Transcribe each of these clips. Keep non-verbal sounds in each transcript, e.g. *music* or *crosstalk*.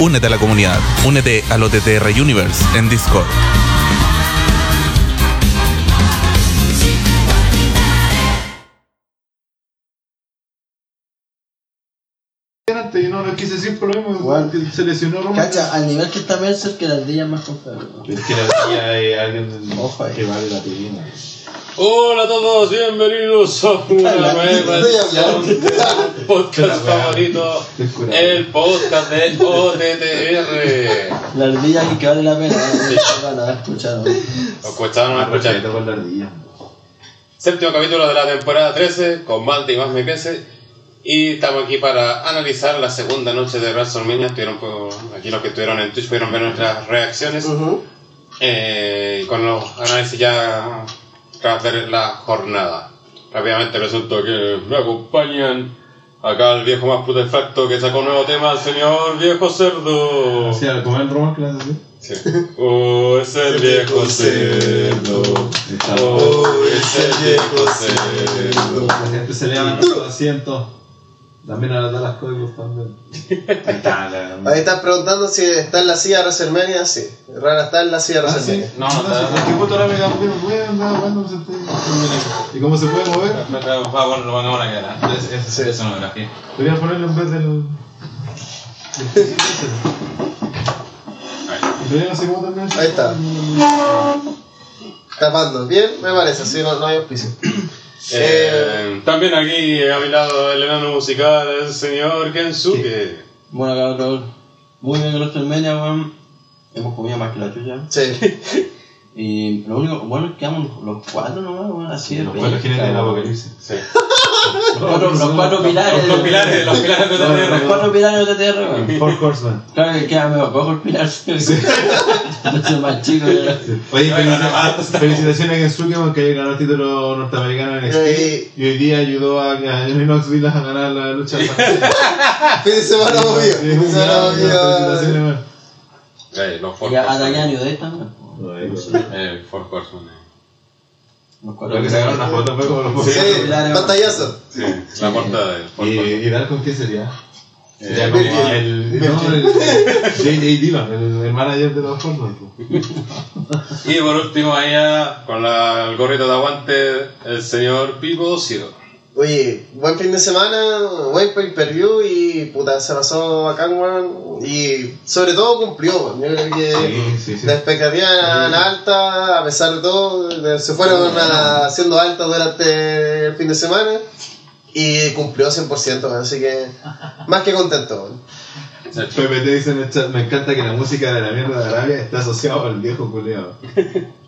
Únete a la comunidad. Únete al OTTR Universe en Discord. Yo no lo quise decir por lo mismo, se lesionó Roma. Cacha, al nivel que está Mercer, que la ardilla es más confiable. ¿no? Es que la tía es alguien Ojo que vale la pena. Hola a todos, bienvenidos a una nueva edición del podcast favorito, el podcast de OTTR. La ardilla que vale la pena. ¿no? Van a escuchar. ¿no? Os cuestaron a escuchar. La. Séptimo capítulo de la temporada 13, con Malta y más me crece. Y estamos aquí para analizar la segunda noche de WrestleMania. Estuvieron, aquí los que estuvieron en Twitch pudieron ver nuestras reacciones. Eh, con los análisis ya tras ver la jornada. Rápidamente resulta que me acompañan acá el viejo más putefacto que sacó un nuevo tema, el señor viejo cerdo. El Roma, que así. Sí. Oh, es el viejo cerdo. Oh, es el viejo cerdo. La gente se levanta en su asiento. También a las Dallas Cowboys también. Ahí está, la- *laughs* Ahí están preguntando si está en la silla de WrestleMania. Sí, Rara está en la silla de Ah. WrestleMania. No, no, me senté. ¿Y cómo se puede mover? Va, bueno, lo pongamos la cara. Es, es, Sí. es sonografía. Debería ponerlo en vez del. No. Ahí está. Tapando. Bien, me parece, así no, no hay auspicio. Eh, también aquí a mi lado el enano musical, el señor Kensuke. Bueno, cabrón. Muy bien el WrestleMania, weón. Hemos comido más que la chucha. Sí. Y lo único bueno es que quedamos los cuatro nomás, weón. Así de Los cuatro jinetes del apocalipsis. Sí. *laughs* Los cuatro, los cuatro pilares. Los pilares, los pilares de Los TTR. cuatro pilares de TTR. Four Horsemen. Claro que queda medio cojo el pilar. *laughs* Más chico. Oye, felicitaciones a Kensuke porque haya ganado el título norteamericano en NXT Eh, y hoy día ayudó a, Johnny Knoxville a ganar la lucha. *laughs* Fin de semana movido. Fin de semana movido. Eh, los Four a también. Eh, Four Horsemen. Lo que sacaron una foto fue como los Sí, pantallazo. Sí, la portada del ¿Y. ¿Y Dar con quién sería? Sería Eh, como el, no, el J.J. Dillon, el, el manager de los Horsemen. Y por último, ahí ya, con la- el gorrito de aguante, el señor Pipo Ciro. Oye, buen fin de semana, buen pay per view y puta, se pasó bacán, weón. Y sobre todo cumplió. Yo creo que Sí, sí, sí. las expectativas eran altas, a pesar de todo, se fueron a- haciendo altas durante el fin de semana y cumplió 100%, weón. Así que más que contento, weón. PPT dice en el chat, me encanta que la música de la mierda de Arabia está asociada al viejo culeado. *laughs*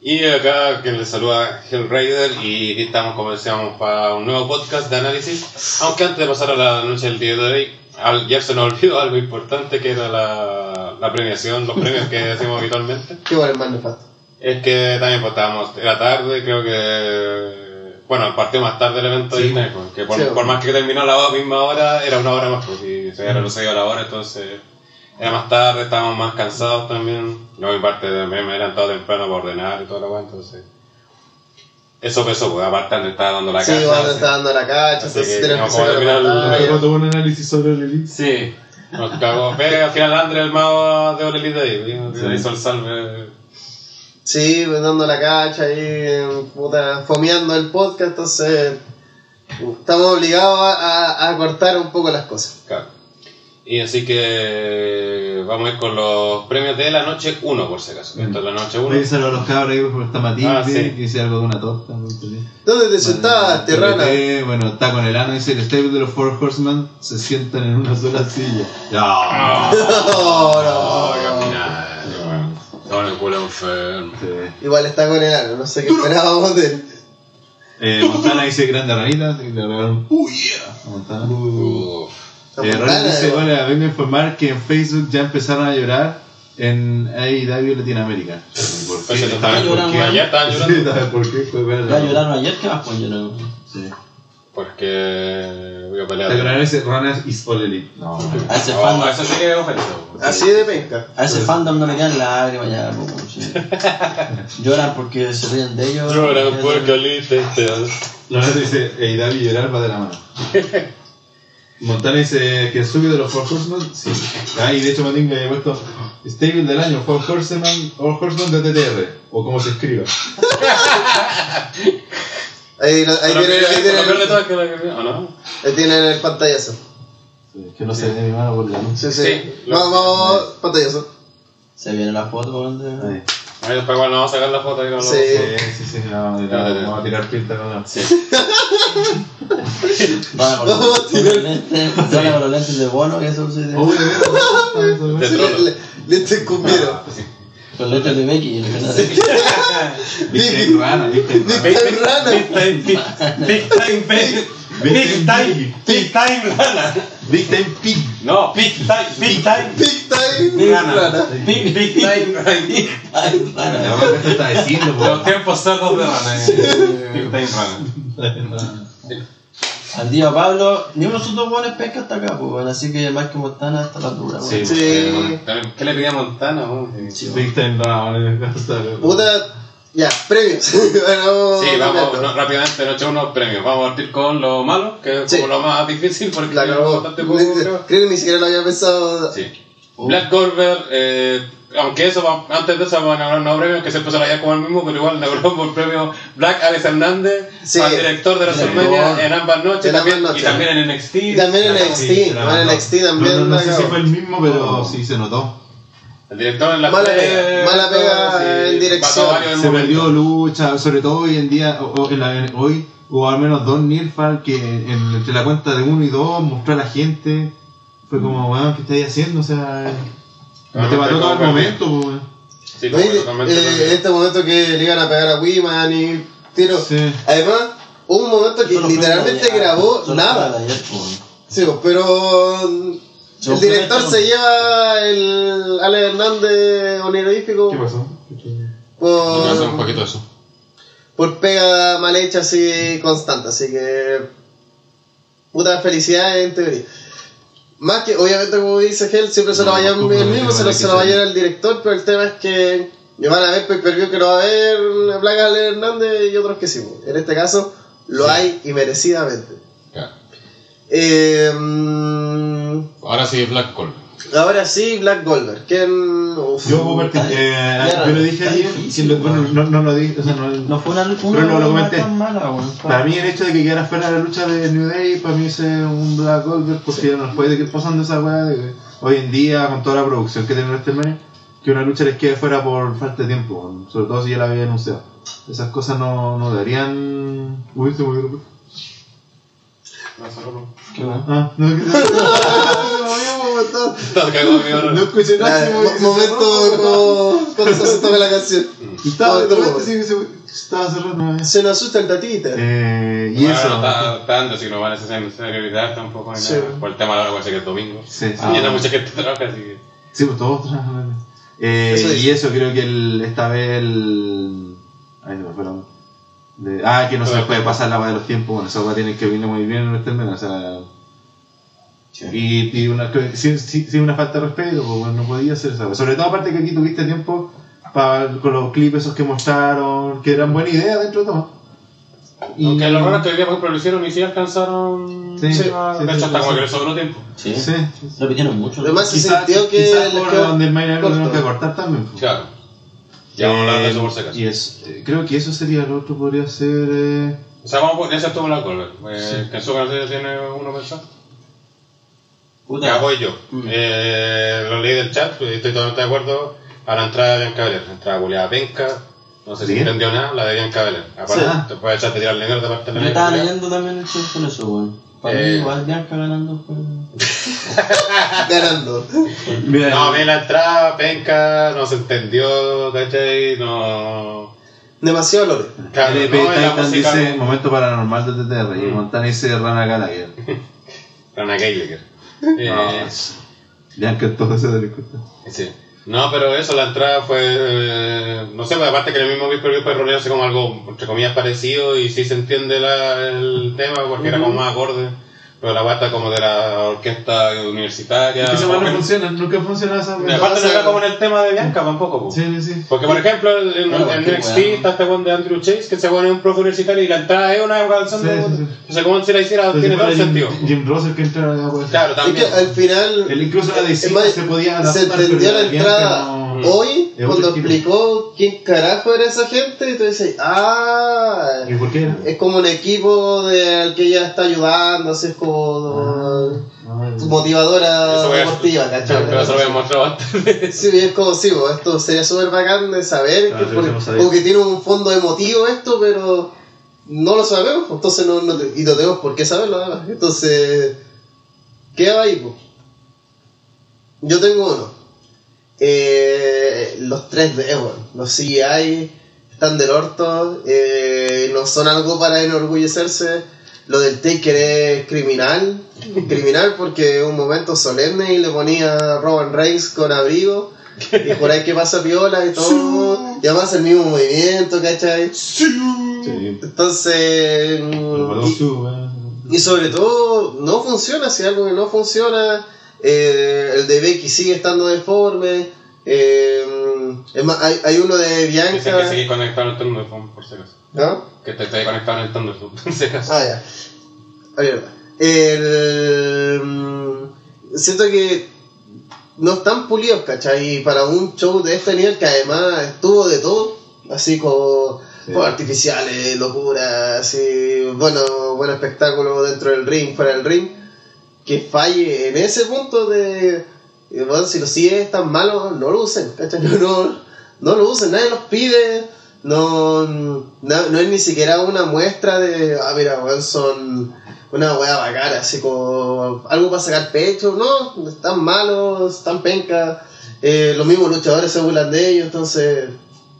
Y acá quien les saluda Hellraider y aquí estamos como decíamos para un nuevo podcast de análisis. Aunque antes de pasar a la noche del día de hoy, ayer se nos *laughs* olvidó algo importante que era la, la premiación, los premios que *laughs* decimos habitualmente. Qué bueno, el más nefasto. Es que también pues, estábamos, era tarde, creo que... Bueno, partió más tarde el evento Sí. de Disney, pues, que por, Sí. por más que terminó a la misma hora, era una hora más, pues, y se había reducido la hora, entonces era más tarde, estábamos más cansados también. Luego, en parte, también me eran todo temprano para ordenar y toda la cosa, entonces... Eso pesó, pues, aparte antes estaba dando la Sí, casa. cuando así- está dando la cacha, Así entonces que no que terminar el- tuvo un análisis sobre el Elite. Sí, nos cagó. Ve, al final André el mago de Ole Elite ahí, Sí. hizo el salve. Sí, pues dando la cacha ahí, puta, fomeando el podcast, entonces estamos obligados a, a- a cortar un poco las cosas. Claro. Y así que vamos a ir con los premios de la noche 1, por si acaso. Esta es la noche 1. Oye, saludos a los cabros ahí porque está Matilde, Ah, sí. que dice algo de una torta. no entendí. ¿Dónde te sentaste, rana? Bueno, está con el ano, dice el stable de los Four Horsemen se sientan en una sola silla. Ya. No, no, no. el culo enfermo. Sí. Igual está con el ano, no sé qué esperábamos de él. Eh, Montana dice grande ranita, así que le regalaron ¡Uh, yeah! a Montana. Uf. Eh, Ronald dice, hola, vengo a informar que en Facebook ya empezaron a llorar en AEW Latinoamérica. ¿Por Pues, qué? estaban llorando. porque ayer estaban Sí, llorando. ¿sabes por qué? Fue ver- Ya lloraron ayer, ¿qué más pueden llorar? Sí. Porque voy a pelear. agradecer ese Runners is all elite. No, A ese no, fandom, eso sí que es ofensivo. Así de penca. a ese fandom no le quedan lágrimas ya, *laughs* po, sí. Lloran porque se ríen de ellos. Lloran porque Ali te Runners dice, AEW llorar va de la mano. *laughs* Montana dice que sube de los Four Horsemen. Sí. Ah, y de hecho Matinga había puesto Stable del año, Four Horsemen, Four Horsemen de TTR. O como se escriba. *laughs* Ahí, lo- ahí tienen, ahí tienen, peor de todo es que la- ¿o no? ahí tienen el pantallazo. Sí, que no se ve mi mano por la luz. Sí, sí. Vamos, vamos, pantallazo. Se viene la foto, de- Ahí. Ahí después igual nos vamos a sacar la foto y no Sí. Sí, sí, sí, no, vamos, a tirar, vamos a tirar pinta con la. Sí. *laughs* Con los- los lentes, los lentes de bono, que eso Oh, le- Lentes cumbieros. Con lentes de Becky. Viste rana. Big Time Rana. Big time, big, big time, big, big time, big time rana. Big Time Pig. No, big time, big time, Big Time rana. Big, big time, big rana. No, ¿qué te está diciendo, Los po? tiempos cerdos de rana. eh. Big time rana. Al día Pablo, ni uno de sus dos buenos pesca hasta acá, pues, weón, así que más que Montana hasta la dura, weón. Sí. Sí. ¿Qué le pedía a Montana? no? Sí, Big Time Rana. Puta. Ya, premios. *laughs* bueno, Sí, vamos no, rápidamente, nos echamos unos premios. Vamos a partir con lo malo, que es Sí. como lo más difícil porque La bastante poco, creo. Que ni siquiera lo había pensado. Sí. Black Goldberg, eh, aunque eso, va- antes de eso vamos a hablar nuevos premios que siempre se lo haya como el mismo, pero igual inauguramos el premio Black Alex Hernández, Sí. al director de la. WrestleMania en ambas noches. También. Y también en NXT. Y también en NXT, sí, bueno, en NXT también. No, no, no la sé si fue el mismo, pero sí se notó. El director en la Mala pega, mala pega en dirección. Se perdió lucha, sobre todo hoy en día, o, o en la- en- hoy hubo al menos dos Nirfal que en, entre la cuenta de uno y dos mostró a la gente. Fue como, weón, ¿qué estáis haciendo? O sea, no te mató todo el momento, weón. Sí, eh, en este momento que le iban a pegar a Wiman y tiro. Sí. Además, hubo un momento que Solo literalmente grabó nada. ayer, pues. Sí, pues, pero el director se lleva el Ale Hernández honorífico ¿Qué pasó? Un por, poquito de eso. por pega mal hecha así constante, así que puta felicidad en teoría. Más que, obviamente, como dice Gel, siempre se lo No, vaya como el no mismo, se lo, se lo va a ser. llevar el director, pero el tema es que me van a ver pay per que no va a haber Black Hernández y otros que sí. pues. En este caso, lo hay y merecidamente. Ya. Eh, mm, Ahora sí, Black Gold. Ahora sí, Black Goldberg. ¿Quién? Uf. Yo, compartí, eh, Ya, yo lo dije ayer, difícil, que lo- bueno, no, no lo dije, o sea, no, No fue una, una Pero lo- lo no comenté. tan mala, weón. Para mí el hecho de que quedara fuera de la lucha de New Day, para mí es un Black Goldberg, porque ya no nos puede ir pasando esa weá de que hoy en día, con toda la producción que tiene WrestleMania, que una lucha les quede fuera por falta de tiempo, sobre todo si ya la había anunciado. Esas cosas no, no deberían... Uy, se bueno. Ah, no, que se momento. Estás cagado, mi No escuché nada, momento cuando se tome la canción. Estaba, de Todo, repente todo. sí, se- estaba cerrando. Se nos asusta el tatita. Eh, y Bueno, eso. no está, dando, así que no van a ser necesidad tampoco. ni Sí. nada. Por el tema de la hora, parece que es domingo. Sí, sí. Y no mucha gente trabaja, así que. Sí, pues todos trabajan. Eh, Eso y eso creo que el, esta vez el. Ay, se me fue la. de- ah, que no se les puede pasar la weá de los tiempos. Bueno, esa weá tiene que venir muy bien en este mes, o sea. Y, y una, que sin- sin una falta de respeto, pues no podía hacer esa. Sobre todo, aparte que aquí tuviste tiempo para, con los clips esos que mostraron, que eran buena idea dentro de todo. Y- Aunque lo raro es que hoy día, por ejemplo, lo hicieron y sí alcanzaron. Sí, a- sí, de sí, hecho, sí, hasta como sí. que le sobró tiempo. Sí. Sí, sí, sí. Repitieron mucho. Además, se Quizás sintió que quizás les por donde el Maynard lo corto. que cortar también. pues. Claro. Ya vamos a hablar de eso por si acaso. Y es, eh, creo que eso sería el otro, podría ser. Eh, O sea, vamos a poner, ese estuvo Black Goldberg. Eh, Que su canción tiene uno pensado. Puta. Ya voy yo. Mm. Eh, lo leí del chat, pues, estoy totalmente de acuerdo. A la entrada de Bianca Belair. Entrada culiada penca. No sé si ¿Bien? entendió nada, la de Bianca Belair. Aparte, Sí. te puedes echar de tirar negro de parte de Yo la estaba culiada. leyendo también el chat con eso, weón. Para Eh. mí, igual Bianca ganando fue. *laughs* ganando. mira, No, vi la entrada, penca, no se entendió, ¿cachai? No. Demasiado lore. Claro, LP no, Titan música. dice momento paranormal de TTR y Mm. Montana dice Rana Gallagher. *laughs* Rana Gallagher. *laughs* Eh, Ya que todo ese delincuente. Sí. No, pero eso, la entrada fue. eh, no sé, pues aparte que el mismo Viper fue rolearse como algo, entre comillas, parecido y sí se entiende la, el tema porque era como más acorde. Pero la bata como de la orquesta universitaria. Es que esa no que- funciona, nunca funciona esa y aparte no era como en el tema de Bianca tampoco. po. Sí, sí, sí. Porque, por ejemplo, en, en- Bueno, en NXT weá. está este one de Andrew Chase, que se pone un profe universitario y la entrada es una canción de. Sí, sí, sí. Entonces, como si la hiciera, Entonces, tiene todo el Jim- sentido. Jim Russell que entra a pues. Claro, Es también. que al final. Él incluso la es más, se podía Se adaptar, pero la Bianca entrada hoy es cuando explicó quién carajo era esa gente. Y tú dices, ah, ¿Y por qué era? es como un equipo del que ella está ayudando, así es como Ah, motivadora Eso voy a- deportiva, ¿cachai? Pero eso lo había mostrado antes. Sí, es como si esto sería súper bacán de saber, Ah, que sí, por- eso no sabía. como que tiene un fondo emotivo esto, pero no lo sabemos, entonces no, no y no tenemos por qué saberlo además. Entonces, ¿qué va ahí? po? Yo tengo uno. Eh, los 3D, bueno, los CGI están del orto, eh, no son algo para enorgullecerse. Lo del Taker es criminal, criminal porque es un momento solemne y le ponía a Roman Reigns con abrigo y por ahí que pasa piola y todo, y además el mismo movimiento, ¿cachai? Sí. Entonces, y- y sobre todo, no funciona, si algo que no funciona, eh, el de Becky sigue estando deforme. eh, es más, hay, hay uno de Dicen que Bianca. sigue conectado Thunderphone, por si acaso. ¿No? Que te esté conectado en el Thunderphone, *laughs* por si acaso. Ah, ya. Ah. El, mm, siento que no están pulidos, ¿cachai? Y para un show de este nivel que además estuvo de todo, así como Sí. fuegos artificiales, locura, así, bueno, buen espectáculo dentro del ring, fuera del ring, que falle en ese punto de, bueno, si los sigue es tan malo, no lo usen. *laughs* No, no, no lo usen, nadie los pide, no, no, no es ni siquiera una muestra de, ah, mira, son una weá bacana, así como algo para sacar pecho, no, están malos, están pencas, eh, los mismos luchadores se burlan de ellos, entonces,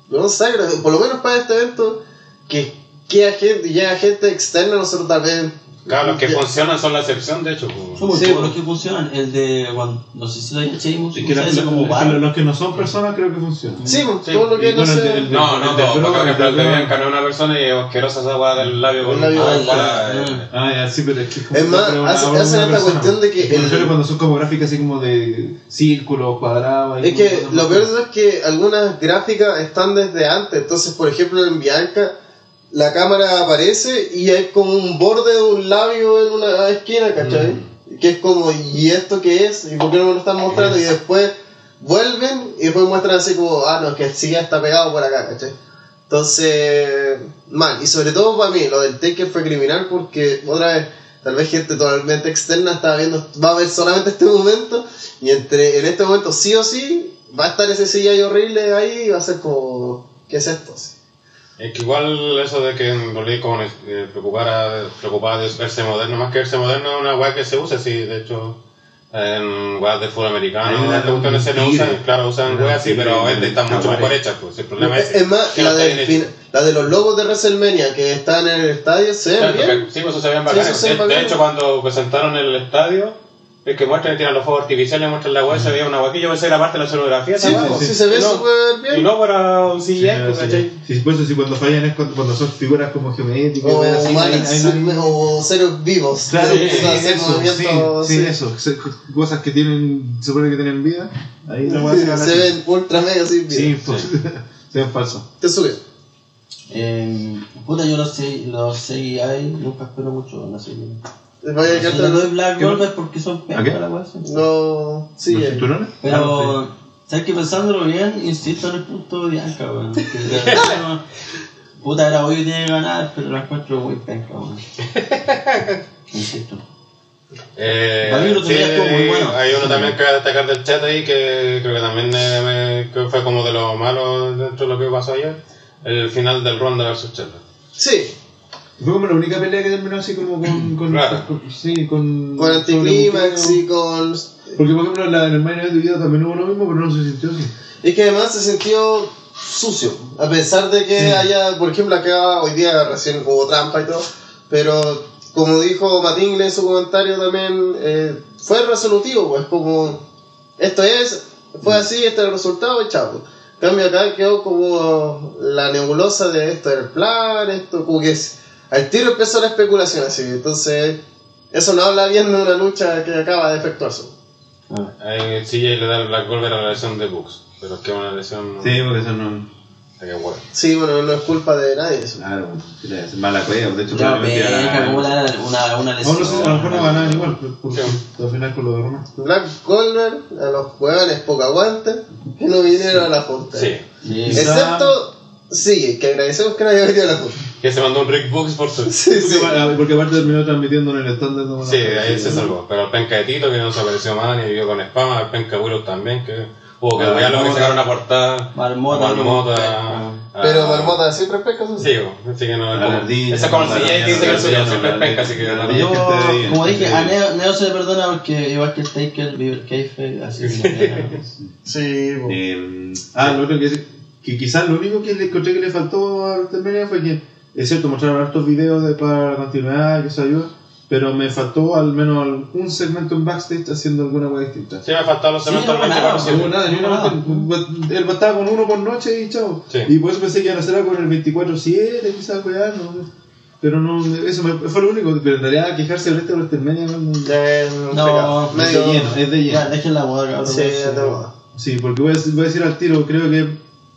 no sé, que por lo menos para este evento, que queda gente, llega gente externa, nosotros también. Claro, los que funcionan son la excepción, de hecho. pues. Sí, pues. los que funcionan. El de. cuando- no sé si lo hay Sheamus. Es que la- la- como la- bar. los que no son personas creo que funcionan. Sí, Sí, todo lo que no bueno, sé. No, no, todo, porque por ejemplo el de el de Bianca no es una persona y es asquerosa esa weá del labio con El labio ah, eh. Ah, ya, sí, pero es que es más, hacen esta cuestión de que Es me el- refiero cuando son como gráficas así como de círculos, cuadrados. y Es que lo peor es que algunas gráficas están desde antes. Entonces, por ejemplo, en Bianca, la cámara aparece y hay como un borde de un labio en una esquina, ¿cachai? Que es como, ¿y esto qué es? ¿Y por qué no me lo están mostrando? Y después vuelven y después muestran así como, ah, no, que sí ya está pegado por acá, ¿cachai? Entonces, mal. Y sobre todo para mí, lo del Taker fue criminal porque, otra vez, tal vez gente totalmente externa estaba viendo, va a ver solamente este momento y entre en este momento sí o sí va a estar ese CGI horrible ahí y va a ser como, ¿qué es esto? Así. Es que igual eso de que en realidad como eh, preocupara, preocupaba de verse moderno, más que verse moderno es una weá que se usa, sí, de hecho en weas de fútbol americano, se no tigre. usan, claro, usan weas así, pero de es de- están mucho mejor hechas, pues el problema es, Es más, la, hecho. la de los logos de WrestleMania que están en el estadio se ven bien. porque- sí, pues eso se veían Sí, bacanes. eso se ve de, de hecho, cuando presentaron el estadio, es que muestran tiran los fuegos artificiales, muestran la wea, se veía una guaquilla, yo pensé que era parte de la escenografía, Sí, pues, sí, se ve súper bien. Y no para un pues, sí, ¿cachai? sí, por eso sí, cuando fallan es cuando, cuando son figuras como geométricas. o, así, o seres vivos. Claro, eso, sí, sí, sí. eso. se- Cosas que tienen, se supone que tienen vida. Ahí la weá se ven ultra mega sin vida. Sí, pues, *laughs* se ven falsos. Te sube. Eh, puta, yo los, sé- los CGI nunca espero mucho en la serie. Vaya a Si quedarte- le doy Black. Velvet porque son la. No, sí. ¿Los eh. cinturones? Pero, Ah, ¿sabes que pensándolo bien? Insisto en el punto de Bianca, weón. De Puta, era obvio que tiene que ganar, pero la encuentro muy penca, weón. Insisto. Eh, Para mí lo sí, muy bueno. Hay uno también que destacar del chat ahí que creo que también eh, me- que fue como de lo malo dentro de lo que pasó ayer. El final del Ronda versus Charlotte. Sí, Fue como la única pelea que terminó así como con. *clears throat* con, Rara. con- sí, con. con anticlímax sobre y con. Porque, por ejemplo, en la, en el event de video también hubo lo mismo, pero no se sintió así. Es que además se sintió sucio. A pesar de que Sí. haya, por ejemplo, acá hoy día recién hubo trampa y todo. Pero como dijo Matingle en su comentario también, eh, fue resolutivo, pues como esto es, fue así, este es el resultado y chao. En cambio acá quedó como la nebulosa de esto era el plan, esto como que es, al tiro empezó la especulación así, entonces Eso no habla bien de una lucha que acaba de efectuarse. Ah. Ahí CJ le da el Black Golver a la lesión de Books. Pero es que es una lesión. Sí, porque eso no. huevo. Sí, bueno, no es culpa de nadie eso. Claro, es mala cueva. De hecho, Ya, venga, como una, una, una lesión. no sé, a lo mejor no ganaban igual, porque al final con lo de Roma. Black Goldberg, a los jugadores poco aguante, que no vinieron a la punta. Sí. Sí. Excepto, sí, que agradecemos que no haya venido a la. Que se mandó un Rick Books por su. Sí, Porque, sí. aparte- porque aparte terminó transmitiendo en el no Sí, ahí se salvó. Pero el penca de Tito, que no se apareció más, ni vivió con spam, el penca de Willow también, que hubo que Ah, voy a lo que sacaron una portada. Marmota, Marmota. ah, Pero Marmota siempre pesca eso. Sí, así que no es Esa es como el que ardilla, dice que el suyo siempre es penca, así que la no. Yo, como dije, a. Neo, Neo se le perdona porque igual que el Taker vive el Keife, así que Sí. Eh, ah, lo otro que es que quizás lo único que le encontré que le faltó a WrestleMania fue que, es cierto, mostraron hartos videos de, para la continuidad, que eso ayuda, pero me faltó al menos un segmento en backstage haciendo alguna cosa distinta. Sí, me faltaron los Sí, cementos no, nada, para No nada, una Nada. Él estaba con uno por noche y chao. Sí. Y por eso pensé que iban a hacer algo con el 24-7, quizás, weá, no. Pero no, eso me- fue lo único. Pero en realidad, quejarse del resto de WrestleMania no, no- No, pecado. es de Medio. lleno, es de lleno. ya, dejen la boda, cabrón. Sí. Sí, porque voy a, voy a decir al tiro, creo que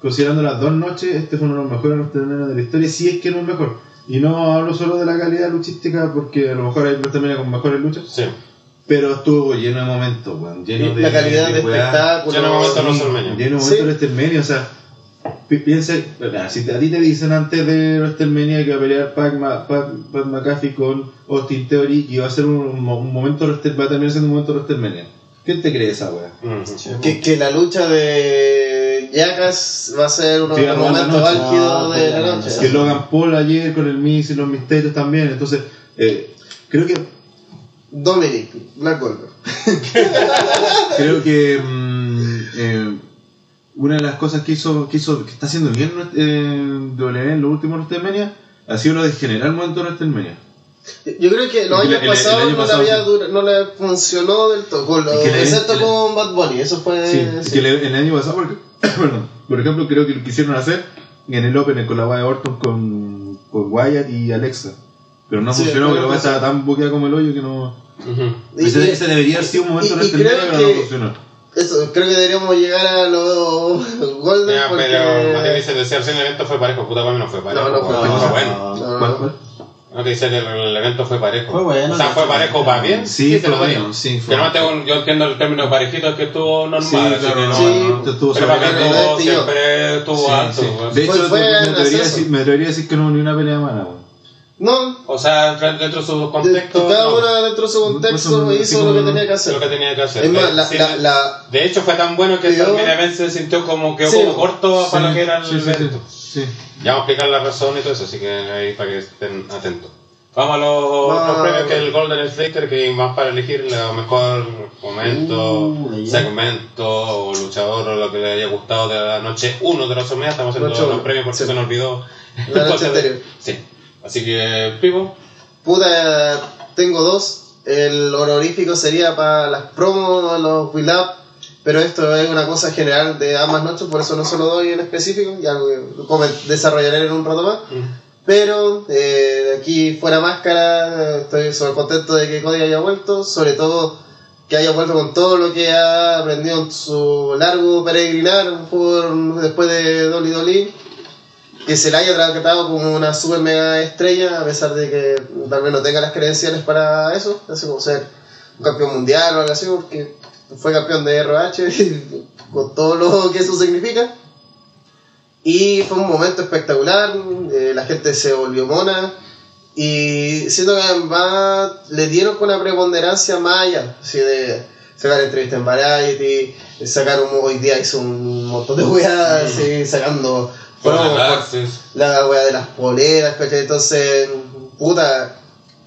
considerando las dos noches, este fue uno de los mejores WrestleMania de la historia, si es que no el mejor. Y no hablo solo de la calidad luchística, porque a lo mejor hay WrestleMania con mejores luchas, Sí. pero estuvo lleno de momentos, weón. Lleno de, La calidad de weá. espectáculo. Lleno de momentos Sí, WrestleMania. Lleno de momentos de WrestleMania, o sea, pi- piensa, si te- a ti te dicen antes de WrestleMania que va a pelear Pat, Ma- Pat, Pat McAfee con Austin Theory y va a ser un, un mo- un momento, Wrestle- va a terminar siendo un momento de WrestleMania. ¿Quién te cree esa weá? Mm. Que, que la lucha de Jackass va a ser uno de los momentos noche. álgidos Ah, de la pues, noche. que Logan Paul ayer con el Miz y los misterios también. Entonces, eh, creo que Dominic, Black Goldberg. *laughs* creo que mm, eh, una de las cosas que hizo, que hizo, que está haciendo bien eh, WWE en los últimos WrestleMania ha sido lo de generar el momento de WrestleMania. Yo creo que los años pasados año no, pasado, le había sí. dura- no le funcionó del todo, con lo- Es excepto el- con Bad Bunny, eso fue... Sí, es sí. que el, el año pasado, porque, perdón, *coughs* por ejemplo, creo que lo quisieron hacer en el Open con la de Orton con, con Wyatt y Alexa. Pero no Sí, funcionó, no porque la weá funcionó. estaba tan buqueada como el hoyo que no. Y- Ese, debería haber sido un momento pero que- no funcionó. Eso, creo que deberíamos llegar a los Golden Ya, porque... pero no te el evento fue parejo, puta para mí no fue parejo. No, no fue fue bueno. No, ¿Cuál no. No te dice que el, el evento fue parejo. Fue bueno, O sea, fue parejo para bien. Sí, te fue lo bueno, sí, fue Que no bueno. tengo, yo entiendo el término parejito, es que estuvo normal. Sí, claro, que no, no, Sí. no, no, estuvo Pero para Pero estuvo, siempre estuvo alto. De hecho, Fue- fue me, en atrevería a ascenso. decir, me atrevería a decir que no hubo ni una pelea mala. No, O sea, dentro de su de- contexto. cada no, una dentro de su contexto Pues, hizo lo que tenía que es lo hacer. que tenía que hacer. Es más, la, sí, la, la- De hecho, fue tan bueno que event se sintió como Sí. como corto para lo que era el evento. Sí. Ya vamos a explicar la razón y todo eso, así que ahí para que estén atentos. Vamos a los Va- otros premios que es el Golden Slater, que más para elegir el mejor momento, Uh, segmento o luchador o lo que le haya gustado de la noche 1 de la WrestleMania. Estamos haciendo los uno, premios porque sí. se nos olvidó. La noche *laughs* anterior. Sí. Así que, Pivo. Puta, tengo dos. El honorífico sería para las promos los Will Up, pero esto es una cosa general de ambas noches, por eso no se lo doy en específico, ya lo comen- desarrollaré en un rato más. Pero eh, aquí fuera máscara, estoy súper contento de que Cody haya vuelto, sobre todo que haya vuelto con todo lo que ha aprendido en su largo peregrinar por, después de Dolly Dolly que se la haya tratado como una super mega estrella, a pesar de que tal vez no tenga las credenciales para eso, así como ser un campeón mundial o algo así, porque fue campeón de ROH con todo lo que eso significa. Y fue un momento espectacular, eh, la gente se volvió mona y siento que además le dieron con una preponderancia más allá, así de sacar entrevistas en Variety, sacar un, hoy día hizo un montón de weas, así, sacando Alexis. la wea de las poleras, ¿cachai? Entonces, puta,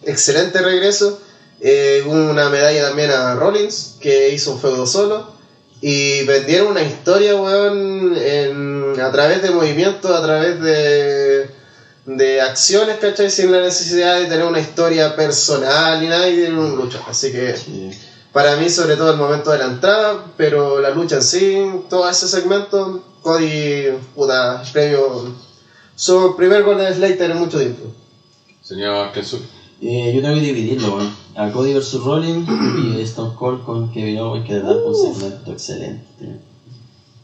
excelente regreso. Eh, una medalla también a Rollins, que hizo un feudo solo. Y vendieron una historia, weón, en- a través de movimientos, a través de, de acciones, ¿cachai? Sin la necesidad de tener una historia personal ni nada, y de un lucha. Así que, para mí, sobre todo el momento de la entrada, pero la lucha en sí, todo ese segmento, Cody, puta, premio. Su primer Golden Slater en mucho tiempo. Señor Kensuke. Eh, yo tengo que dividirlo, weón. a Cody vs Rollins y *clears throat* Stone Cold con Kevin Owens, que de verdad fue un segmento excelente.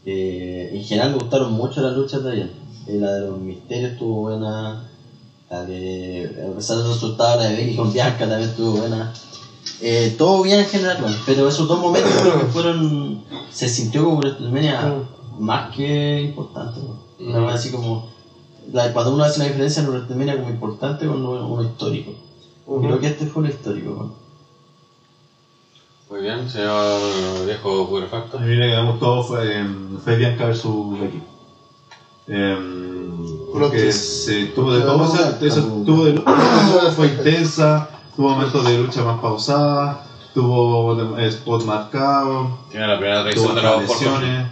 Eh, en general me gustaron mucho las luchas de ayer. Eh, la de los misterios estuvo buena. La de, a pesar del resultado, la de Becky con Bianca también estuvo buena. Eh, todo bien en general, bueno, pero esos dos momentos creo que fueron. Se sintió como WrestleMania más que importante. ¿no? Una cosa así como. la- cuando uno hace una diferencia en WrestleMania como importante con uno, uno histórico. Creo que este fue lo histórico. ¿no? Muy bien, señor viejo A putrefacto. mí me gustó fue, em, fue Bianca versus Becky. Em, porque se tuvo de todo, o sea, eso tuvo de todo, fue intensa, tuvo momentos de lucha más pausadas, tuvo de- spot marcado, Tiene la primera traición de porcos. lesiones.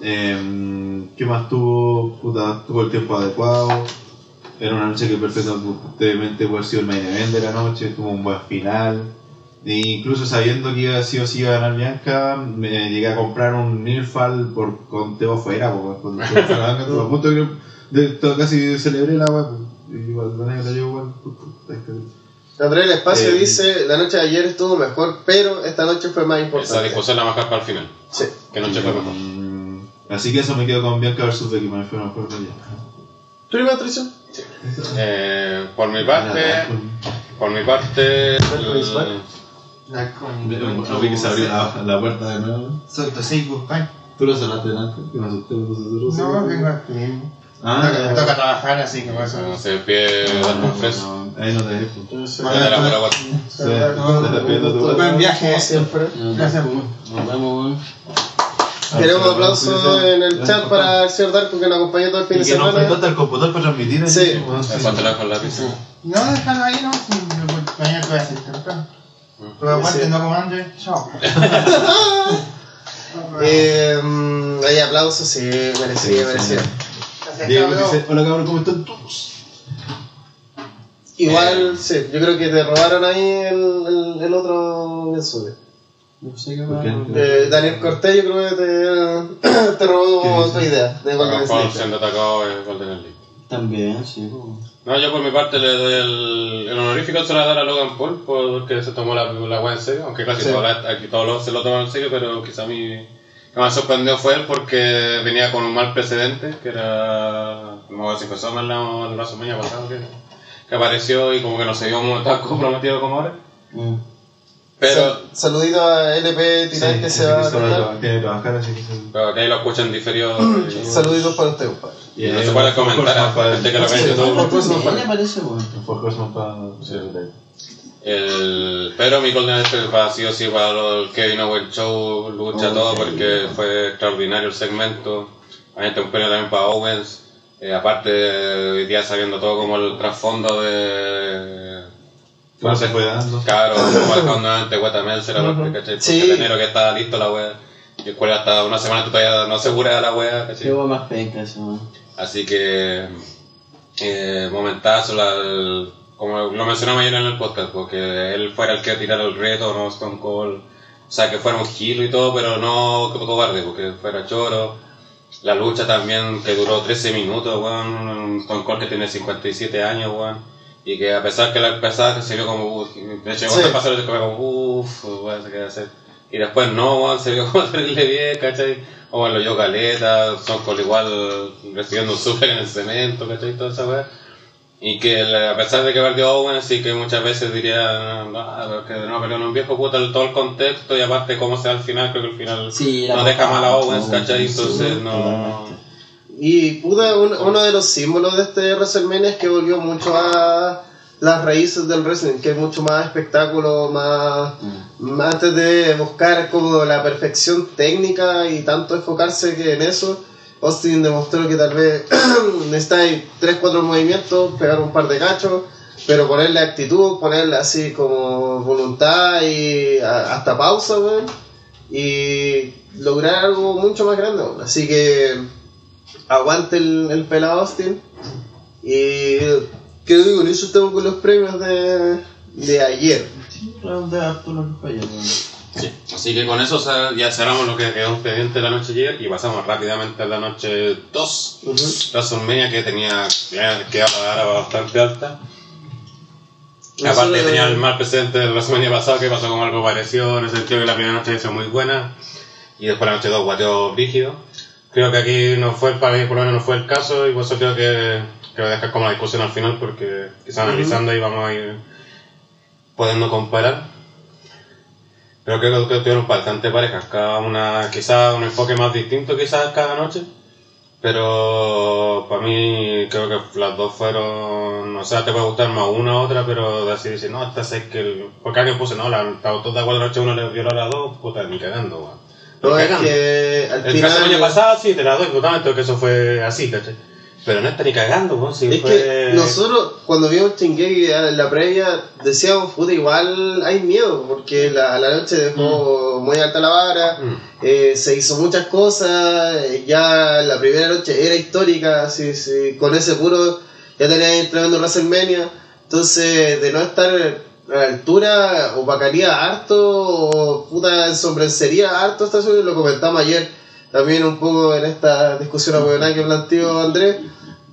Em, ¿Qué más tuvo? Puta, tuvo el tiempo adecuado. Era una noche que perfectamente puede haber sido el main event de la noche, tuvo un buen final. E incluso sabiendo que iba sí o sí iba a ganar Bianca, me llegué a comprar un Nilfal por conteo afuera, po, con con- con- a punto que de- casi celebré la web. Igual, la yo igual. André el espacio Eh, dice, la noche de ayer estuvo mejor, pero esta noche fue más Esa importante. discusión la bajar para el final. Sí. Que noche fue mejor. Mm, Así que eso me quedo con Bianca versus Becky, me fue mejor de ella. ¿Primera traición? Eh, por mi parte, por mi parte, el- No vi que se abrió la, la puerta de nuevo. Suelto, sí, pues, ay. ¿Tú lo cerraste delante? Que me asusté se cerró. No, vengo aquí. Me Ah, toca- me toca trabajar, así que por eso. no se pide dar un fresco. ahí no te dejo. De la pura guata. Sí, te estás pidiendo tu Buen viaje. siempre. Gracias. Nos vemos, weón. Queremos aplausos en el chat para el señor Darko que nos acompañó todo el fin Y de que nos semana. falta el computador para transmitir. Sí. sí. La pizza. No, déjalo ahí, no. Mañana te voy a hacer temprano. Pero aguante, Sí. no comande. Chao. *laughs* Eh, hay aplausos, sí, merecido, merecido. Gracias, Diego cabrón. dice, hola cabrón, ¿cómo están todos? Igual, sí, yo creo que te robaron ahí el, el, el otro mensaje. No sé qué ¿Por va. qué? Eh, Daniel Cortés, yo creo que te, *clears throat* te robó tu idea de Golden mejor Snake. siendo atacado es Golden Elite. También, sí. po. No, yo por mi parte le doy el, el honorífico se lo voy a dar a Logan Paul porque se tomó la, la en serio, aunque casi Sí. aquí todos los- se lo toman en serio, pero quizá a mí que más sorprendió fue él porque venía con un mal precedente, que era, acuerdo si fue Summer en la la WrestleMania pasado que, que apareció y como que no se vio tan comprometido como ahora. Mm. Pero, Sal- saludito a LP Titán que se va a conectar. Tiene que trabajar, así que se... pero que ahí lo escuchan diferido. y- *clears throat* Saluditos para usted, compadre. Y No se puede comentar a gente que lo ve en Sí, YouTube. ¿Qué para- le parece, weón? El, pero mi Golden Elite va sí o sí para el Kevin Owens Show, lucha todo porque fue extraordinario el segmento. Obviamente un premio también para Owens. Eh, aparte, hoy día sabiendo todo como el trasfondo de. ¿Cómo se fue dando? Claro, marcando nuevamente Weta Meltzer, aparte, ¿cachai? Porque Sí. en enero que estaba listo la wea. Y el cual hasta una semana todavía no asegura la wea, Qué ¿cachai? weón más penca weón. Así que, eh, momentazo, la- el- como lo mencionamos ayer en el podcast, porque él fuera el que tirara el reto, no Stone Cold, o sea, que fuera un gilo y todo, pero no co- cobarde, porque fuera choro. La lucha también que duró 13 minutos, weón, Stone Cold que tiene 57 años, weón, y que a pesar que la empezada se vio como, uff, de hecho, Sí. cuando pasó el como, uff, weón, se hacer. Y después no, weón, se vio como terrible bien, ¿cachai? O en lo yo caleta, son con igual recibiendo un super en el cemento, ¿cachai? Toda esa weá. Y que a pesar de que perdió Owen, sí que muchas veces diría, no, que no en un viejo puta el- todo el contexto y aparte cómo sea al final, creo que al final Sí, no deja mal a Owens, ¿cachai? Entonces no... Y puta, un- uno de los símbolos de este WrestleMania es que volvió mucho a las raíces del wrestling, que es mucho más espectáculo, más, más antes de buscar como la perfección técnica y tanto enfocarse que en eso, Austin demostró que tal vez *clears throat* necesitáis 3-4 movimientos, pegar un par de cachos, pero ponerle actitud, ponerle así como voluntad y a- hasta pausa, weón, y lograr algo mucho más grande. Así que aguante el, el pelado Austin. Y creo que con eso estamos con los premios de, de ayer. Sí. Así que con eso ya cerramos lo que quedó pendiente de la noche ayer y pasamos rápidamente a la noche 2. WrestleMania que tenía que quedaba bastante alta. Aparte tenía el mal presente del WrestleMania pasado que pasó como algo parecido en el sentido que la primera noche fue muy buena y después la noche 2 guateó rígido. Creo que aquí no fue, para mí por lo menos no fue el caso y por eso creo que, que voy a dejar como la discusión al final porque quizás analizando y vamos a ir pudiendo comparar. Pero creo que tuvieron bastante parejas, cada una quizás un enfoque más distinto quizás cada noche. Pero para mí creo que las dos fueron, o sea, te puede gustar más una u otra, pero de así decir, no, esta es que el... Porque alguien puso, no, la, estaba todos de acuerdo, la noche uno le violó a las dos, puta, ni cagando, weón. No, es cagando. que al El caso del año final. pasado sí, te la doy totalmente, que eso fue así, ¿cachai? Pero no está ni cagando, weón, si Es fue... que nosotros cuando vimos Chingeki en la previa decíamos, puta, igual hay miedo, porque la, la noche dejó muy alta la vara, Mm. eh, se hizo muchas cosas, eh, ya la primera noche era histórica, así, sí, con ese puro ya tenía ahí tremendo WrestleMania, entonces de no estar la altura opacaría harto, o puta ensombrecería harto esta serie, lo comentamos ayer también un poco en esta discusión abuela que planteó Andrés,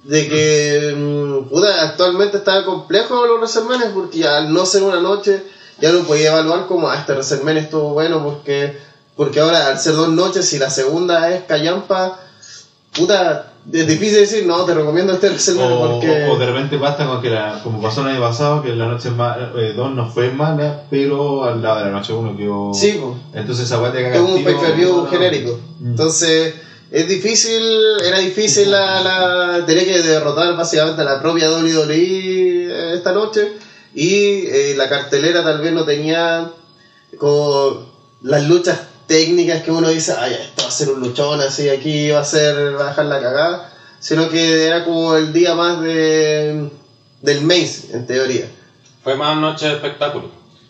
de que mm, puta, actualmente está complejo los WrestleMania porque al no ser una noche ya no podía evaluar como ah, este WrestleMania estuvo bueno porque porque ahora al ser dos noches y la segunda es callampa puta es difícil decir no te recomiendo este WrestleMania O, porque o de repente basta con que, la, como pasó el año pasado, que la noche 2 no fue mala, pero al lado de la noche 1 quedó. sí po. Entonces esa caga es un pay-per-view no, genérico. Mm. Entonces, es difícil, era difícil la, la tenía que derrotar básicamente a la propia WWE esta noche y eh, la cartelera tal vez no tenía como las luchas técnicas que uno dice, ay, esto va a ser un luchón así, aquí va a ser, va a dejar la cagada, sino que era como el día más de del main, en teoría. Fue más noche de espectáculo.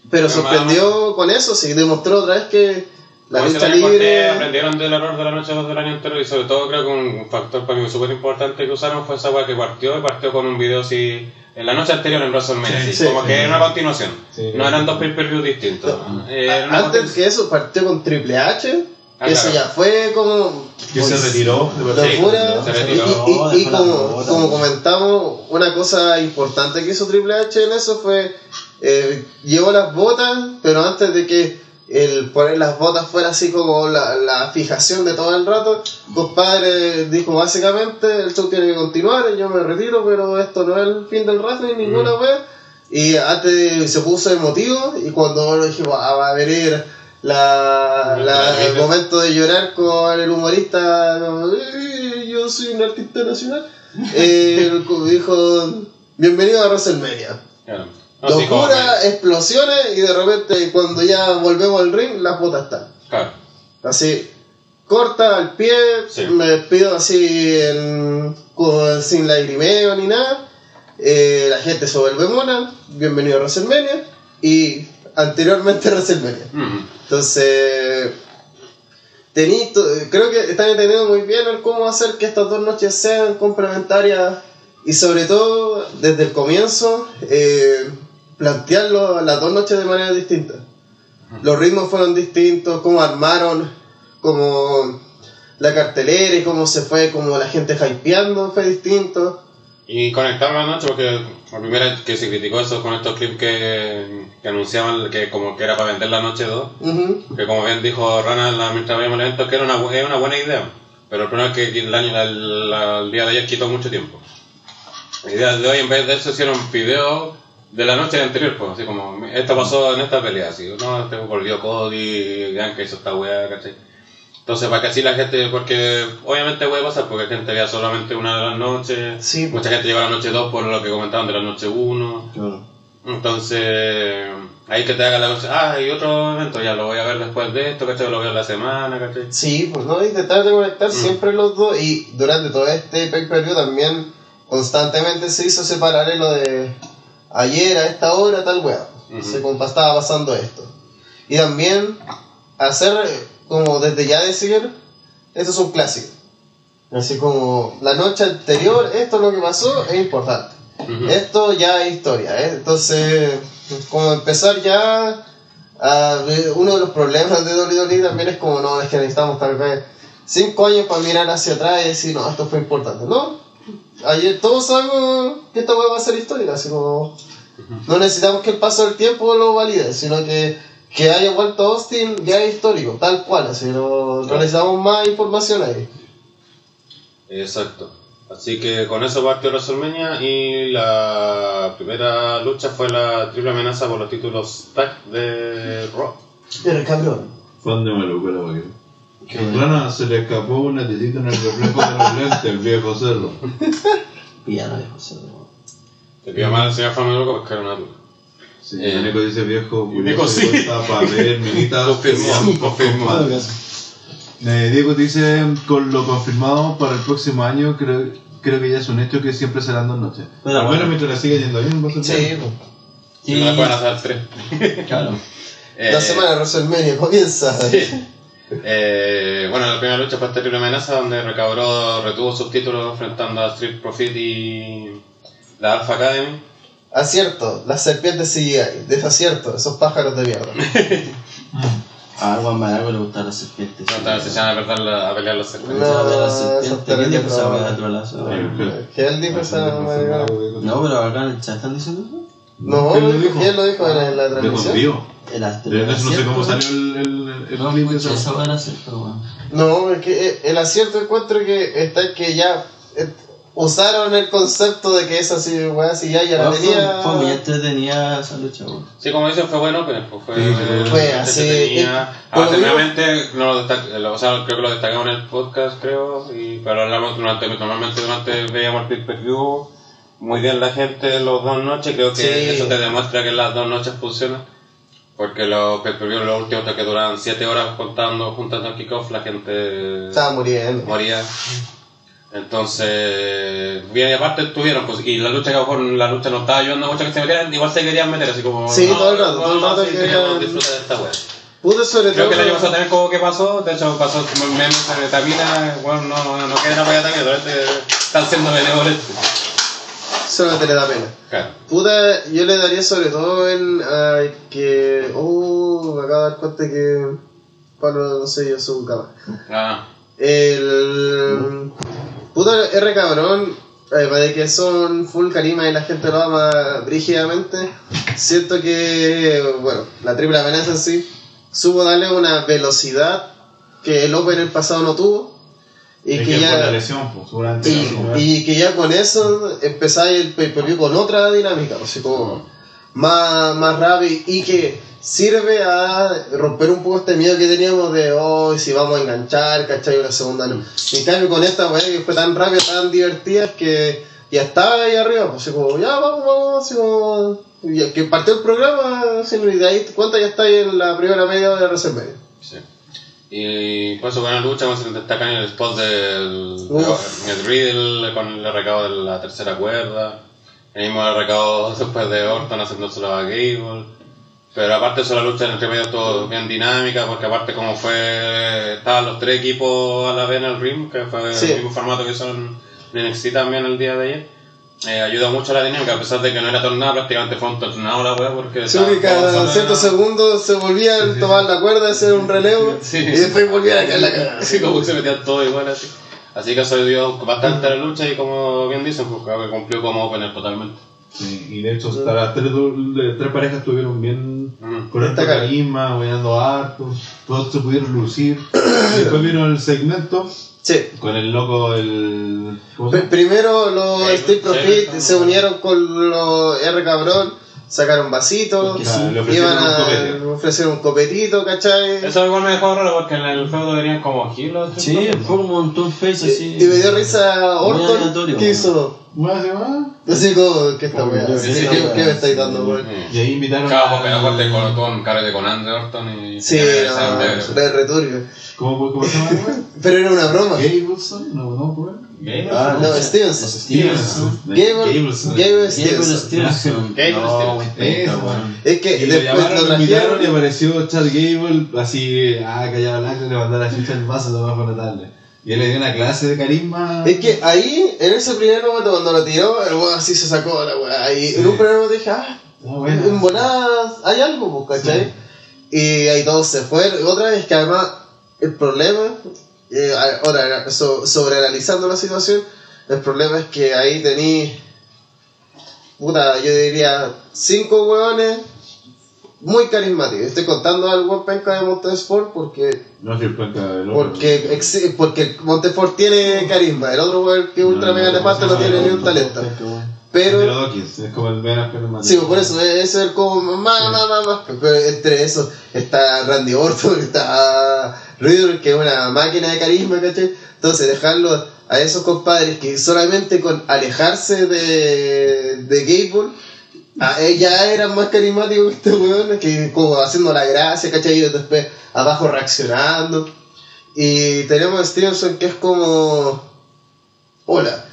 Pero Fue más- sorprendió con eso, sí, demostró otra vez que la Como lucha libre... Aprendieron del error de la noche 2 del año entero y sobre todo creo que un factor para mí súper importante que usaron fue esa weá que partió y partió con un video así en la noche anterior en WrestleMania, Sí, sí, como sí, que sí. era una continuación. Sí. no eran dos pay-per-views distintos. Eh, Antes que eso partió con Triple H, Ah, eso claro. ya fue como Que se retiró. de locura. se y, retiró, y- como, pelota. como comentamos, una cosa importante que hizo Triple H en eso fue eh, llevó las botas, pero antes de que el poner las botas fuera así como la, la fijación de todo el rato, compadre dijo básicamente el show tiene que continuar, yo me retiro, pero esto no es el fin del wrestling, ninguna vez. Y antes se puso emotivo y cuando lo dije, "Ah, va a venir la, la- el momento de llorar con el humorista, no, "Eh, yo soy un artista nacional, *laughs* eh, dijo, bienvenido a WrestleMania. Claro. No, sí, como- Locura, explosiones y de repente cuando ya volvemos al ring, las botas están. Claro. Así, corta al pie, Sí. me despido así en- con- sin lagrimeo ni nada. Eh, la gente se vuelve mona, bienvenido a WrestleMania y anteriormente a *laughs* WrestleMania. Entonces, tení creo que están entendiendo muy bien el cómo hacer que estas dos noches sean complementarias y sobre todo desde el comienzo eh, plantearlo las dos noches de manera distinta. Los ritmos fueron distintos, cómo armaron, como la cartelera y cómo se fue, como la gente hypeando fue distinto. Y conectaron la noche porque la primera que se criticó eso con estos clips que, que anunciaban que como que era para vender la noche 2. Ujú. Que como bien dijo Rana la- mientras veíamos el evento, que era una, era una buena idea. Pero el problema es que el, año, la- el día de ayer quitó mucho tiempo. El día de hoy, en vez de eso, hicieron videos de la noche anterior, pues, así como, esto pasó en esta pelea, así, no, este volvió Cody, que hizo esta weá, ¿cachai? Entonces, para que así la gente, porque obviamente puede pasar, porque la gente vea solamente una de las noches, Sí, mucha gente llegó a la noche 2 por lo que comentaban de la noche 1, entonces, ahí que te haga la cosa, ah, y otro evento, ya lo voy a ver después de esto, ¿cachai? Lo veo en la semana, ¿cachai? Sí, pues no, intentar de conectar Mm. siempre los dos y durante todo este pay-per-view también constantemente se hizo ese paralelo de ayer a esta hora tal weá, Ujú. se compa- estaba pasando esto. Y también hacer eh, como desde ya decir, esto es un clásico. Así como la noche anterior, esto es lo que pasó, es importante. Esto ya es historia, ¿eh? entonces como empezar ya a ver, uno de los problemas de WWE también es como no, es que necesitamos tal vez cinco años para mirar hacia atrás y decir no, esto fue importante, ¿no? Ayer todos sabemos que esta hueá va a ser histórica, así como No necesitamos que el paso del tiempo lo valide, sino que, que haya vuelto Austin ya es histórico, tal cual, así no, no necesitamos más información ahí. Exacto. Así que con eso partió WrestleMania y la primera lucha fue la triple amenaza por los títulos tag de Raw. Pero cabrón. Fan de maluco la. Qué Rana se le escapó una tetita en el reflejo de los lentes, el viejo cerdo. Piano de José. ¿no? Te pido mal el señor Famaluco porque era una duda. Sí, Eh, Nico dice viejo, Nico, sí. para ver, *laughs* minitas. Confirmó, confirmó. Eh, Diego dice, con lo confirmado para el próximo año, creo, creo que ya es un hecho que siempre serán dos noches. Pero Al bueno. mientras la siga yendo bien, va a ser Sí, pues. Si no le pueden hacer tres. *laughs* Claro. *laughs* Eh, la semana de WrestleMania comienza. Eh, bueno, la primera lucha fue Terrible Amenaza, donde recabró, retuvo sus títulos enfrentando a Street Profit y la Alpha Academy. Acierto, las serpientes CGI. Desacierto, esos pájaros de mierda. A Juan Marago le gustan las serpientes. No estaban se echan a, perder la- a pelear las serpientes. No, No, las serpientes. ¿Quién dijo esa weá de trolazo? Que él dijo esa marihuana. No, pero acá en el chat están diciendo eso. No, ¿Quién lo dijo? ¿quién lo dijo en la De transmisión? confío. El eso no sé cómo salió el, el, el No, clip de esa weá era cierto, weón. No, es que eh, el acierto encuentro que está en que ya eh, usaron el concepto de que esa sí, weá, si ya, ya la Fue- tenía. Fue muy entretenida esa lucha, weón. Sí, como dicen, fue bueno, pero pues fue, Sí, fue- así. Eh, Alternativamente, no lo destac- o sea, creo que lo destacamos en el podcast, creo, y, pero hablamos durante, normalmente durante veíamos el pay-per-view, muy bien la gente los dos noches, creo que Sí. eso te demuestra que las dos noches funcionan, porque los pay-per-view, los últimos que duran 7 horas contando, juntando el kickoff, la gente Estaba muriendo. moría. Entonces, bien, y aparte estuvieron, pues, y la lucha que a lo mejor la lucha no estaba ayudando mucho que se metieran, igual se querían meter, así como. Sí, no, todo el rato, no, todo el no, rato sí, que eran- disfrutar de esta wea. Pude sobre Creo todo. que el año pasado también como que pasó, de hecho pasó meme de Tamina, bueno, no, no quieren apoyar a Tamina, pero este están siendo benevolentes. Solamente le da pena. Claro. Puta, yo le daría sobre todo en ay, que. Uh, me acabo de dar cuenta que. Pablo, no sé, yo soy un cama. Ah, El. Puta, R cabrón, además de que son full carisma y la gente lo ama brígidamente, siento que, bueno, la triple amenaza en sí, supo darle una velocidad que el Open en el pasado no tuvo. Y que, la ya. lesión, pues. Y, y que ya con eso empezáis el pay per view con otra dinámica, así como más, más rápido y que sirve a romper un poco este miedo que teníamos de hoy si vamos a enganchar, ¿cachai? Una segunda no. En cambio con esta weá que fue tan rápida, tan divertida que ya estaba ahí arriba, pues así como, ya vamos, vamos, así como y que partió el programa, y de ahí cuenta ya está ahí en la primera media de WrestleMania. sí. Y por eso buena lucha, como se destacan en el spot del el Riddle con el recado de la tercera cuerda, el mismo recado *laughs* después de Orton haciéndoselo a Gable. Pero aparte de eso, la lucha en entre medio todo bien dinámica, porque aparte como fue, estaban los tres equipos a la vez en el ring, que fue Sí. el mismo formato que son en NXT también el día de ayer, eh, ayuda mucho a la dinámica, a pesar de que no era tornado, prácticamente fue un tornado la wea, porque... Sí, que cada ciertos segundos se volvían a tomar la cuerda, hacer un relevo *laughs* Sí. y después volvían a caer la cara. Así como que se metían todos igual así. Así que eso dio bastante a la lucha y como bien dicen, pues creo que cumplió como opener totalmente. Sí, y de hecho, hasta las tres, tres parejas estuvieron bien Ujú. con harto Destacar. carisma, bailando harto, todos se pudieron lucir. Y *coughs* después vino el segmento Sí. con el loco, el. Primero los sí, Profit se unieron con los R cabrón, sacaron vasitos, sí. iban un a ofrecer un copetito, ¿cachai? Eso igual me dejó raro porque en el feudo venían como giros. Sí, fue un tour face así. Y, y me dio risa Orton, que hizo Más y más. así como, ¿qué Como weá? yo, ¿Qué, sí, qué- qué me estáis dando, weón? Y ahí invitaron Claro, a. porque aparte con, con carrete con Andre Orton y... Sí, no, re returbio. ¿Cómo, cómo se llama, weón? *laughs* Pero era una broma. Gableson, no, no, weón. Ah, No, Stevenson. Stevenson. Gable, Stevenson. Gable No, Stevenson. Es que después lo invitaron y apareció Chad Gable, así, ah, callado le mandó la chucha el vaso, lo más notable. Y él le dio una clase de carisma. Es que ahí, en ese primer momento cuando lo tiró, el weón así se sacó la weá. Y en un primer momento dije, ah, Ah, bueno. en voladas hay algo, pues, ¿cachai? Y ahí todos se fueron. Otra vez que además el problema, eh, ahora so- sobreanalizando la situación, el problema es que ahí tení puta, yo diría, cinco hueones muy carismáticos. Estoy contando al buen penca de Montesport porque No soy el penca del otro. porque, ex- porque Montefort tiene carisma, el otro weón que es ultra No, mega no, no, no, tiene ni un talento. Pero Dawkins, es como el menos carismático. sí, por eso, ese es el como más, más, más, más. Pero entre eso está Randy Orton, *laughs* está Riddle, que es una máquina de carisma, ¿cachai? Entonces, dejarlo a esos compadres que solamente con alejarse de, de Gable, a- eh, ya eran más carismáticos que este weón, que como haciendo la gracia, ¿cachai? Y después abajo reaccionando. Y tenemos a Stevenson que es como. Hola.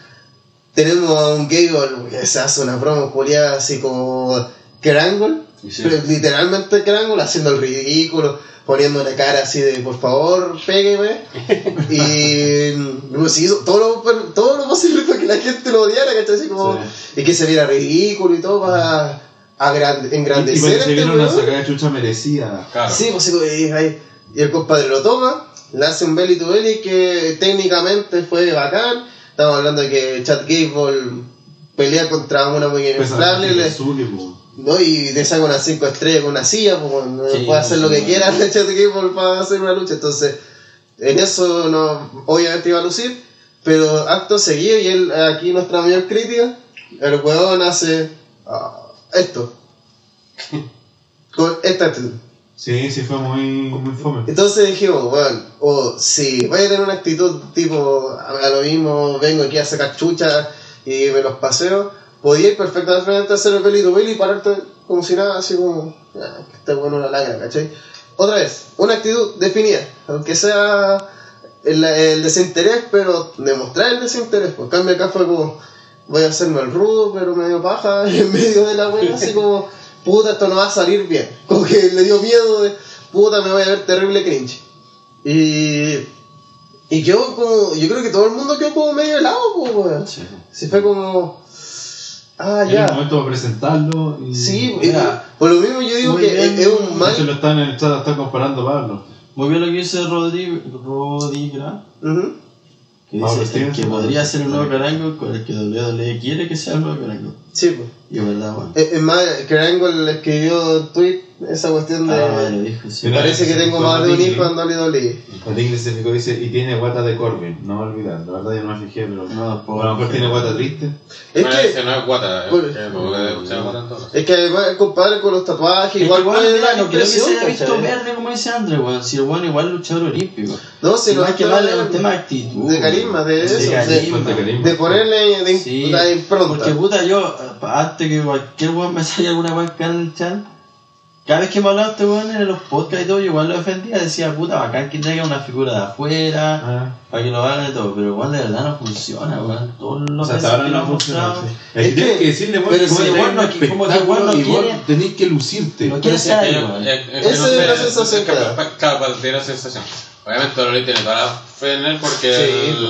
Tenemos a un Gable se hace una promo culiada así como. Crangle. Sí. pero Literalmente Crangle haciendo el ridículo. Poniendo una cara así de por favor, pégueme. *laughs* y. Pues hizo todo lo, todo lo posible para que la gente lo odiara, ¿cachai? Así como. Y que se viera ridículo y todo para. Y engrandecer a que este viene una weón. sacada de chucha merecida. Claro. Sí, pues sí, pues, y, ahí- y el compadre lo toma, le hace un belly to belly que técnicamente fue bacán. Estamos hablando de que Chad Gable pelea contra una Pues, inflable ¿no? y le saca unas 5 estrellas con una silla, pues no Sí, puede hacer lo sí, que sí. quiera *laughs* Chad Gable para hacer una lucha. Entonces, en eso no, obviamente iba a lucir, pero acto seguido, y él, aquí nuestra mayor crítica, el huevón hace ah, esto. Con esta actitud. Sí, sí fue muy, muy fome. Entonces dijimos, bueno, o si vaya a tener una actitud tipo, a lo mismo, vengo aquí a sacar chucha y me los paseo, podía ir perfectamente hacer el pelito peli y pararte como si nada, así como, "Ah, que este bueno la lagra, ¿cachai? Otra vez, una actitud definida, aunque sea el, el desinterés, pero demostrar el desinterés, pues cambio acá fue como, voy a hacerme el rudo, pero medio paja, *laughs* en medio de la wea, así *laughs* como, puta, esto no va a salir bien. *laughs* Como que le dio miedo de, puta, me voy a ver terrible cringe. Y, y yo como, yo creo que todo el mundo quedó como medio helado, pues, weón. Sí. Se fue como, ah, Era el ya. momento de presentarlo. Y Sí, Mira, por lo mismo yo digo que bien. es, un mal. lo están en el chat, lo están comparando Pablo. Muy bien lo que dice Rodri, Rodigra, Ujú. que Pablo dice el que podría ser un nuevo Carango con el que WWE quiere que sea el nuevo Carango. Sí, pues. Y es verdad, bueno. Es, es más, Krangle escribió un tweet esa cuestión de. Ah, lo dijo, sí. Mira, parece que tengo más de un hijo en WWE. Patín se fijó dice, y tiene guata de Corbin, no me olvidar, la verdad yo no me fijé, pero No, tampoco. a lo mejor tiene guata triste. Es que, ese no es guata, Por- es que además compadre con los tatuajes Es igual puede dar no creo que se haya visto verde como dice André, weón. Si el bueno igual es luchador olímpico. No, si no más que vale de- un tema de actitud. de carisma, de weón. eso, de- ponerle la impronta. Porque puta, yo, eh, antes que cualquier weón me salga alguna weón en el chat, cada vez que me hablaba este weón en los podcasts y todo, yo igual lo defendía, decía, puta, bacán que traiga una figura de afuera, Ah, para que lo hagan y todo, pero weón, de verdad no funciona, weón. Todos o los sea, hasta veces ahora que no lo han funciona. mostrado, sí. Es Es que que- que decirle, bueno, pero como si weón un no como que weón no quiere- tenés que lucirte. No quiere ser weón. eh, Esa es la sensación Claro, para tiene la sensación. Obviamente Loli tiene en él porque Sí, el-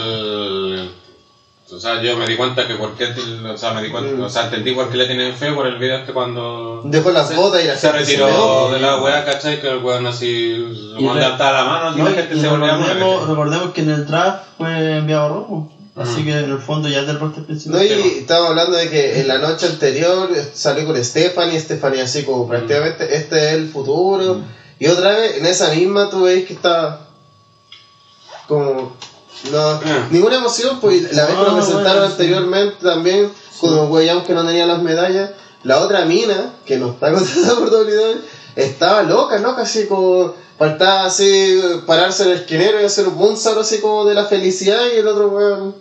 o sea, yo me di cuenta que por qué, o sea, me di cuenta, Mm. o sea, entendí por qué le tienen fe por el video este cuando Dejó las botas y la se retiró de la weá, ¿cachai? Que el weón así, weón re- levantaba la mano y No, y- gente y se recordemos, mover. recordemos que en el draft fue enviado rojo. Así Mm. que en el fondo ya es del roster principal. No, y estábamos hablando de que en la noche anterior salió con Stephanie, Stephanie así como prácticamente este es el futuro. Y otra vez, en esa misma tú veis que está como... No, ninguna emoción, pues la vez que lo Ah, presentaron anteriormente también, con los güeyamos que no tenían las medallas, la otra mina, que no está *laughs* contratada por WWE, estaba loca, ¿no? Casi como faltaba así pararse en el esquinero y hacer un moonsault así como de la felicidad y el otro weón,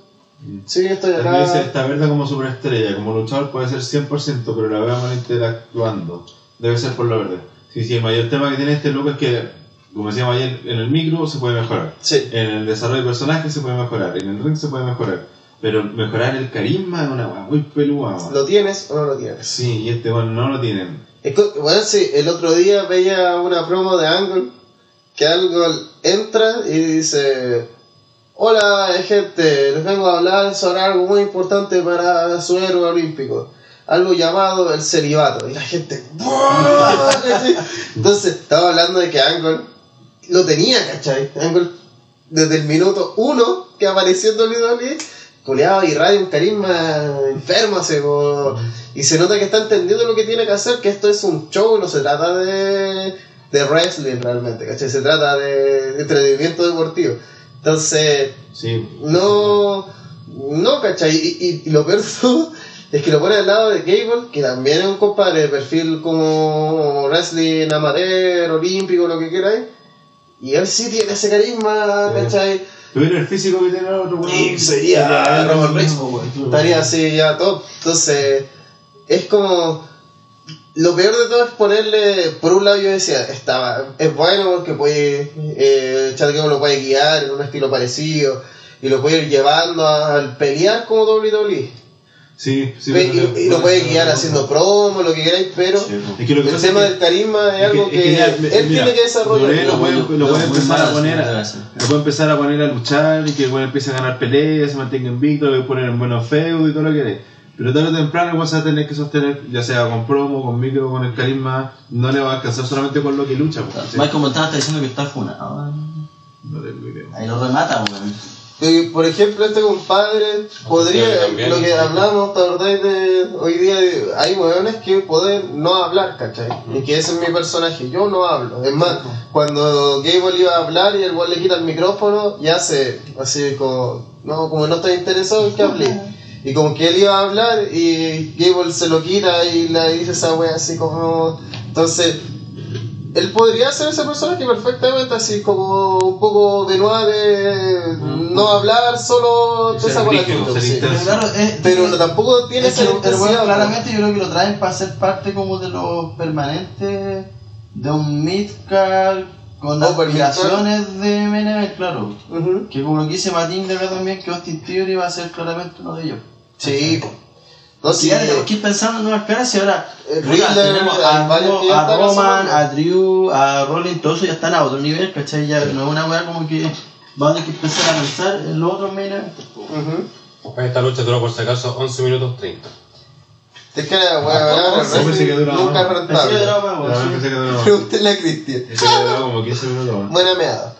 sí, estoy También dice, acá. está verde como superestrella, como luchador puede ser 100%, pero la veo mal interactuando. Debe ser por lo verde. Sí, sí, el mayor tema que tiene este loco es que, como decíamos ayer, en el micro se puede mejorar. Sí. En el desarrollo de personajes se puede mejorar, en el ring se puede mejorar. Pero mejorar el carisma es una muy weón. ¿Lo tienes o no lo tienes? Sí, y este bueno no lo tienen. Es que, bueno, sí, el otro día veía una promo de Angle que Angle entra y dice: Hola, gente, les vengo a hablar sobre algo muy importante para su héroe olímpico. Algo llamado el celibato. Y la gente. "¡Buah!". *laughs* Entonces, estaba hablando de que Angle lo tenía, ¿cachai? Angle, desde el minuto uno que apareció en WWE, culiado irradia un carisma enfermo, así, como- y se nota que está entendiendo lo que tiene que hacer, que esto es un show, no se trata de, de wrestling realmente, ¿cachai? Se trata de, de entretenimiento deportivo. Entonces, Sí. no, no, ¿cachai? Y, y- y lo peor *laughs* es que lo pone al lado de Gable, que también es un compadre de perfil como wrestling amateur, olímpico, lo que queráis. Y él sí tiene ese carisma, ¿cachai? Tuviera el físico que tiene el otro, weón. Y sería Roman Reigns. Estaría así ya top. Entonces, es como. Lo peor de todo es ponerle. Por un lado, yo decía, estaba, es bueno porque puede. Eh, Chad Gable lo puede guiar en un estilo parecido. Y lo puede ir llevando al pelear como WWE. Sí, sí. Pe- pero- y, y lo puede guiar haciendo promo, lo que queráis, pero. Es que lo que el tema es que- del carisma es, algo es que, ya, él mira, tiene que desarrollar. Lo puede, Muy- lo puede empezar a poner a, lo puede empezar a poner a luchar y que bueno, empiece a ganar peleas, se mantenga invicto, lo puede poner en buenos feudos y todo lo que queráis. Pero tarde o temprano igual se va a tener que sostener, ya sea con promo, con micro, con el carisma, no le va a alcanzar solamente con lo que lucha. pues, ¿sí? Michael Montana está diciendo que está funado. No tengo idea. Ahí lo remata, weón. Y, por ejemplo, este compadre podría, también, lo que hablamos, ¿te acordáis de hoy día? de- hay hueones que pueden no hablar, ¿cachai? Y que ese es mi personaje, yo no hablo. Es más, cuando Gable iba a hablar y el weón le quita el micrófono, ya se, así como, no, como no estoy interesado en que hable. Y como que él iba a hablar y Gable se lo quita y le dice esa wea así como... Entonces, él podría ser ese personaje perfectamente, así como un poco de nuevo de no hablar, solo Ser esa con la. Pero claro, es, Pero no- tampoco tiene es que esa el- intensidad, claramente yo creo que lo traen para ser parte como de los permanentes de un midcard con Oh, aspiraciones de MNM, claro. Que como lo que dice Matín de acá también, que Austin Theory va a ser claramente uno de ellos. Sí. No, Si sí, ya tenemos que ir pensando en nuevas y ahora Eh, Riddler, tenemos hay a, ya a Roman, a Drew, a Rollin, todos ya están a otro nivel, ¿cachai? Ya no es una weá como que vamos a tener que empezar a pensar en los otros main po. Ujú. Esta lucha duró por si acaso 11 minutos 30. Es que la Ah, weá, duraba nunca es más. Pensé que rentable. Pregúntenle a Cristian. Pensé que duraba como 15 minutos más. Buena meada.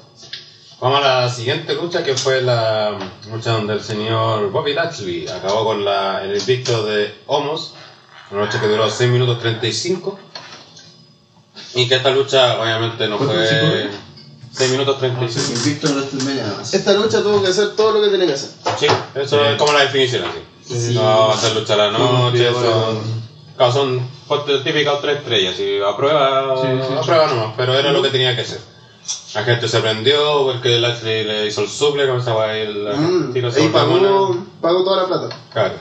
Vamos a la siguiente lucha que fue la lucha donde el señor Bobby Lashley acabó con la, el invicto de Homos, una lucha que duró 6 minutos 35 y que esta lucha obviamente no ¿Cuánto fue fue? 6 minutos 35. Invicto. Esta lucha tuvo que hacer todo lo que tenía que hacer. Sí, eso es como la definición así. Sí. No va a ser lucha a la noche, Sí, son, claro, son típicas tres estrellas, y a prueba, Sí, sí, a sí. prueba nomás, pero era lo que tenía que ser. La gente se prendió porque Lashley le hizo el suple, esa guay, el Mm, tiro se y pagó, pagó toda la plata. Claro.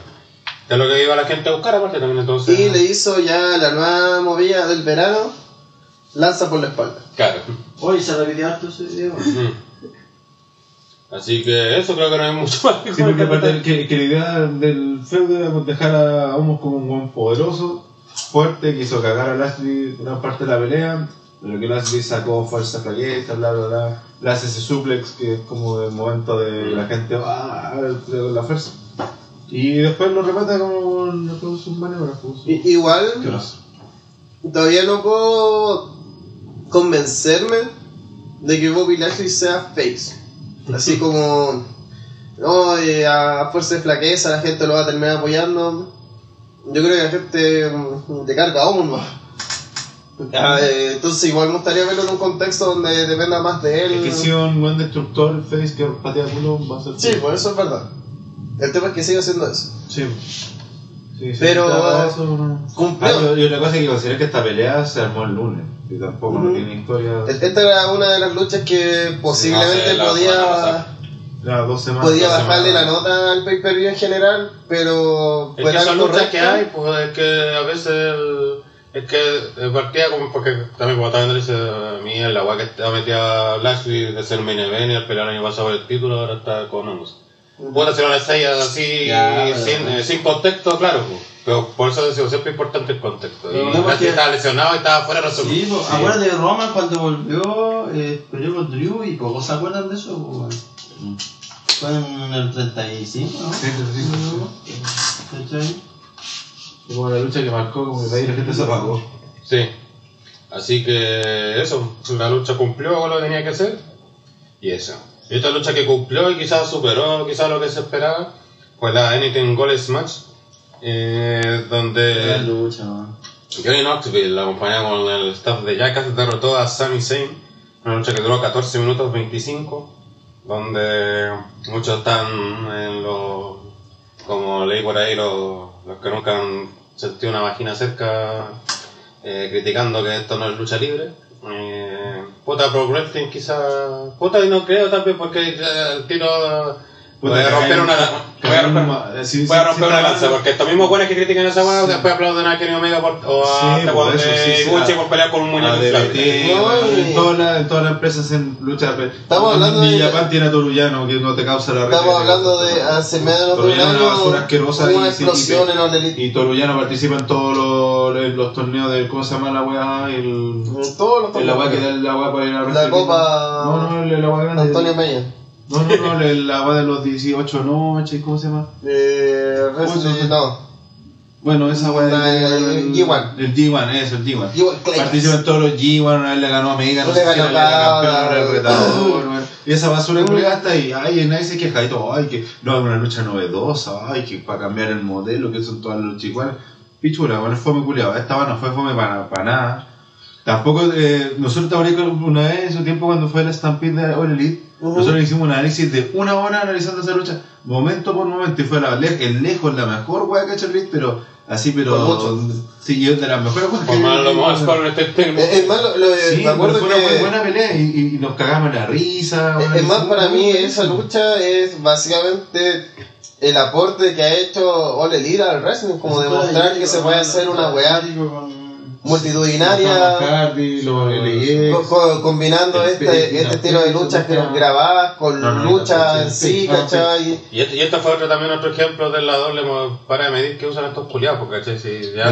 Es lo que iba la gente a buscar aparte también entonces. Y le hizo ya la nueva movida del verano, lanza por la espalda. Claro. Oye, se repitió harto ese video. Así que eso creo que no hay mucho más que Sí, porque aparte que, que la idea del feudo era pues, dejar a Homos como un buen poderoso, fuerte, que hizo cagar a Lashley una parte de la pelea, pero que Lashley sacó fuerza, flaqueza, bla bla bla. Le hace ese suplex que es como el momento de la gente, ah, de la fuerza. Y después lo remata como con con sus maniobras. con I- igual, todavía no puedo convencerme de que Bobby Lashley sea face. *laughs* Así como, no, eh, a fuerza de flaqueza la gente lo va a terminar apoyando. Yo creo que la gente mm, te carga a uno. Ah, eh, entonces igual me gustaría verlo en un contexto donde dependa más de él. Es que si un buen destructor face que patea culo va a ser. Sí, por eso es verdad. El tema es que sigue haciendo eso. Sí. Sí, sí, Pero- estaba eso, no. Cumplió. Ah, y- otra cosa que considerar que esta pelea se armó el lunes. Y tampoco no tiene historia. Esta era una de las luchas que posiblemente no la podía, dos semanas. podía dos bajarle la nota al pay-per-view en general, pero Es que son luchas que hay, pues es que a veces el, es que eh, partía como porque también como también dice a mí en la agua que estaba metida Lashley de ser main event y al pelear el año pasado por el título ahora está con Homos. Puede hacer una estrella así Ya, sin, eh, sin contexto, claro, pues. pero por eso decimos siempre es importante el contexto. Y No, porque- estaba lesionado y estaba fuera de razón. Sí, pues, acuérdate de Roman cuando volvió, eh, peleó con Drew y pocos se acuerdan de eso, pues. Fue en el 35, ¿no? Sí, sí, sí, ¿Cachai? Como la lucha que marcó, como que ahí la gente se apagó. Sí. Así que eso, la lucha cumplió con lo que tenía que hacer. Y eso. Y esta lucha que cumplió y quizás superó quizás lo que se esperaba fue la Anything Goals Match, eh, donde lucha. Johnny Knoxville, acompañado con el staff de Jackass, derrotó a Sami Zayn, una lucha que duró 14 minutos 25, donde muchos están en los, como leí por ahí, los, los que nunca han sentido una vagina cerca, eh, criticando que esto no es lucha libre. Eh, puta Pro Wrestling quizá, puta y no creo también porque el tiro... Voy a romper una, voy a romper, Sí, Voy a romper sí, una lanza, porque estos mismos buenos que critican esa weá, después aplauden a Kenny Omega por, o a Sí, este por weón eso, de sí, sí, Gucci por pelear con un muñeco en todas las en todas las empresas hacen lucha. Estamos hablando Ni de- Japan tiene a Torullano que no te causa la Estamos hablando de hace menos de un Torullano es una basura año una explosión y- en. Y Torullano participa en todos los, los torneos de. ¿Cómo se llama la weá? El. En todos los el la weá que da la weá para ir a La Copa- No, no, el- la weá grande. Antonio Meyer. No, no, no, el- la weá de los 18 noches, ¿cómo se llama? Eh, no. Bueno, esa weá. Del- el G1. El G1, eso, el G1. G1 Climax. Participa en todos los G1, una vez le ganó a Mega, no sé si ganó el retador. Y esa basura que hasta y ay, nadie se queja y todo, ay, que no es una lucha novedosa, ay, que para cambiar el modelo, que son todas las luchas iguales. Pichura, bueno, es fome culiado. Esta no fue fome para, para nada. Tampoco, eh, nosotros también una vez en su tiempo cuando fue la Stampede de All Elite, Nosotros hicimos un análisis de una hora analizando esa lucha, momento por momento, y fue la, le- el lejos la mejor weá que ha hecho el Elite, pero así, pero. Por mucho. Sí, es de las mejores weas que- más lo más con este técnico. Es más, lo- lo- Sí, me acuerdo fue una buena pelea y, y- y nos cagamos en la risa. Es más, para mí esa lucha es básicamente el aporte que ha hecho All Elite al wrestling, como demostrar que se puede hacer una weá multitudinaria, co- combinando El este, este estilo de luchas que la- grabadas con No, no, no, lucha no, en sí, ¿cachai? Y este, y este fue otro, también otro ejemplo de la doble para de medir que usan estos culiados, porque ¿cachai? si ya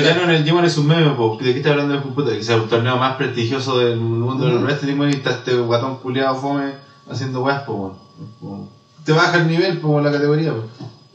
ya no en el G1 es un meme. ¿de qué está hablando de puta? Que sea un torneo más prestigioso del mundo del wrestling, weón, y está este guatón culiado fome haciendo weas, Te baja el nivel, po, la categoría, po.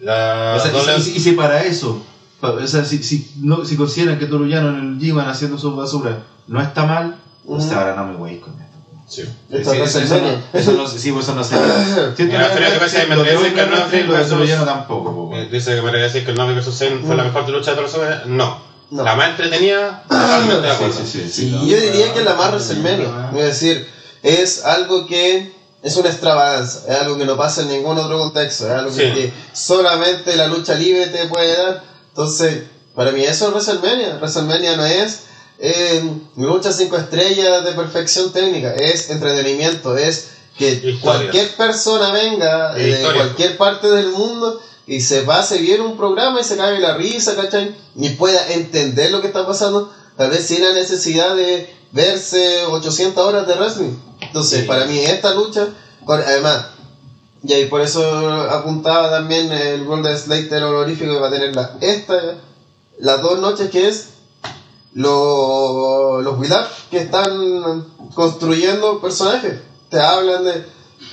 la O sea, y doble- si- y, si- y si para eso, o sea, si, si, no, si consideran que Torullano en el G1 haciendo su basura no está mal, pues Ujú. ahora no me voy con esto. Sí. Es eso, eso no, eso no, sí, pues eso no se Siento Mira, que- creo que pasa que me parece que Oakland no Wrestling, es lo de versus- Torullano tampoco. Dice que me decir que el Novi vs. Zen fue la mejor lucha de toda la semana. No. No. La más entretenida, totalmente de acuerdo. Sí, sí, sí, yo diría que la más WrestleMania. Es decir, es algo que es una extravaganza, es algo que no pasa en ningún otro contexto, es algo Sí. que, que solamente la lucha libre te puede dar. Entonces, para mí eso es WrestleMania. WrestleMania no es eh, lucha cinco estrellas de perfección técnica, es entretenimiento, es que cualquier persona venga de cualquier parte del mundo y se pase bien un programa y se cae la risa, ¿cachai? Y pueda entender lo que está pasando, tal vez sin la necesidad de verse 800 horas de wrestling. Entonces, Sí. para mí esta lucha, además, y ahí por eso apuntaba también el Golden Slater honorífico que va a tener la, esta, las dos noches que es lo- los Will Up que están construyendo personajes. Te hablan de.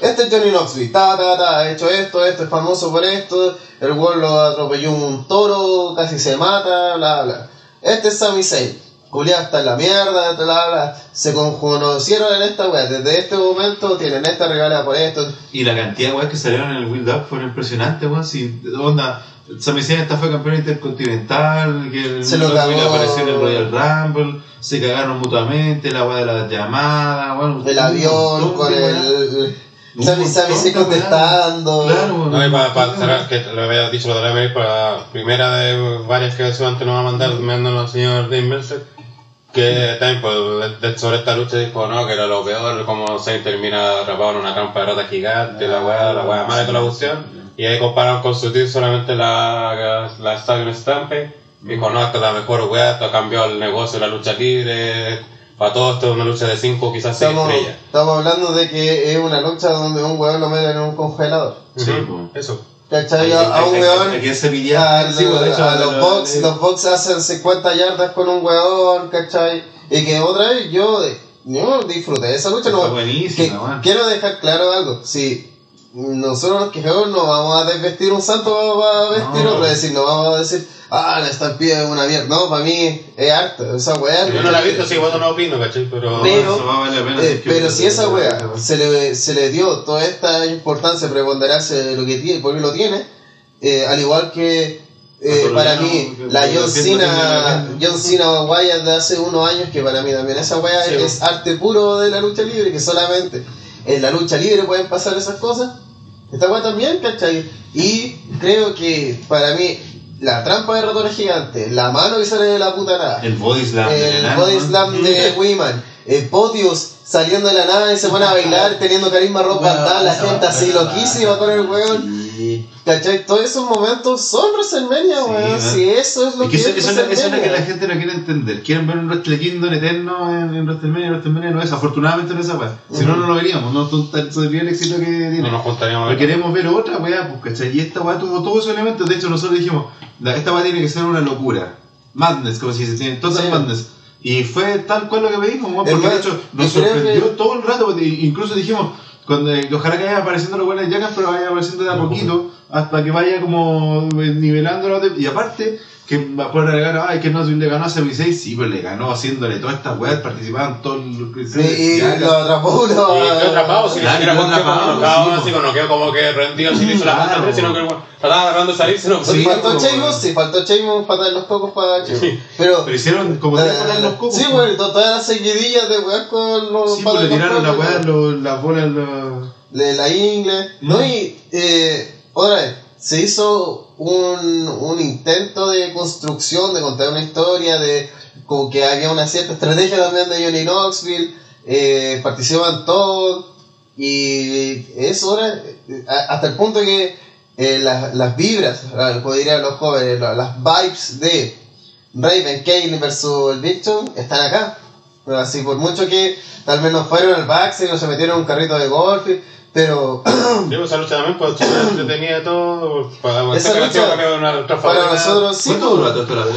Este es Johnny Knoxville, ta, ta, ta, ha hecho esto, esto es famoso por esto. El World lo atropelló un toro, casi se mata, bla, bla. Este es Sami Zayn, Julián está en la mierda, bla, bla. Se con- conocieron en esta wea. Desde este momento tienen esta regala por esto. Y la cantidad de weas que salieron en el Build Up fueron impresionantes, weón. Si, onda, Sami Zayn esta fue campeón intercontinental, que el Se lo cagó. apareció en el Royal Rumble, se cagaron mutuamente, la wea de la llamada, bueno, El avión montón con el. Un Sami weas. contestando. Claro. No, y para, para cerrar, que lo había dicho lo de la para la primera de varias que seguramente nos va a mandar, me mandan el señor Dave Mercer, que también pues, de- sobre esta lucha dijo no, que era lo peor, como se termina atrapado en una trampa de rata gigante, la weá, la weá mala de toda la cuestión, y ahí compararon con su tío solamente la, la Stadium Stampede, dijo no, esta es la mejor weá, esto cambió el negocio de la lucha libre, para todo esto es una lucha de 5, quizás 6 Estamos, estrellas. estamos hablando de que es una lucha donde un weón lo meten en un congelador. Sí. Eso. ¿Cachai? A, un weón. hay que se A, pillar. Sí, pues, de hecho, a lo- los lo- box, los box hacen 50 yardas con un weón, ¿cachai? Y que otra vez yo, yo disfruté de esa lucha. Está No, que- man. quiero dejar claro algo. Si nosotros nos quejamos, no vamos a desvestir un santo, vamos a vestir No. otro. Es decir, no vamos a decir, ah, la estampida es una mierda. No, para mí es arte. Esa weá. Yo no la he visto, así igual no opino, ¿cachai? Pero... Pero- Eso va a valer la pena, Eh, que- pero si esa wea se le, se le dio toda esta importancia, preponderancia de lo que tiene, porque lo tiene, eh, al igual que eh, para mí la John Cena John Cena Wyatt de hace unos años que para mí también esa Sí. es arte puro de la lucha libre que solamente en la lucha libre pueden pasar esas cosas esta wea también ¿cachai? y creo que para mí la trampa de ratón gigante la mano que sale de la puta nada El body slam. el body slam de Wiman, el Podius saliendo de la nada y se pone a bailar *laughs* teniendo carisma rock Bueno, bandal, la gente así loquísima con el weón. ¿Cachai? Todos esos momentos son WrestleMania, Sí, weón. Si eso es lo Es que que es eso, es lo- eso es lo que la gente no quiere entender. Quieren ver un Wrestle Kingdom eterno en, en WrestleMania. WrestleMania no es, afortunadamente no es esa weá. Si no, no lo veríamos. No tendría el éxito que tiene. No nos juntaríamos a Pero ver. queremos ver otra weá, pues, ¿cachai? Y esta weá tuvo todos esos elementos. De hecho, nosotros dijimos, "La- esta weá tiene que ser una locura. Madness, como si se tiene total Sí. madness. Y fue tal cual lo que pedimos, weón, porque de hecho nos sorprendió todo el rato. porque Incluso dijimos, cuando, que ojalá que vayan apareciendo los buenos yacas, pero vayan apareciendo de a poquito, hasta que vaya como nivelando los de- Y aparte, que va a poder agregar, ay, que no le ganó a Sami Zayn, sí, pero le ganó haciéndole todas estas weas, participaban todos los Sí, y lo atrapó uno. Y quedó atrapado, si Claro, que atrapado, sí, así como no quedó como que rendido así, le hizo la tres, sino que bueno, trataba agarrando a salirse, no Sí, faltó Sheamus, sí, faltó Sheamus para dar los cocos para Sheamus. Pero, Pero hicieron como la- tres bolas los cocos. sí, pues. weón, todas las seguidillas de weón con los Sí, pues le tiraron la los- las bolas, los. de la ingle, ¿no? Y eh, otra vez, se hizo un, un intento de construcción, de contar una historia, de como que había una cierta estrategia también de Johnny Knoxville, eh, participan todos, y eso ahora, eh, hasta el punto que eh, las, las vibras, ah, como dirían los jóvenes, la- las vibes de Raven Kane versus el están acá. Así, por mucho que tal vez no fueron al backstage, no se metieron en un carrito de golf, pero Digo, esa lucha también, pues entretenida todo. Para Esa lucha, una otra para nosotros sí. ¿Cuánto duró vez?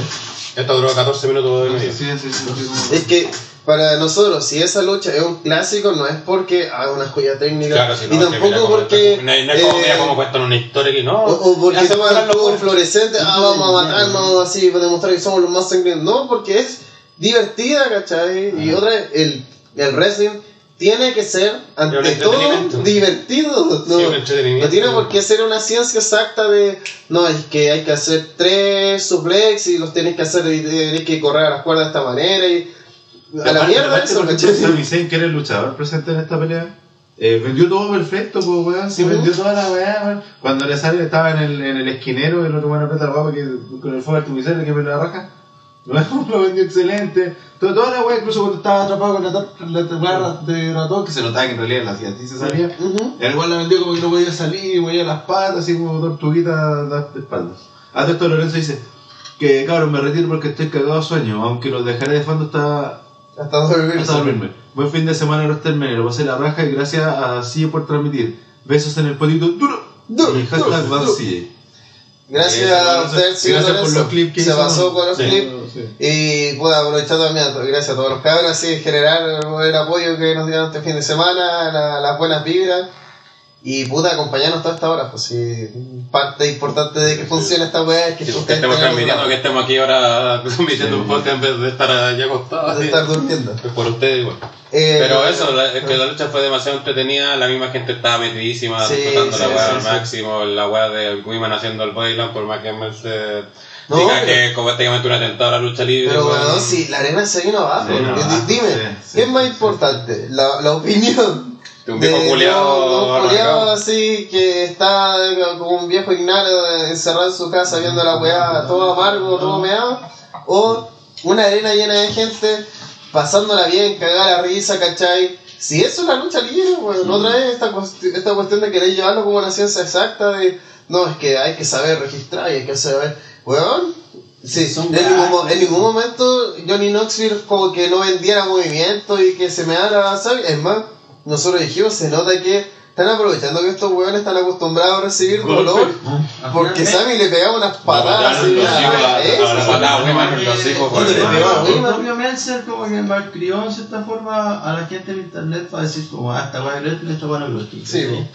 Esto duró 14 minutos y medio. Sí, sí, sí. Es que para nosotros, si esa lucha es un clásico, no es porque haga una joya técnica, Claro, si no, y tampoco porque. No, es- no es como, eh, cómo cuentan una historia que no. O, o porque cubo locura. fluorescente, ah, vamos a matarnos así para demostrar que somos los más sangrientos. No, porque es divertida, ¿cachai? Y otra, el, el wrestling tiene que ser, ante todo, divertido. No, Sí, no tiene por qué ser una ciencia exacta de, no, es que hay que hacer tres suplex y los tienes que hacer y tienes que correr a las cuerdas de esta manera y. A la mierda eso, ¿cachai? Que era el luchador presente en esta pelea, eh, vendió todo perfecto, pues weón, sí, vendió toda la weá, weón. Cuando le sale, estaba en el, en el esquinero, el otro weón aprieta la que con el fuego artificial que me la raja. Lo vendió excelente. Toda, toda la weá, incluso cuando estaba atrapado con la, la de ratón, que se notaba que en realidad la hacía así se salía. Ujú. El igual la vendió como que no podía salir, movía las patas, así como tortuguita de espaldas. A todo esto Lorenzo dice que cabrón me retiro porque estoy cagado de sueño, aunque los dejaré de fondo hasta, Hasta dormir. hasta dormirme. Buen fin de semana los terminé, lo pasé la raja y gracias a CJ por transmitir. Besos en el potito duro. Duro, y hashtag duro, Van duro. Gracias a usted, señor gracias por los clips que Se hizo, ¿no? con los Sí. clips. Y puedo aprovechar también, gracias a todos los cabros, así generar el apoyo que nos dieron este fin de semana, la- las buenas vibras. Y puta, acompañarnos toda esta hora, pues sí, parte importante de que funcione esta weá es que Que estemos transmitiendo, que estemos aquí ahora transmitiendo un podcast en vez de estar allá acostados. de estar durmiendo. Es por ustedes igual. Eh, Pero eso, la- es que la lucha fue demasiado entretenida, la misma gente estaba metidísima, Sí, disfrutando sí, la weá sí, al sí. máximo, la weá de Wiman haciendo el bodyland, por más que Mercer No, diga pero- que es completamente un atentado a la lucha libre. Pero weón. bueno, si la arena se vino abajo, Se abajo, dime, sí, sí, ¿qué es más sí, importante? La, la opinión De un viejo arrancado. así que está como un viejo ignaro encerrado en su casa viendo la weá todo amargo, todo meado, o una arena llena de gente pasándola bien, cagar la risa, ¿cachai? Si eso es la lucha libre, weón, otra vez esta, esta cuestión de querer llevarlo como una ciencia exacta de, no, es que hay que saber registrar y hay que saber, weón, Sí, Son en ningún, en momento Johnny Knoxville como que no vendiera movimiento y que se me haga, ¿sabes? Es más, nosotros dijimos, se nota que están aprovechando que estos weones están acostumbrados a recibir dolor. Porque Sammy le pegaba unas patadas así en la Meltzer como que malcrió en cierta forma a la gente en internet para decir como, ah, esta weá es esta weá no. Sí.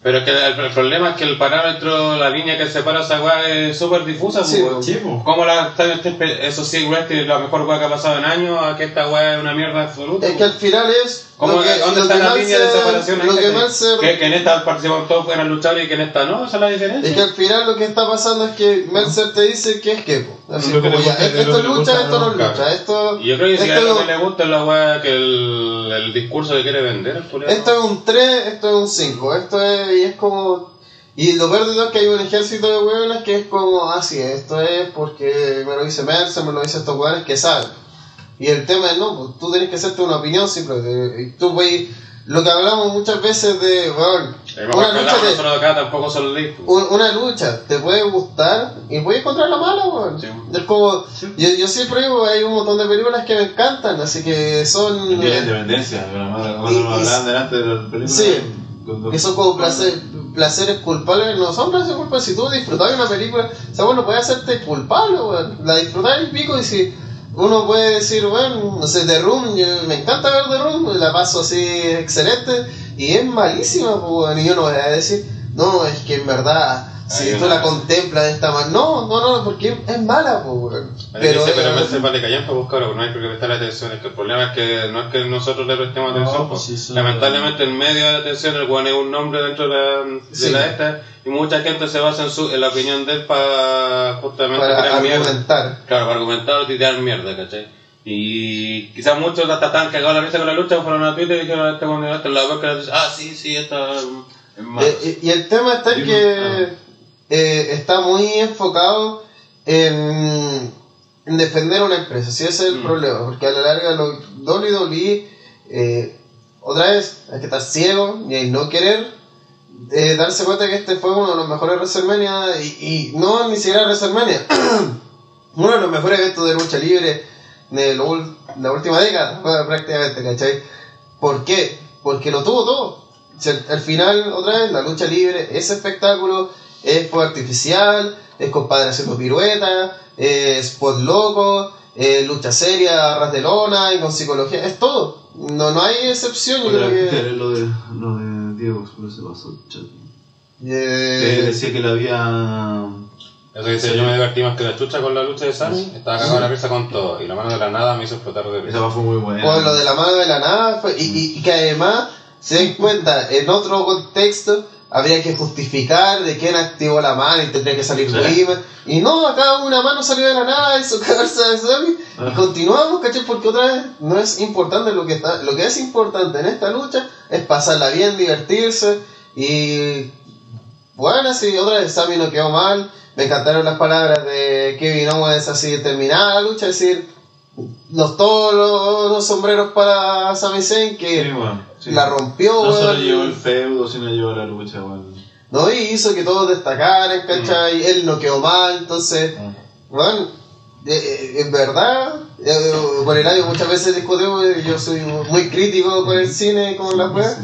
Pero es que el, el problema es que el parámetro, la línea que separa esa weá es súper difusa. Sí, pues, sí. ¿Cómo la, está- este espe- eso sí, Wrestling es la mejor weá que ha pasado en años? A que esta weá es una mierda absoluta. Es que al final es. ¿Cómo, lo que, ¿Dónde lo está que la línea de separación? Lo que cachai? Meltzer- que, que en esta participaron todos fueran luchadores y que en esta no, esa es la diferencia. Es que al final lo que está pasando es que Meltzer te dice que es que. po. Así lo que como ya, gusta- es lo esto que lucha, gusta, esto no lucha. Esto, Y yo creo que si a esto, algo que le gusta es la weá que el, el discurso que quiere vender, el esto es un 3, esto es un 5. Esto es. Y es como. Y lo peor de todo es que hay un ejército de hueones que es como, ah, sí, esto es porque me lo dice Mercer, me lo dice estos hueones que saben. Y el tema es, no, pues tú tienes que hacerte una opinión siempre. de- y tú, güey, lo que hablamos muchas veces de, weón, Eh, una lucha, te, nosotros acá tampoco son listos. un- una lucha te puede gustar y puedes encontrar la mala, weón. Sí. Es como, yo, yo siempre digo, hay un montón de películas que me encantan, así que son... El de la eh, Independencia, cuando y- nos hablaban delante de la película. Sí. que son como placer- placeres culpables, no son placeres culpables. Si tú disfrutas de una película, o sea, bueno, puede hacerte culpable, weón. La disfrutas y pico y si uno puede decir, bueno, no sé, The Room, me encanta ver The Room, la paso así excelente y es malísima, pues. Y yo no voy a decir, no, es que en verdad, si tú no. la contemplas de esta manera, no, no, no, porque es mala, pues, weón. Pero, dice, pero se vale callar, pues cabrón, no hay por qué prestarle atención. Es que el problema es que no es que nosotros le prestemos No, atención. pues pues. sí, eso- Lamentablemente, en medio de la atención, el weón es un nombre dentro de la, de Sí. la esta. Y mucha gente se basa en, su, en la opinión de él para justamente para tirar mierda. argumentar. Claro, para argumentar o tirar mierda, ¿cachai? Y quizás muchos hasta estaban cagados la risa con la lucha, fueron a Twitter y dijeron, este weón, este la vez que la- ah, sí, sí, esta es. Eh, y, y el tema está en Sí, que eh, está muy enfocado en, en defender una empresa, si ese es el Mm. problema, porque a la larga lo WWE, eh, otra vez, hay que estar ciego y hay no querer eh, darse cuenta que este fue uno de los mejores WrestleMania y, y no ni siquiera WrestleMania, *clears throat* uno de los mejores eventos de lucha libre de lo la última década, *laughs* prácticamente, ¿cachai? ¿Por qué? Porque lo tuvo todo. Sea, al final, otra vez, la lucha libre, ese espectáculo es fuego artificial, es compadre haciendo piruetas, es spot loco, es lucha seria, ras de lona y con psicología, es todo. No, no hay excepción, yo creo que... *laughs* Lo de, lo de Diego, pero se pasó eh, Que decía que la había. Eso dice, yo me divertí más que la chucha con la lucha de Sami, estaba cagado la risa con todo, y la mano de la nada me hizo explotar de risa. Esa fue muy buena. Con lo de la mano de la nada, fue- y, y- y que además se den cuenta, en otro contexto, habría que justificar de quién activó la mano y tendría que salir Rima. Y no, acá una mano salió de la nada, hizo cagarse a Sammy. Y continuamos, ¿cachai? Porque otra vez no es importante lo que está. Lo que es importante en esta lucha es pasarla bien, divertirse. Y bueno, sí, otra vez Sammy no quedó mal. Me encantaron las palabras de Kevin Owens así terminada la lucha, es decir, los, todos los, los sombreros para Sami Zayn que Sí, bueno, sí. la rompió, No solo llevó el feudo, sino llevó la lucha, weón. ¿no? Y hizo que todos destacaran, ¿cachai? Él no quedó mal, entonces, bueno, eh, eh, en verdad, eh, con el año muchas veces discutimos, eh, yo soy muy crítico con el cine, con las weas.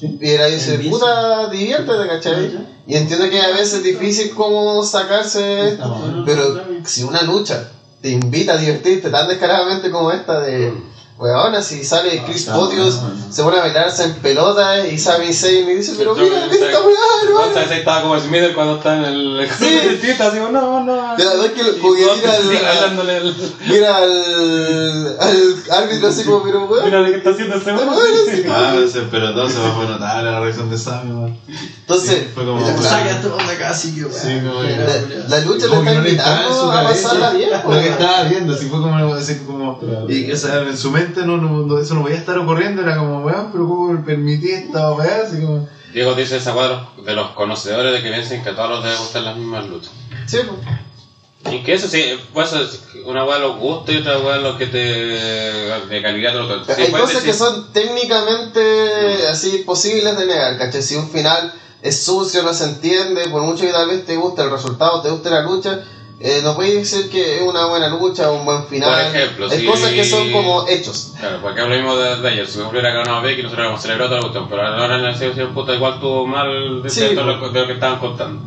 Y año dice, puta, diviértete, ¿cachai? Y entiendo que a veces es difícil como sacarse esto, pero si una lucha te invita a divertirte tan descaradamente como esta de, weón, si sale Chris Potios, se pone a bailarse en pelota y Sami Zayn y dice, pero mira, esta weá, hermano. Entonces estaba como Smith cuando está en el Sí. el así como, no, no. De verdad que lo- Y porque todos mira al- el- Mira al, al árbitro así como, pero weón. Mira lo que está haciendo este Está weón. bueno, sí. Ah, ese pelotón se bajó notable la reacción de Sammy, weón. Entonces, fue como- la, Saca todo de acá, así que como- la- la lucha que está le su invitando a pasarla bien, Lo que weón. estaba viendo, así fue como, así como y o sea, en su mente no, no, no- eso no podía estar ocurriendo, era como, weón, pero cómo me permití esta weá, así como. Diego dice esa cuadro de los conocedores de que piensen que a todos los debe gustar las mismas luchas. Sí, pues. Y que eso sí, pues es una weá los gustos y otra weá lo que te. de calidad de lo que. sí, Hay cosas que decir- son técnicamente así posibles de negar, ¿cachai? Si un final es sucio, no se entiende, por mucho que tal vez te guste el resultado, te guste la lucha, eh, no puedes decir que es una buena lucha o un buen final. Por ejemplo, Hay si- cosas que son como hechos. Claro, porque mismo de, de ayer. Si me hubiera ganado Becky, nosotros hubiéramos celebrado toda la cuestión. Pero ahora en la selección, puta, igual tuvo mal de, Sí, de todo lo, de lo que estaban contando.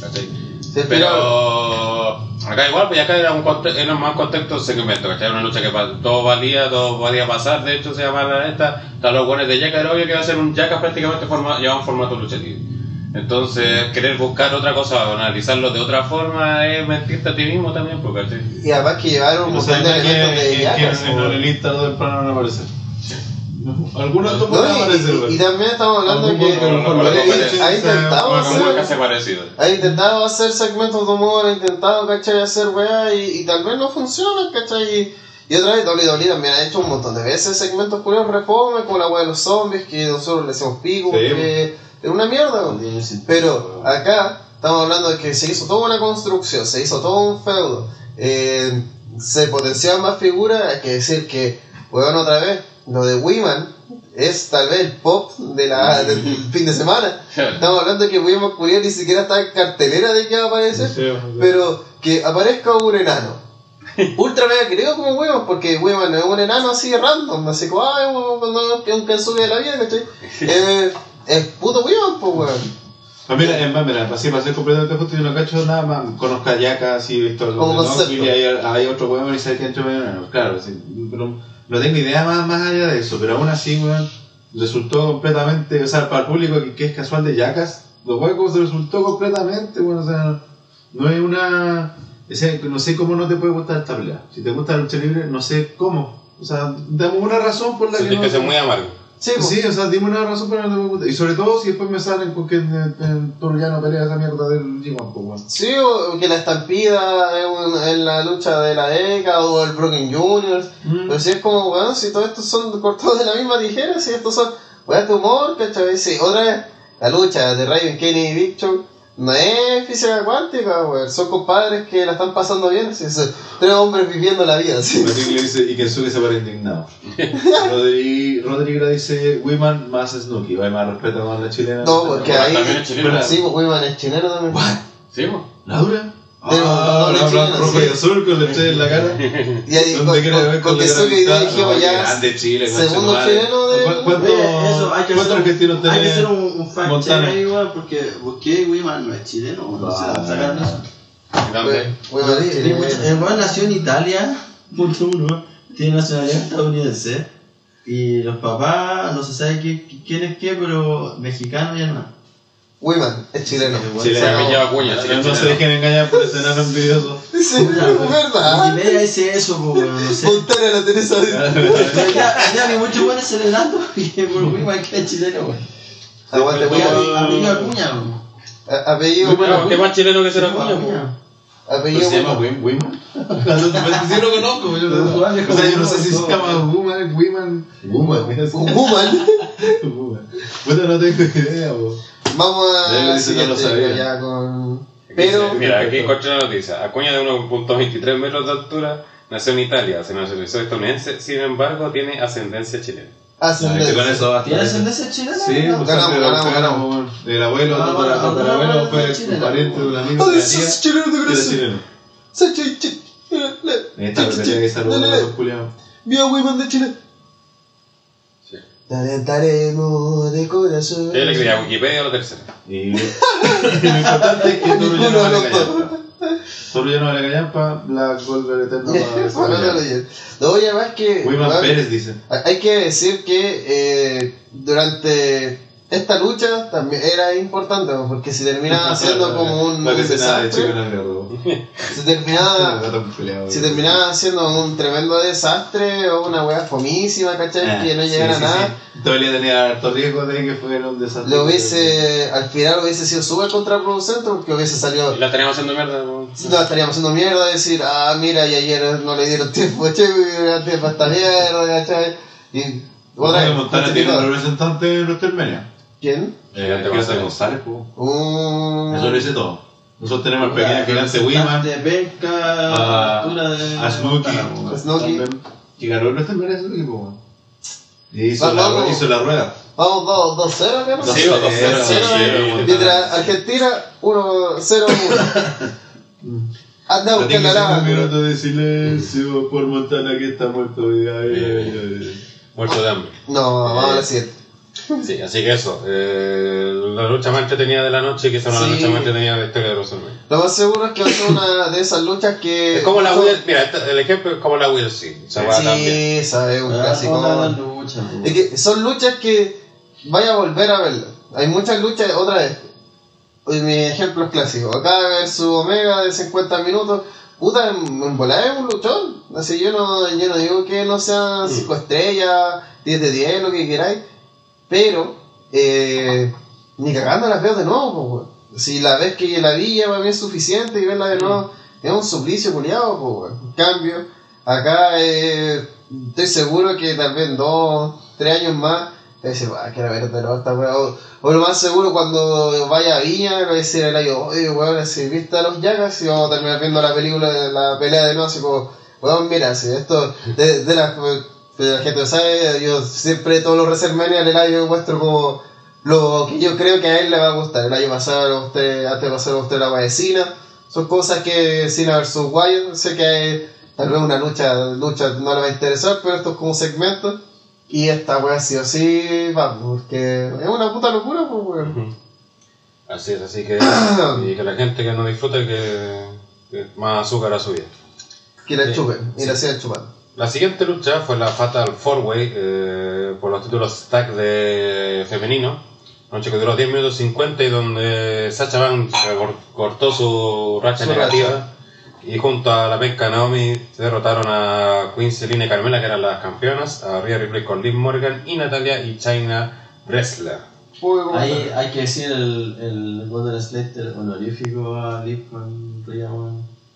¿cachai? Sí, Pero acá igual, pues acá era un, conte- era más contexto de segmento, ¿cachai? Era una lucha que todo valía, todo podía pasar. De hecho, se llamaba esta. Estaban los buenos de Jacka, era obvio que iba a ser un Jacka prácticamente forma, llevaba un formato lucha libre. Entonces, querer buscar otra cosa o analizarlo de otra forma es mentirte a ti mismo también, porque ¿cachai? Y además que llevaron un montón de que, elementos de que, en po. el lista de temprano van a aparecer. Algunos No, y- aparecer, y, y güey. también estamos hablando de que ha- intentado hacer hace parecido. ha intentado hacer segmentos de humor, ha intentado, ¿cachai? Hacer weá y, y tal vez no funciona, ¿cachai? Y, y otra vez WWE también ha hecho un montón de veces segmentos curiosos reforme como la weá de los zombies que nosotros le hacemos pico Sí. porque es una mierda, Pero acá estamos hablando de que se hizo toda una construcción, se hizo todo un feudo, eh, se potenciaban más figuras, hay que decir que, weón, otra vez, lo de Wiman es tal vez el pop de la, del fin de semana. Estamos hablando de que Wiman Culiao ni siquiera está en cartelera de que va a aparecer, Sí, sí. pero que aparezca un enano. *laughs* Ultra mega querido como Wiman, porque Wiman es un enano así random, así como, ah, es un, es un Kensuke de la vida, ¿cachai? Eh, *laughs* es puto Wiman, pues weón. Ah, mira, es más, mira, así para ser completamente justo, yo no cacho nada más. Conozco a Yaka, así visto concepto. y hay, hay otro weón y sabe que entre medio, claro, sí, pero no tengo idea más, más allá de eso, pero aún así, weón, resultó completamente, o sea, para el público que, que es casual de Yakas, los huecos se resultó completamente, weón, o sea, no es una. O sea, no sé cómo no te puede gustar esta pelea. Si te gusta la lucha libre, no sé cómo. O sea, dame una razón por la que no. ser muy amargo. Sí, pues. Sí, o sea, dime una razón para que no puede gustar. Y sobre todo si después me salen con que en, en Toro ya no pelea esa mierda del G1, pues, weón. Sí, o que la estampida es un- en la lucha de la década o el Broken Juniors. Mm. Pero si es como, weón, si todos estos son cortados de la misma tijera, si estos son weón de humor, ¿cachai? Sí, otra vez, la lucha de Raven Kenny y Big Show no es física cuántica, weón. Son compadres que la están pasando bien, sí, tres hombres viviendo la vida, sí. Rodrigo le dice, y Kensuke se para indignado. *laughs* Rodri- Rodrigo le dice, Wiman más Snooki. Oye, más respeto con la chilena. No, porque ahí. también es chilena. Sí, pues Wiman es chileno también. ¿Sí, po? ¿Laura? Ah, la blanca, rojo sí. y azul con la estrella en la cara. *laughs* Y ahí con, ¿Dónde quiere con, ver con la que ya. grande Chile, Segundo chileno de. ¿Cu- ¿Cuánto, Eh, eso, hay que ¿Cuántos hacer, argentinos un, hay que tenés? hacer un, un fact check ahí, weón, porque busqué Wiman no es chileno, no se sacaron eso. Chileno. mucho- El weón nació en Italia, punto uno, tiene nacionalidad estadounidense, y los papás, no se sabe qué, quién es qué, pero mexicano y hermano. Wiman es chileno. Sí, Se Chileno. me lleva cuña, así que No se dejen engañar por ese enano envidioso. Sí, es verdad. Wikipedia dice eso, pues, no sé. Montana la Teresa de. Pero ya, ya ni mucho bueno *laughs* es el Hernando, y por Wiman que es chileno, weón. Aguante, Wiman. apellido Acuña, weón. A- Apellido. Bueno, ¿Qué más chileno que será? Acuña. Apellido. ¿Se llama Wim- Wiman? *laughs* Sí lo conozco, yo tú hables O sea, yo no sé si se llama Woman, Wiman. Woman. Woman. *laughs* Woman. Puta, no tengo idea, bo. Vamos a. Decir, no lo siguiente, sabía. ya con. Pero. dice, Mira, aquí encontré una noticia. Acuña de 1.23 metros de altura nació en Italia, se nacionalizó estadounidense, sin embargo tiene ascendencia chilena. Ascendencia. Con eso basta. ¿Tiene ascendencia chilena? Sí, No. Ganamos, ganamos, ganamos. El abuelo, Ah, el bueno, fue chileno. pariente de un amigo Oh, eso tía. es chileno de corazón. chileno. Soy chi- chi- le- Esta chi- pelea que saludó dale, a los culiados. Vio Wiman de Chile. Sí. Te alentaremos de corazón. ¿Qué le creía Wikipedia o la tercera? Y *laughs* lo importante es que Toro ya no vale callampa. Toro ya no vale callampa, la Golver Eterna Bueno, no lo llevo. No, y además que. Wiman weón, Pérez dice. Hay hay que decir que eh, durante esta lucha también era importante, ¿no? porque si terminaba siendo como un, La *laughs* un se desastre, si terminaba, güey. terminaba siendo un tremendo desastre o una wea fomísima, ¿cachai? Ah, que no sí, llegara a sí, nada, sí. Todavía tenía harto riesgo de que fuera un desastre. le hubiese, al final hubiese sido súper contraproducente porque hubiese salido Y la teníamos haciendo mierda. No, estaríamos haciendo mierda, decir, ah, mira, y ayer no le dieron tiempo, che, tiempo a esta mierda, ¿cachai? Y Otra vez, Montana tiene un representante en WrestleMania. ¿Quién? Eh, González. Un... Eso lo dice todo. Nosotros tenemos al pequeño gigante Wiman, De a, altura de. a Snooki, Montana, Snooki. que ganó el WrestleMania Snooki, po. Y hizo, Vamos, la, vamos. hizo la rueda. Vamos 2 2 0 acá, ¿no? Dos Sí, o dos cero, cero, sí, dos sí, cero, sí. Montana. Mientras Argentina 1 0 1. Anda a la un minuto de silencio por Montana que está muerto. Ay, ay, ay, ay. Muerto de hambre. No, vamos a la siguiente. *laughs* Sí, así que eso. eh, la lucha más entretenida de la noche, que es una Sí. lucha más entretenida de la historia de WrestleMania. Lo más seguro es que va a ser una de esas luchas que. Es como la Will, mira, el ejemplo es como la Will sí. O sea, va también. Sí, sabe, un Ah, clásico. una gran lucha. Es que son luchas que vaya a volver a verlas. Hay muchas luchas, otra vez. mi ejemplo es clásico. Acá versus Omega de 50 minutos. Puta, en, volada es un luchón. Así yo no, yo no digo que no sean 5 estrellas, 10 de 10, lo que queráis. Pero, eh, ni cagando las veo de nuevo. Si la vez que la vi ya para mí es suficiente y verla de nuevo es un suplicio culiado. En cambio, acá eh, estoy seguro que tal vez en dos, tres años más, voy a decir, "Buah, quiero ver de nuevo esta weá". O, o lo más seguro cuando vaya a Viña, voy a decir el año, oye, weón, si viste a los Yagas y vamos a terminar viendo la película, de la pelea de nuevo, así como, weón, mira, si esto, de, de la, de la gente sabe, yo siempre todos los WrestleMania el año muestro como lo que yo creo que a él le va a gustar. El año pasado gusté, antes pasado le gustó la guayecina. Son cosas que Cena versus Wyatt, sé que hay, tal vez una lucha, lucha no le va a interesar, pero esto es como un segmento. Y esta wea sí o sí, vamos, porque es una puta locura, pues weón. Así es, así que, *coughs* y que la gente que no disfrute que, que más azúcar a su vida. Que la Sí. chupen, y la sigan chupando. La siguiente lucha fue la Fatal 4-Way eh, por los títulos tag de femenino. Noche que duró 10 minutos 50 y donde Sacha Banks cor- cortó su racha Su negativa. Y junto a la penca Naomi derrotaron a Queen Selina y Carmela, que eran las campeonas, a Rhea Ripley con Liv Morgan y Natalia y China Wrestler. Uy, ¿cómo Ahí hay que decir el, el Golden Slater honorífico a Liv con Rhea,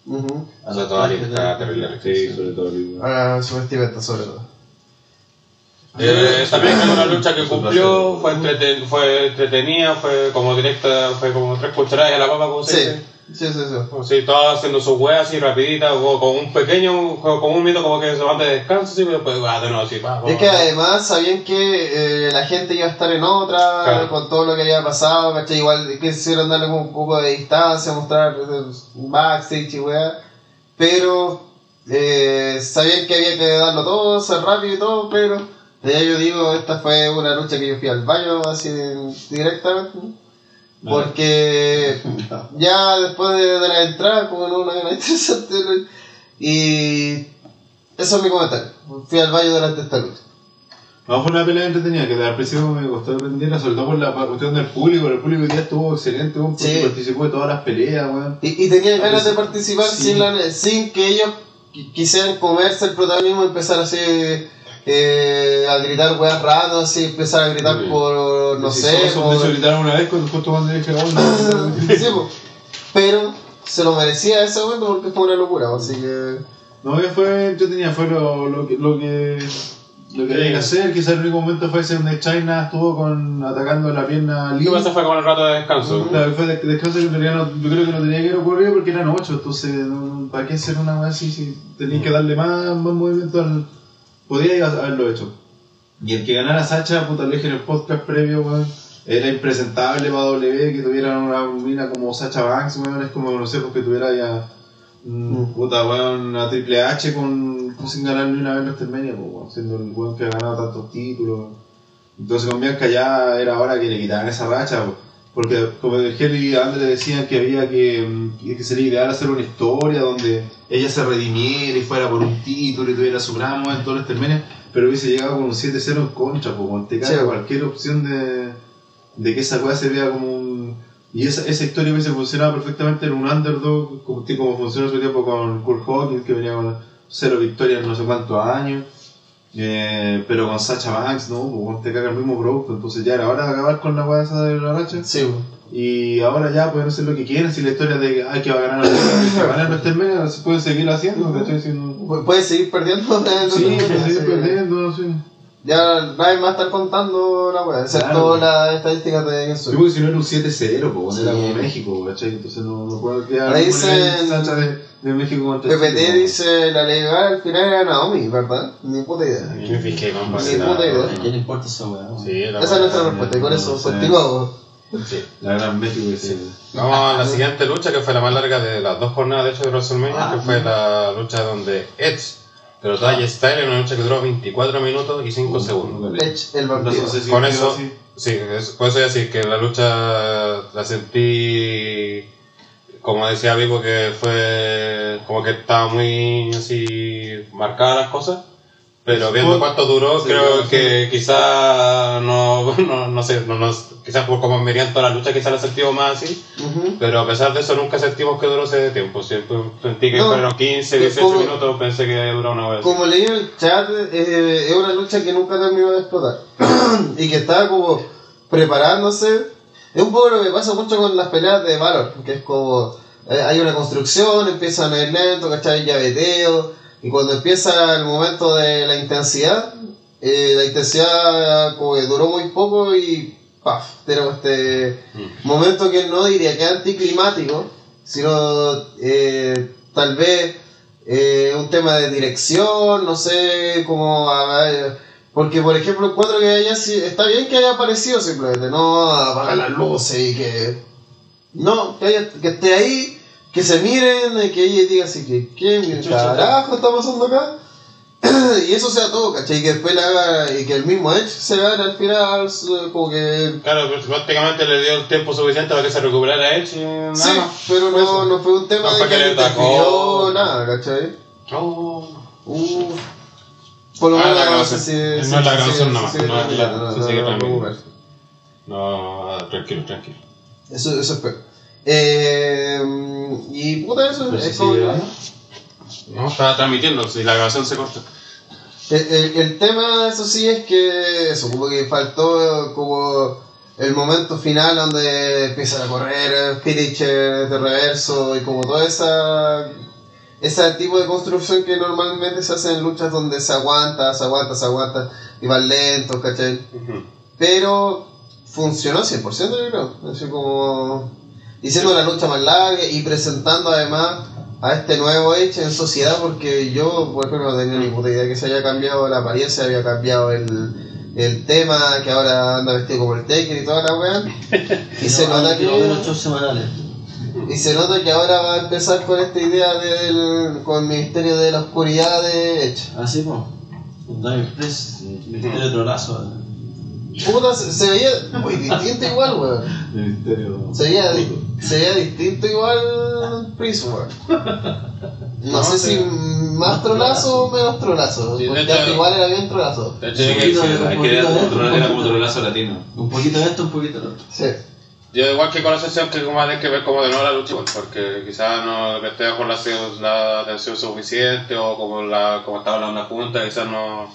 weón. Ujú. A Sobre los todo a trajes Liv, de- está terrible. Sí, sobre todo. digo. A su vestimenta, sobre todo. Eh, también fue una *laughs* lucha que cumplió, fue, entreten- fue entretenida, fue como directa, fue como tres cucharadas a la papa, como se Sí, dice. Sí, sí, sí. Como si todas haciendo sus weas así rapiditas, o con un pequeño, con un minuto como que se van de descanso, pero después va de nuevo así, va, va, Es que además sabían que eh, la gente iba a estar en otra, Claro. con todo lo que había pasado, ¿cachai? Igual quisieron darle como un poco de distancia, mostrar eh, backstage y weá, pero eh, sabían que había que darlo todo, ser rápido y todo, pero ya yo digo, esta fue una lucha que yo fui al baño así directamente, porque ya después de, de la entrada, como no una gana interesante, ¿no? *laughs* y eso es mi comentario, fui al baño durante esta lucha. No, fue una pelea entretenida que al principio me costó aprenderla, sobre todo por la cuestión del público. El público día estuvo excelente, weón, porque Sí. participó de todas las peleas, weón. Y, y tenían ganas de participar Sí. sin, la, sin que ellos qui- quisieran comerse el protagonismo y empezar así eh, a gritar weas raras, así empezar a gritar Sí. por, no Sí, sé, solo- por- gritaron una vez cuando justo cuando dije, *laughs* po. pero se lo merecía ese momento porque fue una locura, así que No, que fue entretenida, fue lo, lo que. Lo que lo que había que hacer, quizás el único momento fue ese donde China estuvo con, atacando la pierna ¿Qué libre. pasa? Fue con el rato de descanso. Claro, fue de- descanso que no- yo creo que no tenía que haber ocurrido porque eran 8, entonces ¿para qué hacer una vez así si tenías que darle más, más movimiento al... Podía haberlo hecho. Y el que ganara Sacha, puta, lo dije en el podcast previo, weón, era impresentable para W que tuviera una mina como Sacha Banks, weón, es como, no sé, porque tuviera ya... mm, Puta, weón, una Triple H con, con sin ganar ni una vez en WrestleMania, pues, weón, siendo el weón que ha ganado tantos títulos. Entonces con Bianca ya era hora que le quitaran esa racha, po. Porque como el Henry y Andre decían que había que, mm, que sería ideal hacer una historia donde ella se redimiera y fuera por un título y tuviera su gran momento en WrestleMania, pero hubiese llegado con un 7-0 en contra, pues te Sí. cualquier opción de, de que esa cosa se vea como un... Y esa, esa historia hubiese funcionado perfectamente en un underdog, como, como funcionó en su tiempo con Kurt Hawkins, que venía con cero victorias en no sé cuántos años. Eh, pero con Sacha Banks, no, pues te caga el mismo producto, entonces ya era hora de acabar con la weá esa de la racha. sí. Y ahora ya pueden hacer lo que quieran, si la historia de que hay que ganar la que ganar WrestleMania, se pueden seguir haciendo, puedes seguir perdiendo *laughs* en Sí, pueden seguir perdiendo, sí. Ya nadie más está contando la wea, excepto Claro. las estadísticas de Sí, Gensu. porque si no era un 7-0, pues era como México, ¿cachai? Entonces no, no puedo quedar Ahora dicen- de, de México contra PPT Chile, dice la legal al final era Naomi, ¿verdad? Ni puta idea. Ni puta idea. ¿A quién le importa esa weá? Esa es nuestra respuesta y con eso continuamos. Sí. La gran México que sí. Vamos a la siguiente lucha, que fue la más larga de las dos jornadas de hecho de WrestleMania, que fue la lucha donde Edge derrotó a Style en una lucha que duró 24 minutos y 5 segundos. Edge, el si Con eso, sí, es- por eso decir que la lucha la sentí, como decía Vivo, que fue como que estaba muy así marcadas las cosas. Pero viendo Por- cuánto duró, Sí, creo sí. que quizá no, *laughs* no, no sé, no, no- quizás por como venían toda la lucha, quizás la sentimos más así. Ujú. Pero a pesar de eso, nunca sentimos que duró ese tiempo. Siempre sentí que fueron 15, que 18 como- minutos, pensé que duró una hora. Como leí en el chat, eh, es una lucha que nunca terminó de explotar. *clears throat* y que estaba como preparándose. Es un poco lo que pasa mucho con las peleas de Valor, que es como eh, hay una construcción, empiezan a ir lento, ¿cachai? Llaveteo. Y cuando empieza el momento de la intensidad, eh, la intensidad como que duró muy poco y ¡paf! Tenemos este momento que no diría que es anticlimático, sino eh, tal vez eh, un tema de dirección, no sé ver, porque, por ejemplo, encuentro que haya, está bien que haya aparecido simplemente, no apagar las luces y que. No, que, haya- que esté ahí, que se miren, y que ella diga así que, ¿qué carajo está pasando acá? *clears throat* y eso sea todo, ¿cachai? Y que después le haga, y que el mismo Edge se gane al final, eh, como que. Claro, pues, prácticamente le dio el tiempo suficiente para que se recuperara y nada Sí, más. pero no, no fue un tema No de que que le interfirió nada, ¿cachai? Oh. Uh, por lo Ah, menos la no sé si. No es la grabación nomás, si- no es la-. No, ah, tranquilo, tranquilo. Eso, eso espero. Eh, y puta, eso Pero es como. No, estaba transmitiendo, si la grabación se corta. El, el- el tema, eso sí, es que eso, como que faltó como el momento final donde empiezan a correr Spiricher de reverso y como toda esa ese tipo de construcción que normalmente se hace en luchas donde se aguanta, se aguanta, se aguanta y van lentos, ¿cachai? Pero funcionó 100% yo creo. Así como diciendo la lucha más larga y presentando además a este nuevo Edge en sociedad porque yo, por ejemplo, no tenía ni puta idea que se haya cambiado la apariencia, había cambiado el, el tema, que ahora anda vestido como el Taker y toda la weá. *laughs* Y se No, nota que semanales. Y se nota que ahora va a empezar con esta idea del con el Ministerio de la Oscuridad de Edge. Así, pues. Un Dive Press, Ministerio de Trolazo. Puta, se, se veía muy distinto igual, weón. Ministerio. Se veía, di- se veía distinto igual Prism, weón. *laughs* No, No, sé si más trolazo o menos trolazo. Sí, de porque hecho- igual era bien trolazo. De hecho, hay que era de como trolazo latino. Un poquito de esto, un poquito de otro. Sí. Yo igual que con la sesión que como hay que ver como de nuevo la lucha igual, porque quizás no le esté con la, la atención suficiente o como la como estaba hablando la junta, quizás no,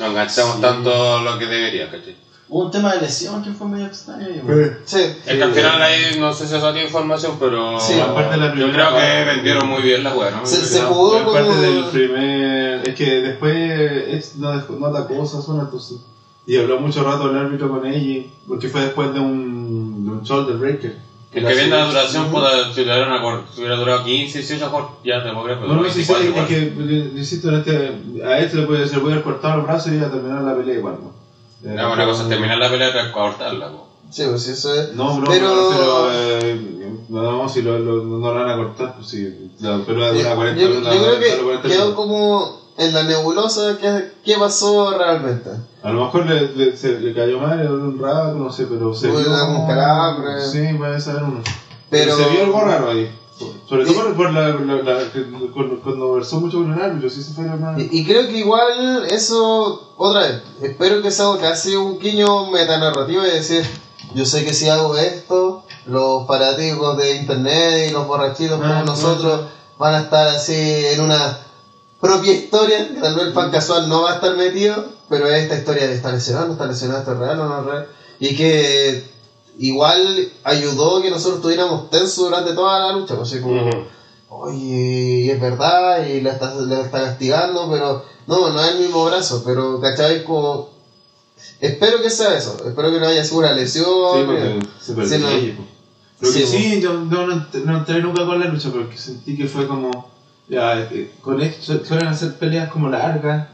no enganchamos tanto lo que debería, ¿cachai? Hubo un tema de lesión que fue medio extraño. igual. Sí. Es que al final ahí no sé si eso tiene información, pero Sí, aparte de la yo creo que vendieron muy bien la weá, ¿no? Se- se No, jugó como- del primer. Es que después es- no, no atacó a Sasuna, entonces. Y habló mucho rato el árbitro con ella, porque fue después de un, de un shoulder breaker. Es que viendo la duración, puta, si hubiera, durado 15, 18, mejor ya te creer, pero No, no, sí, sí, 24 es que, insisto, en este, a este le puede, se le puede haber cortado el brazo y ya terminar la pelea igual, ¿no? Eh, No, una cosa es terminar la pelea y otra es cortarla, po. Sí, pues eso es. No, no, Pero- pero, eh, no, no, si lo, lo- no lo van a cortar, pues sí, la pelea dura 40 yo- yo creo solo que 40 quedó minutos. como en la nebulosa qué, qué pasó realmente. A lo mejor le, le, se, le cayó mal, le dolió un rato, no sé, pero se vio. algún calambre. Sí, puede ser uno. Pero- se vio algo raro ahí. Sobre todo por, por la, la, la- cuando, cuando versó mucho con el árbitro, sí se fue la Y, y creo que igual eso, otra vez, espero que sea casi un guiño metanarrativo y decir, yo sé que si hago esto, los fanáticos de internet y los borrachitos como Ah, nosotros van a estar así en una propia historia, que tal vez el fan casual no va a estar metido, pero es esta historia de está lesionado, no está lesionado, esto es real o no es real, y que igual ayudó que nosotros estuviéramos tensos durante toda la lucha, pues como Ujú. oye, es verdad, y la está, la está castigando, pero no, no es el mismo brazo, pero ¿cachai? Como, espero que sea eso, espero que no haya sido una lesión. Sí, porque se perdió Sí, no. ahí, po. Lo que Sí, sí, yo, yo no, no entré nunca con la lucha porque sentí que fue como. Ya, eh, con esto suelen hacer peleas como largas,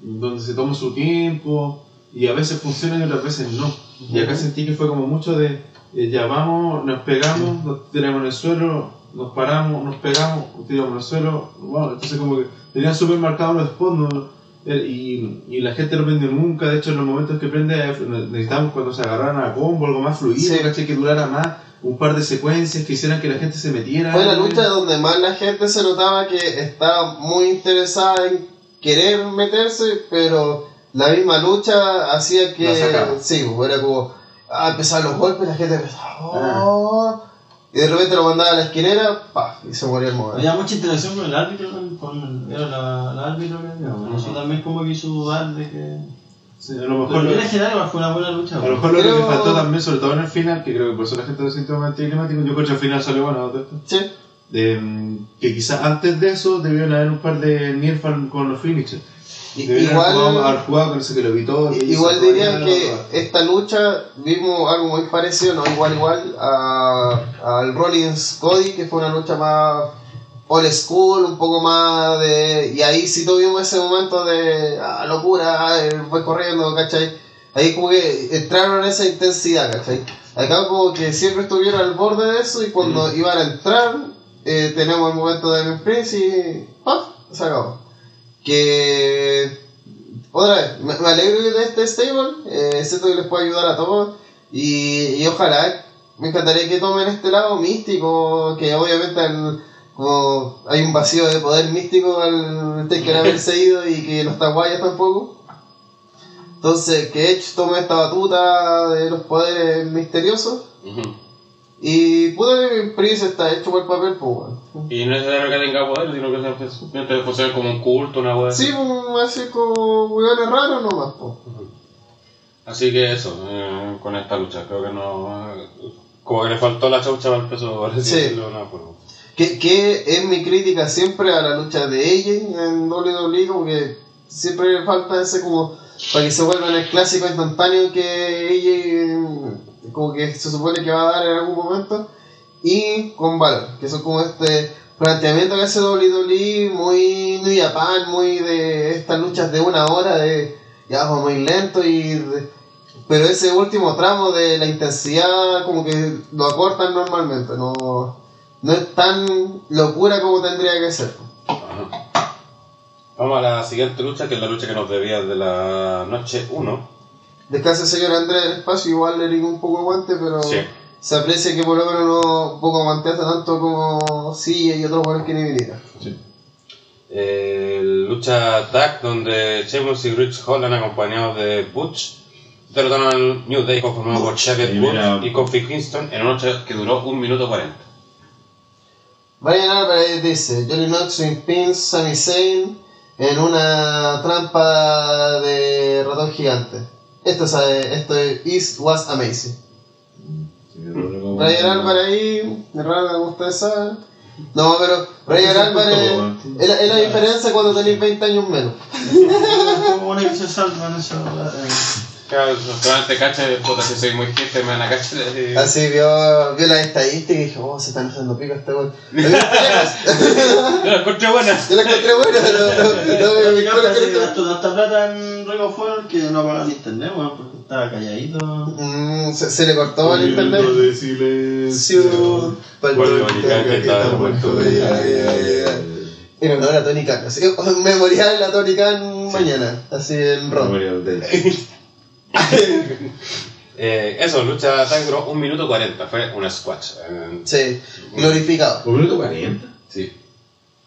donde se toma su tiempo, y a veces funcionan y otras veces no. Y acá sentí que fue como mucho de. eh, ya vamos, nos pegamos, nos tiramos en el suelo, nos paramos, nos pegamos, nos tiramos en el suelo. Bueno, entonces como que tenían súper marcados los ¿no? Eh, Y, y la gente no prende nunca, de hecho en los momentos que prende eh, necesitamos cuando se agarraran a combo, algo más fluido, Sí. que durara más, un par de secuencias que hicieran que la gente se metiera. Fue la lucha donde más la gente se notaba que estaba muy interesada en querer meterse, pero la misma lucha hacía que. Sí, era como. Ah, empezaban los golpes, la gente empezaba. "Oh", Y de repente lo mandaba a la esquinera, pa, y se moría el momento. Había mucha interacción con el árbitro, con, con era la, la árbitro que había. Eso también como que hizo dudar de que... Sí, a lo Pero mejor, en general fue una buena lucha. a lo mejor lo que le faltó también, sobre todo en el final, que creo que por eso la gente lo sintió más anticlimático, yo creo que el final salió bueno de esto. Sí. de, mm, que quizás antes de eso debieron haber un par de Nirfan con los finishers. Igual, haber jugado que lo evitó. igual diría que esta lucha vimos algo muy parecido, no igual igual, a, al Rollins Cody, que fue una lucha más old school, un poco más de... Y ahí sí tuvimos ese momento de ah, locura, ah, eh, voy corriendo, ¿cachai? Ahí como que entraron en esa intensidad, ¿cachai? Acá como que siempre estuvieron al borde de eso y cuando iban a entrar, eh, tenemos el momento de Prince y ¡paf! se acabó. Que otra vez, me, me alegro de este stable, eh, siento que les puede ayudar a todos y, y ojalá, me encantaría que tomen este lado místico, que obviamente el- como hay un vacío de poder místico al Taker haberse *laughs* ido y que los Taguayas tampoco. Entonces, que Edge tome esta batuta de los poderes misteriosos Ujú. Y pudo que Prince está hecho por el papel, pues bueno. Y no es necesario que tenga poder, sino que sea simplemente funcione como un culto, una wea. Sí, pues así como hueones raros nomás, pues. Así que eso, eh, con esta lucha, creo que no. Como que le faltó la chaucha para el peso, por Sí. decirlo de una forma. Que, que es mi crítica siempre a la lucha de AJ en WWE, como que siempre le falta ese como para que se vuelva en el clásico instantáneo que AJ como que se supone que va a dar en algún momento y con Valor, que son como este planteamiento que hace WWE muy New Japan, muy de estas luchas de una hora de ya va muy lento y de- pero ese último tramo de la intensidad como que lo acortan normalmente, no no es tan locura como tendría que ser. Vamos a la siguiente lucha, que es la lucha que nos debía de la noche 1. Descansa señor Andrés del espacio, igual le digo un poco aguante, pero Sí. se aprecia que por lo menos no poco aguantea tanto como Silla y otros buenos que ni vinieron. Eh, lucha tag donde Sheamus y Rich Holland acompañados de Butch derrotaron al New Day conformado por Xavier Y Woods y Kofi Kingston en una lucha que duró 1 minuto 40. Brian Álvarez dice, Johnny Knoxville pins Sami Zayn en una trampa de ratón gigante. Esto es, eh, esto es East Was Amazing. Brian Álvarez ahí, de raro como ustedes saben. No, pero Brian Álvarez es la, es la diferencia cuando tenéis 20 años menos. Como bueno que se salvan eso. Eh. Claro, solamente caché, puta, si soy muy jefe, me van a cachar. eh. Así vio, vio las estadísticas y dijo, oh, se están haciendo pico este weón. Yo la encontré buena. Yo la encontré buena, no, no, no, cresta. gastó tanta plata en of Honor que no pagaron internet, weón, porque estaba calladito. Mm, se, se le cortó el internet. de silencio. Rican, que está muerto. En honor a Tony Khan. Así memorial de la Tony Khan mañana. Así en Ron. Eh, eso, lucha tag duró 1 minuto 40, fue una squash. Eh, Sí, glorificado. ¿Un minuto 40? sí.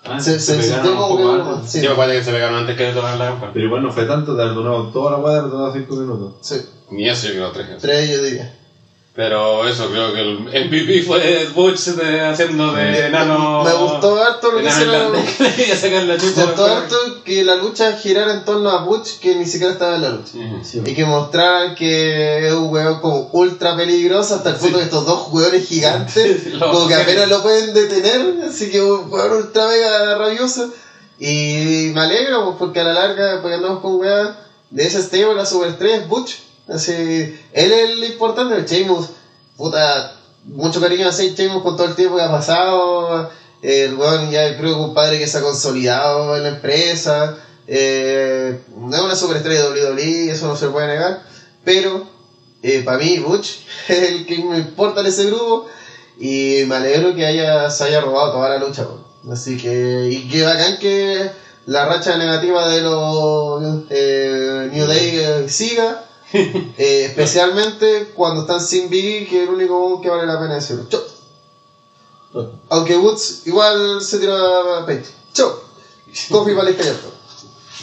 Ah, Se, se pegaron sintió un como que. poco uno- antes. Sí, me acuerdo que se pegaron antes que tocar la campana. Pero igual no fue tanto, te donado toda la guada, te donado 5 minutos. sí. Ni eso yo creo, tres. Tres yo diría. Pero eso, creo que el MVP fue Butch de, haciendo de enano. Me gustó harto lo que hicieron. *laughs* Me gustó harto que la lucha girara en torno a Butch que ni siquiera estaba en la lucha. Sí, Y que mostraran que es un weón como ultra peligroso hasta el punto que estos dos weones gigantes *laughs* Lo- como que apenas lo pueden detener, así que un weón ultra mega rabioso. Y me alegro pues, porque a la larga, porque andamos con weas de ese stable, la superestrella es Butch. Así, él es el importante, el Sheamus, puta, mucho cariño a Sheamus con todo el tiempo que ha pasado. El weón ya creo que un padre que se ha consolidado en la empresa. Eh, no es una superestrella de WWE, eso no se puede negar. Pero eh, para mí, Butch *laughs* es el que me importa en ese grupo. Y me alegro que haya, se haya robado toda la lucha. weón. Así que, y que bacán que la racha negativa de los eh, New Day eh, siga. *laughs* Eh, especialmente cuando están sin Biggie, que es el único que vale la pena decirlo. Chau. Aunque Woods igual se tiró a pecho. Chau. Coffee para el callarto.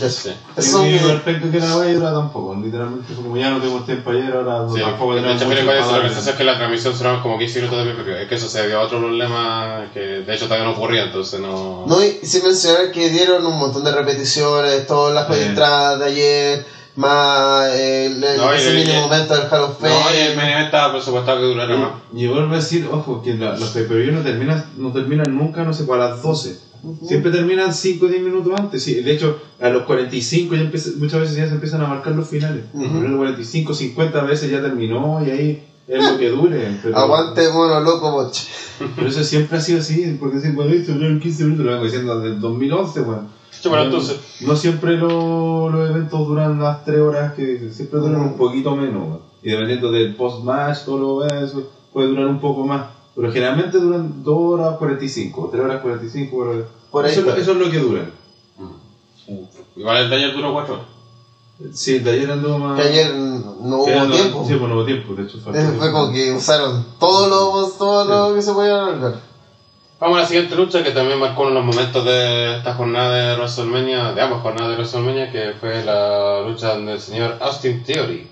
Eso. Sí. Y es mi- respecto que la dura tampoco, literalmente, como ya no tuvimos tiempo ayer, ahora Sí, tampoco de tenemos hecho, para eso, lo que darle. sucede es que la transmisión duraron como 15 minutos de PPP. Es que eso se dio a otro problema que de hecho todavía no ocurría, entonces no. No, y sin mencionar que dieron un montón de repeticiones, todas las Sí. entradas de ayer, más el, el- No, ese del Hall of No, y el Fame. event estaba presupuestado que durara más. Y vuelvo a decir, ojo, que la- los pay per no terminan, no terminan nunca, no sé, a las 12. Siempre terminan 5 o 10 minutos antes. Sí, de hecho, a los 45 ya empieza- muchas veces ya se empiezan a marcar los finales. Ujú. A los 45, 50 veces ya terminó y ahí es lo que dure. Pero, Aguante mono loco boche. Pero eso siempre ha sido así, porque si cuando dice duraron 15 minutos, lo vengo diciendo desde el 2011, weón. Sí, bueno, entonces. No siempre lo- los eventos duran las 3 horas, que siempre duran un poquito menos. Y dependiendo del post-match, todo lo eso, puede durar un poco más. Pero generalmente duran 2 horas 45, 3 horas 45. Pero Por ahí eso, es lo- está. eso es lo que duran. Igual el taller duró 4 horas. Sí, el ayer anduvo más. Que ayer no hubo tiempo. Sí, pues no hubo tiempo, de hecho. Eh, Fue como que usaron todo lo, todo lo que se podía alargar. Vamos a la siguiente lucha que también marcó uno de los momentos de esta jornada de WrestleMania, de ambas jornadas de WrestleMania, que fue la lucha del señor Austin Theory,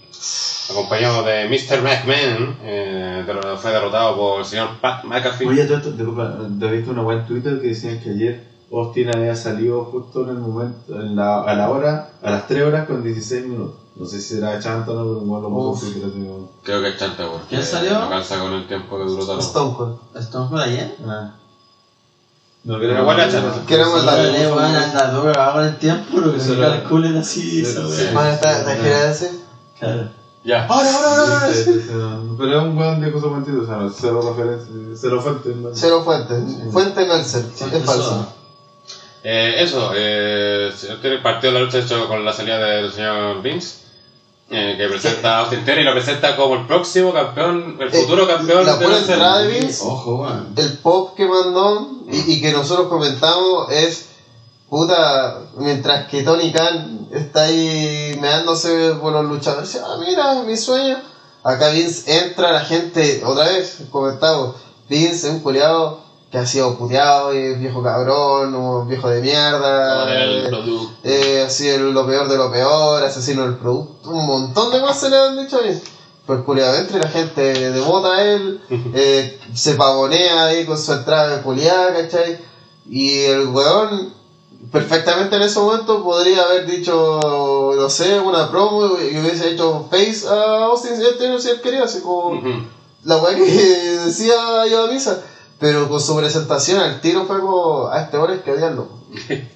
acompañado de Mr. McMahon, eh, pero fue derrotado por el señor Pat McAfee. Oye, esto, disculpa, te he visto una web en Twitter que decían que ayer Austin había salido justo en el momento, en la, a la hora, a las 3 horas con 16 minutos. No sé si será chanta o no, pero igual lo pero digo- Creo que es chanta, porque ¿Quién salió? no calza con el tiempo que duró todo. Stone Cold. ¿Estamos por ayer? Ah. No. Queremos la- Dale, weón, anda duro con el tiempo, pero que se calculen así, esa weá. Esta gira ese. Claro. Ya. Ahora, ahora, ahora, ahora. No. Pero es un weón de cosas mentiras, o sea, no, cero referencia, cero fuente. ¿no? Cero fuente. Fuente Meltzer. Es falso. Eh, eso, eh, partió la lucha hecho con la salida del señor Vince, eh, que presenta a Austin Theory y lo presenta como el próximo campeón, el Eh, futuro campeón la de la entrada de Vince Ojo, weón. el pop que mandó y, y que nosotros comentamos es puta mientras que Tony Khan está ahí meándose por los luchadores ah mira mi sueño acá Vince entra la gente otra vez comentamos Vince es un culiado que ha sido puteado y es viejo cabrón un viejo de mierda el eh, producto. eh, así es lo peor de lo peor, asesino del producto, un montón de cosas se le han dicho ahí. Pues culiado entra y la gente devota a él, *laughs* eh, se pavonea ahí con su entrada de culiada, ¿cachai? Y el weón perfectamente en ese momento podría haber dicho, no sé, una promo y hubiese hecho face a Austin si él, él quería, así como Ujú. la weá que *laughs* decía yo a misa. Pero con su presentación al tiro fue como, a este hombre hay que odiarlo. *laughs*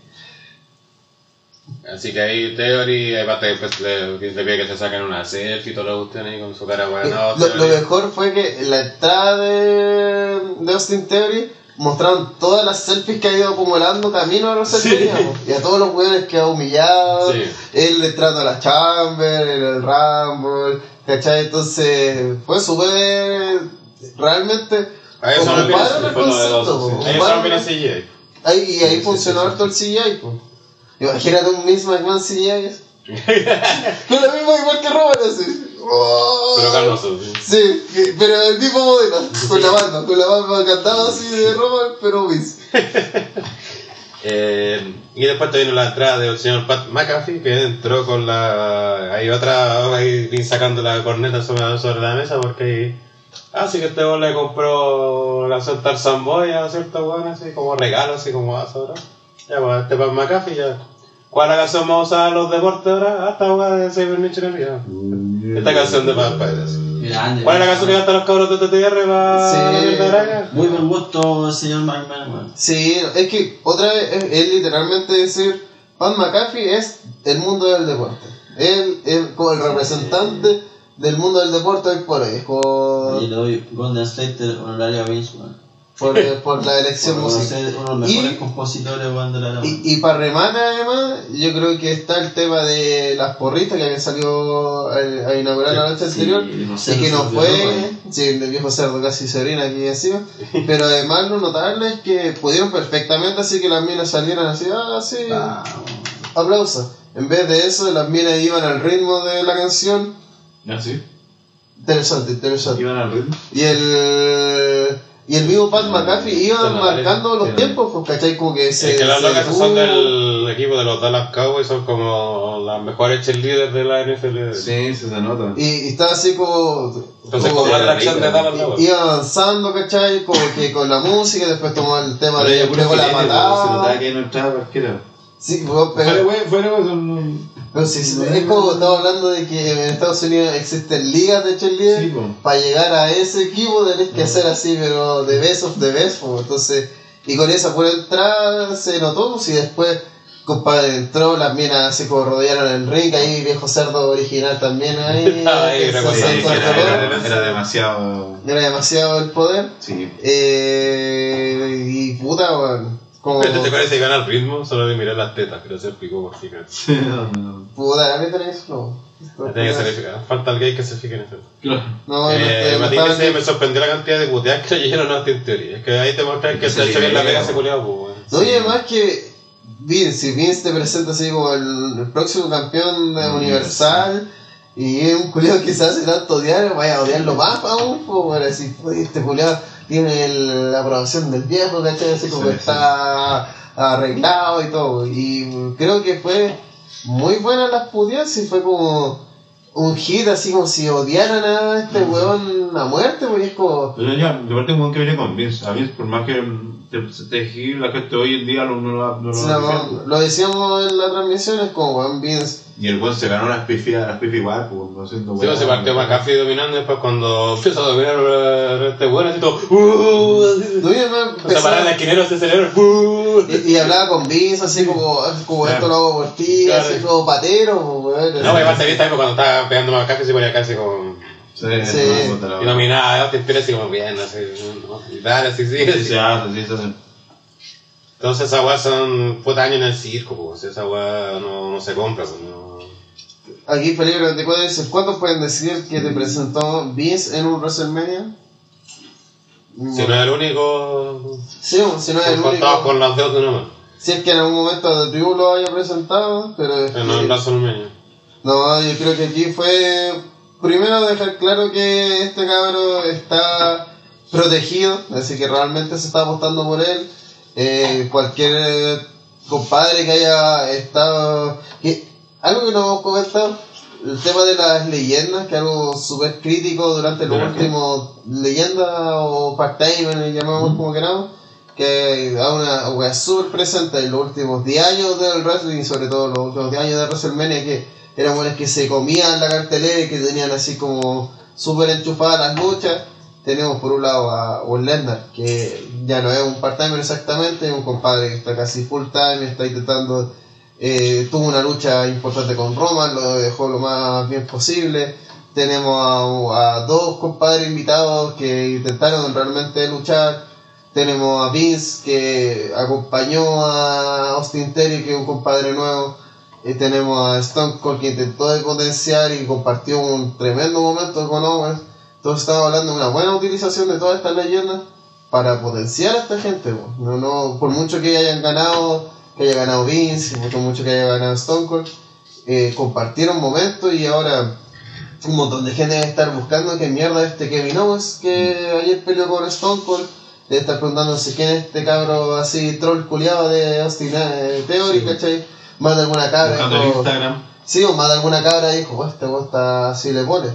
Así que ahí Theory, aparte pues, le, le pide que se saquen una selfie y todo lo que ahí con su cara Eh, buena. lo, lo mejor fue que en la entrada de, de Austin Theory mostraron todas las selfies que ha ido acumulando camino a los Sí. y a todos los weones que ha humillado, Sí. él entrando a la Chamber, en el Rumble, ¿cachai? Entonces fue súper realmente ocuparon el concepto, sí. Ahí y ahí funcionó harto el CGI, pues. Imagínate un *laughs* mismo McMahon CGI. Con la misma igual que Robert así. Oh. Pero calmoso. sí. Sí, que- pero el tipo modelo, con la barba, con la barba cantada así de Robert, pero Vince. *laughs* Eh, y después te vino la entrada del señor Pat McAfee, que entró con la. Hay otra. Ahí sacando la corneta sobre, sobre la mesa porque ahí. Así que este weón le compró la canción Tarzan Boy a cierta weón, así como regalo, así como vas ahora. Ya, pues este Pat McAfee ya. ¿Cuál es la canción vamos a usar en los deportes ahora? Hasta weón de Cyber Nature ya. Esta canción de Pat Spider. Grande. ¿Cuál es la canción que cantan los cabros de TTR para Sí. la Virgen Araña? Muy buen gusto, señor McMahon, weón. Sí, es que otra vez es, es literalmente decir, Pat McAfee es el mundo del deporte. Él es como el representante del mundo del deporte hoy por hoy. Es como Y le doy Golden Slater honorario a Vince, por, por la elección *laughs* Por musical. ser uno de los mejores Y- compositores, de la. Y, y para remate además, yo creo que está el tema de las porritas que habían salido a, a inaugurar la noche anterior. y que no fue, sí, el viejo cerdo casi se orina aquí encima. Pero además lo notable es que pudieron perfectamente así que las minas salieran así, ah, sí, Ah, aplausos. En vez de eso, las minas iban al ritmo de la canción. ¿Ah, sí? Interesante, interesante. Iban al ritmo. Y el. Y el mismo Pat McAfee iba Se nota, marcando los sí. tiempos, pues, ¿cachai? Como que se. Es que las se locas son detuvo. del equipo de los Dallas Cowboys son como las mejores cheerleaders de la NFL. Sí, se te nota. Y, y estaba así como. Entonces, como- la atracción de Dallas Cowboys. iba avanzando, ¿cachai? Como que con la música, después tomó el tema Pero de puro pegó la pues, Se notaba patada. que no entraba cualquiera. Sí, pero- Fuera, güey, fuera, güey, son- Sí, es como estamos hablando de que en Estados Unidos existen ligas de cheerleader. Sí. Para llegar a ese equipo tenés que hacer así, pero de best of the best. po. Entonces, y con esa pura entrada se notó. Y después, compadre, entró, las minas se como rodearon el ring. Ahí, viejo cerdo original también ahí. *laughs* Era demasiado. Era demasiado el poder. Sí. Eh, y puta, weón. Como. Este te parece que gana el ritmo solo de mirar las tetas, pero se picó por fijar. No, no. Puta, ¿a qué tenés? No. Tiene que ser eficaz. Falta el gay que se fije en eso. Claro. No, Eh, no, no, me sorprendió la cantidad de puteadas que leyeron a en teoría. Es que ahí te muestran que Ese está hecho bien la pega ese culiao, pues. No, y además que Vince, si Vince te presenta así como el, el próximo campeón de Universal y es un culiado que se hace tanto odiar, vaya a odiarlo más aún, pues para decir, "Oye, este culiado tiene el- la aprobación del viejo, ¿cachai? Así como Sí, que está arreglado y todo. Y creo que fue muy buena las puteadas y fue como un hit así como si odiaran a este weón a muerte, porque es como... Pero ya, de parte un que viene con Vince. A Vince, por más que te, te la gente hoy en día no, no, lo- no lo si lo, decíamos en la transmisión, es como weón Vince. Y el buen se ganó las pifas, las pifas igual, pues, no siendo Sí, pues, se partió McAfee dominando y después cuando empieza a dominar eh, este weón así todo ¡Uh! No, y además O sea, para el esquinero se celebra ¡Uh! y, y hablaba con Vince así como, como Claro. esto lo hago por ti, Claro. así como patero, pues, weón. No, además se viste cuando estaba pegando McAfee se ponía casi como Sí, Sí. no, y nominada, Austin Pérez así como bien, así, ¿no? y dale, así, sí, Sí, sí, se hace. Entonces esa weá son puta años en el circo, pues, esa weá no, no se compra, pues, no. Aquí Felipe 94 dice, ¿cuántos pueden decir que te presentó Vince en un WrestleMania? Si no es el único, Sí, si no es el único. con las dedos de una mano, Si es que en algún momento de Tribu lo haya presentado, pero es pero no en WrestleMania. No, yo creo que aquí fue primero dejar claro que este cabro está protegido, así que realmente se está apostando por él. Eh, cualquier eh, compadre que haya estado... que- algo que no hemos comentado, el tema de las leyendas, que es algo súper crítico durante los últimos leyendas o part-time, le llamamos como queramos, que a una súper presente en los últimos 10 años del wrestling y sobre todo los últimos 10 años de WrestleMania que eran buenas que se comían la cartelera y que tenían así como súper enchufadas las luchas. Tenemos por un lado a Will Lesnar, que ya no es un part-timer exactamente, es un compadre que está casi full-time, está intentando, eh, tuvo una lucha importante con Roman, lo dejó lo más bien posible. Tenemos a, a dos compadres invitados que intentaron realmente luchar. Tenemos a Vince que acompañó a Austin Theory, que es un compadre nuevo. Y tenemos a Stone Cold que intentó de potenciar y compartió un tremendo momento con Owens. Entonces estamos hablando de una buena utilización de todas estas leyendas para potenciar a esta gente. No, no, por mucho que hayan ganado, que haya ganado Vince, por mucho que haya ganado Stone Cold, eh, compartieron momentos y ahora un montón de gente debe estar buscando qué mierda es este Kevin Owens que ayer peleó con Stone Cold. Debe estar preguntándose quién es este cabro así troll culiado de Austin eh, Theory, ¿cachai? Más de alguna cabra. Buscando Instagram. Sí, o más de alguna cabra dijo, "Oh, este weón está así le pone.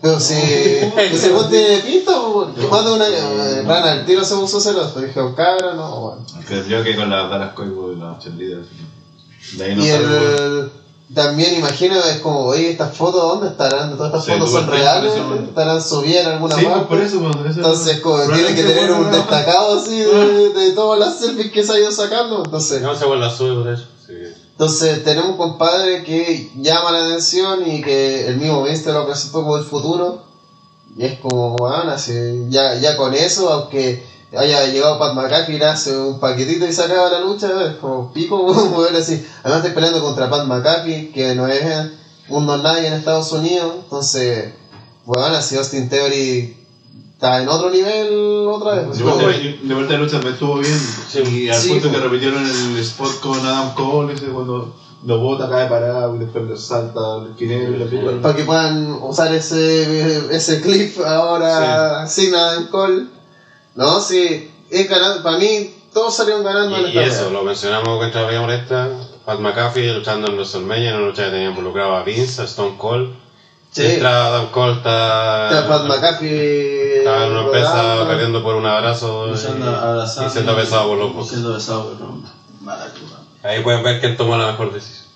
Pero si ese weón tiene pinta, pues, que más de una eh, rana, el tiro se puso celoso. Dije, "Oh, cabra, no, bueno. Que yo que con las Dallas Cowboys y las cheerleaders. De ahí no Y el, también imagino, es como, oye, estas fotos, ¿dónde estarán? Todas estas Sí, fotos son reales, estarán subidas en alguna Sí, pues, parte. por eso, pues, eso- Entonces, como tiene que tener un destacado así de, de todas las selfies que se ha ido sacando. Entonces, No se vuelve a subir, por eso. Entonces tenemos un compadre que llama la atención y que el mismo Vince lo presentó como el futuro. Y es como, bueno, así, ya, ya con eso, aunque haya llegado Pat McAfee le hace un paquetito y se acaba la lucha, es como pico, *laughs* mover así. Además estoy peleando contra Pat McAfee, que no es un don nadie en Estados Unidos. Entonces, bueno, así Austin Theory está en otro nivel otra vez. De vuelta, de vuelta de lucha también estuvo bien. Sí. y al Sí, punto pues. que repitieron el spot con Adam Cole, ese cuando lo bota, cae parado y después le salta al esquinero pica. para que puedan usar ese, ese clip ahora sin nada en call. No, sí, es ganar, para mí todos salieron ganando en Y, esta y eso, pelea. lo mencionamos contra la Molesta, Pat McAfee luchando en WrestleMania, en una lucha que tenía involucrado a Vince, a Stone Cold. Sí. Mientras Adam Cole está, Está Pat McAfee. está en una empresa por un abrazo y, siendo besado por pocos. Siendo besado por. Ahí pueden ver quién tomó la mejor decisión.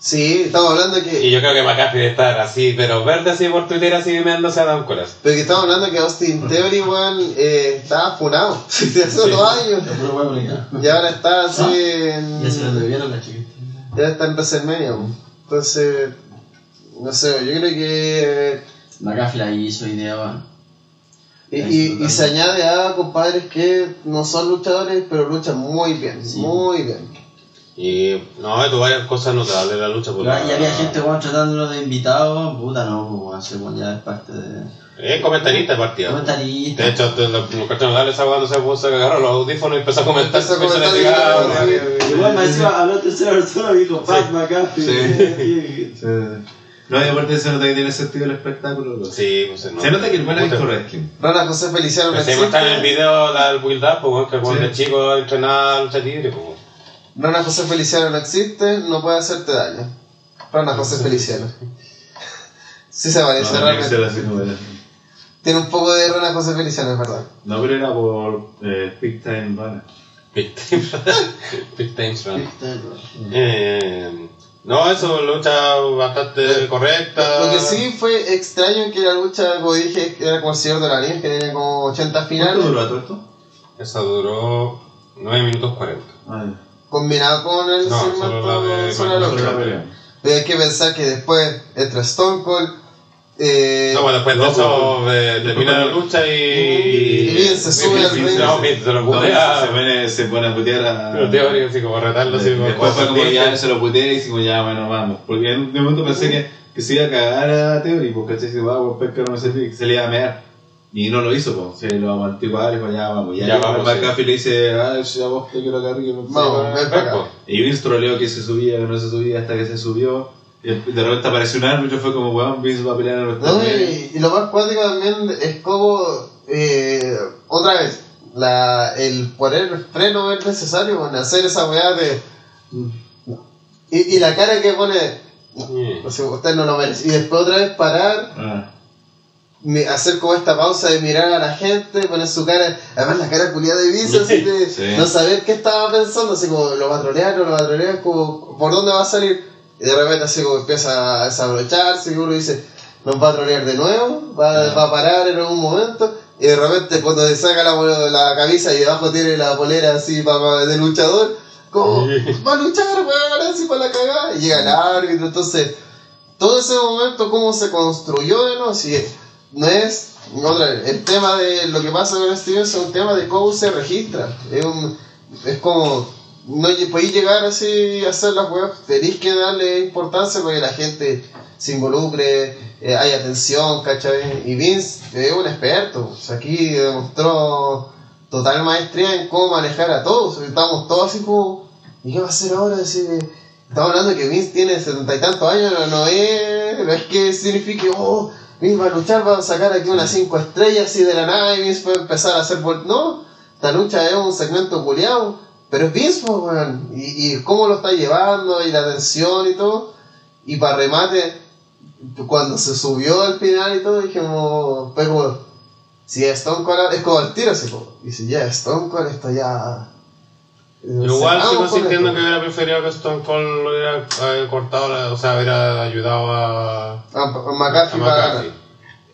Sí, estamos hablando que. Y yo creo que McAfee debe estar así, pero verde así por Twitter, así meándose a Adam Cole. así. Pero que estamos hablando que Austin Theory, weón, eh, estaba funado. *laughs* Desde hace dos años. Y ahora está así ¿No? en. Ya se lo debieron la chiquita. Ya está en WrestleMania, weón. Entonces. No sé, yo creo que. McAfee la hizo idea, weón. Y, y, y se añade a compadres que no son luchadores, pero luchan muy bien. Sí. Muy bien. Y no, tú varias cosas notables de la lucha. por Y la- había gente, weón, tratándolo de invitado. Puta, no, weón, ese weón ya es parte de. Es comentarista de partida. Comentarista. De hecho, lo- los cartones esa cuando se puso, agarró los audífonos y empezó a comentar. Empezó a comentar y-. Igual me encima habló en tercera persona y dijo Pat McAfee. Sí. *laughs* No, y aparte se nota que tiene sentido el espectáculo. loco. Sí, pues Se nota que el buen ha visto Puta. wrestling. Rana José Feliciano no Pero se muestra en el video la- el build up, pues, que cuando Sí. el chico entrenaba lucha libre, pues. Rana José Feliciano no existe, no puede hacerte daño. Rana José Feliciano. Sí se parece, No, que realmente. Tiene un poco de Rana José Feliciano, es verdad. No, pero era por eh, Big Time Runner. Big Time Big Time Run. No, eso, lucha bastante correcta. Lo que sí fue extraño que la lucha, como dije, era como el Señor de la Nieve, que tenía como 80 ¿Cuánto finales, duró todo esto? Esa duró 9 minutos 40. Ah, combinado con el No, solo la de-. Pero hay que pensar que después entra Stone Cold, eh, No, bueno, después de no, eso pues, eh, termina la lucha y. Y Vince se sube al ring. No, se lo putea. se, pone, se pone a putear a. Pero tío, así como retarlo, así como. Después fue como ya se lo puteé y dijimos ya, bueno, vamos. Porque en un momento pensé que, que se iba a cagar a Theory, porque. Si va a pescar no sé qué, que se le iba a mear. Y no lo hizo, pues. Se lo aguantó igual, dijo ya, vamos. Ya, Ya ya vamos, McAfee le dice, ah, ya vos te quiero acá arriba. no sé, Vamos, va. ven. Y Vince troleó que se subía, que no se subía hasta que se subió. Y de repente apareció un árbitro y fue como, weón, Vince va a pelear a nuestra No, y, y lo más cuático también es como, eh, otra vez, la, el poner el freno es necesario, hacer esa weá de... Y, y la cara que pone, o sea, usted no lo merece. Y después otra vez parar, Ah, hacer como esta pausa de mirar a la gente, poner su cara, además la cara culiada de Vince, así *laughs* de Sí. no saber qué estaba pensando, así como lo va a trolear, no lo va a trolear, como por dónde va a salir. Y de repente así como empieza a desabrocharse y uno dice, nos va a trolear de nuevo, va, va a parar en algún momento. Y de repente cuando se saca la, la camisa y debajo tiene la polera así para, de luchador, como, *laughs* va a luchar, weón, así para la cagada. Y llega el árbitro, entonces, todo ese momento, cómo se construyó de nuevo, si no es, otra vez, el tema de lo que pasa con Steven es un tema de cómo se registra. Es, un, es como, no podéis llegar así a hacer las weas, tenéis que darle importancia para la gente se involucre, eh, hay atención, ¿cachai? Y Vince es un experto, aquí demostró total maestría en cómo manejar a todos. Estamos todos así como, ¿y qué va a hacer ahora? Eh, estamos hablando de que Vince tiene setenta y tantos años, no, no es, no que signifique, oh, Vince va a luchar, va a sacar aquí unas cinco estrellas así de la nada y Vince puede empezar a hacer No, esta lucha es un segmento culiado, pero es Vince, pues, weón. Y, y cómo lo está llevando y la tensión y todo. Y para remate, cuando se subió al final y todo, dijimos, fue como, si Stone Cold es como el tiro, así como, y si ya Stone Cold está ya. Igual sigo sintiendo que hubiera preferido que Stone Cold lo hubiera eh, cortado, o sea, hubiera ayudado a, A, a a McAfee para ganar.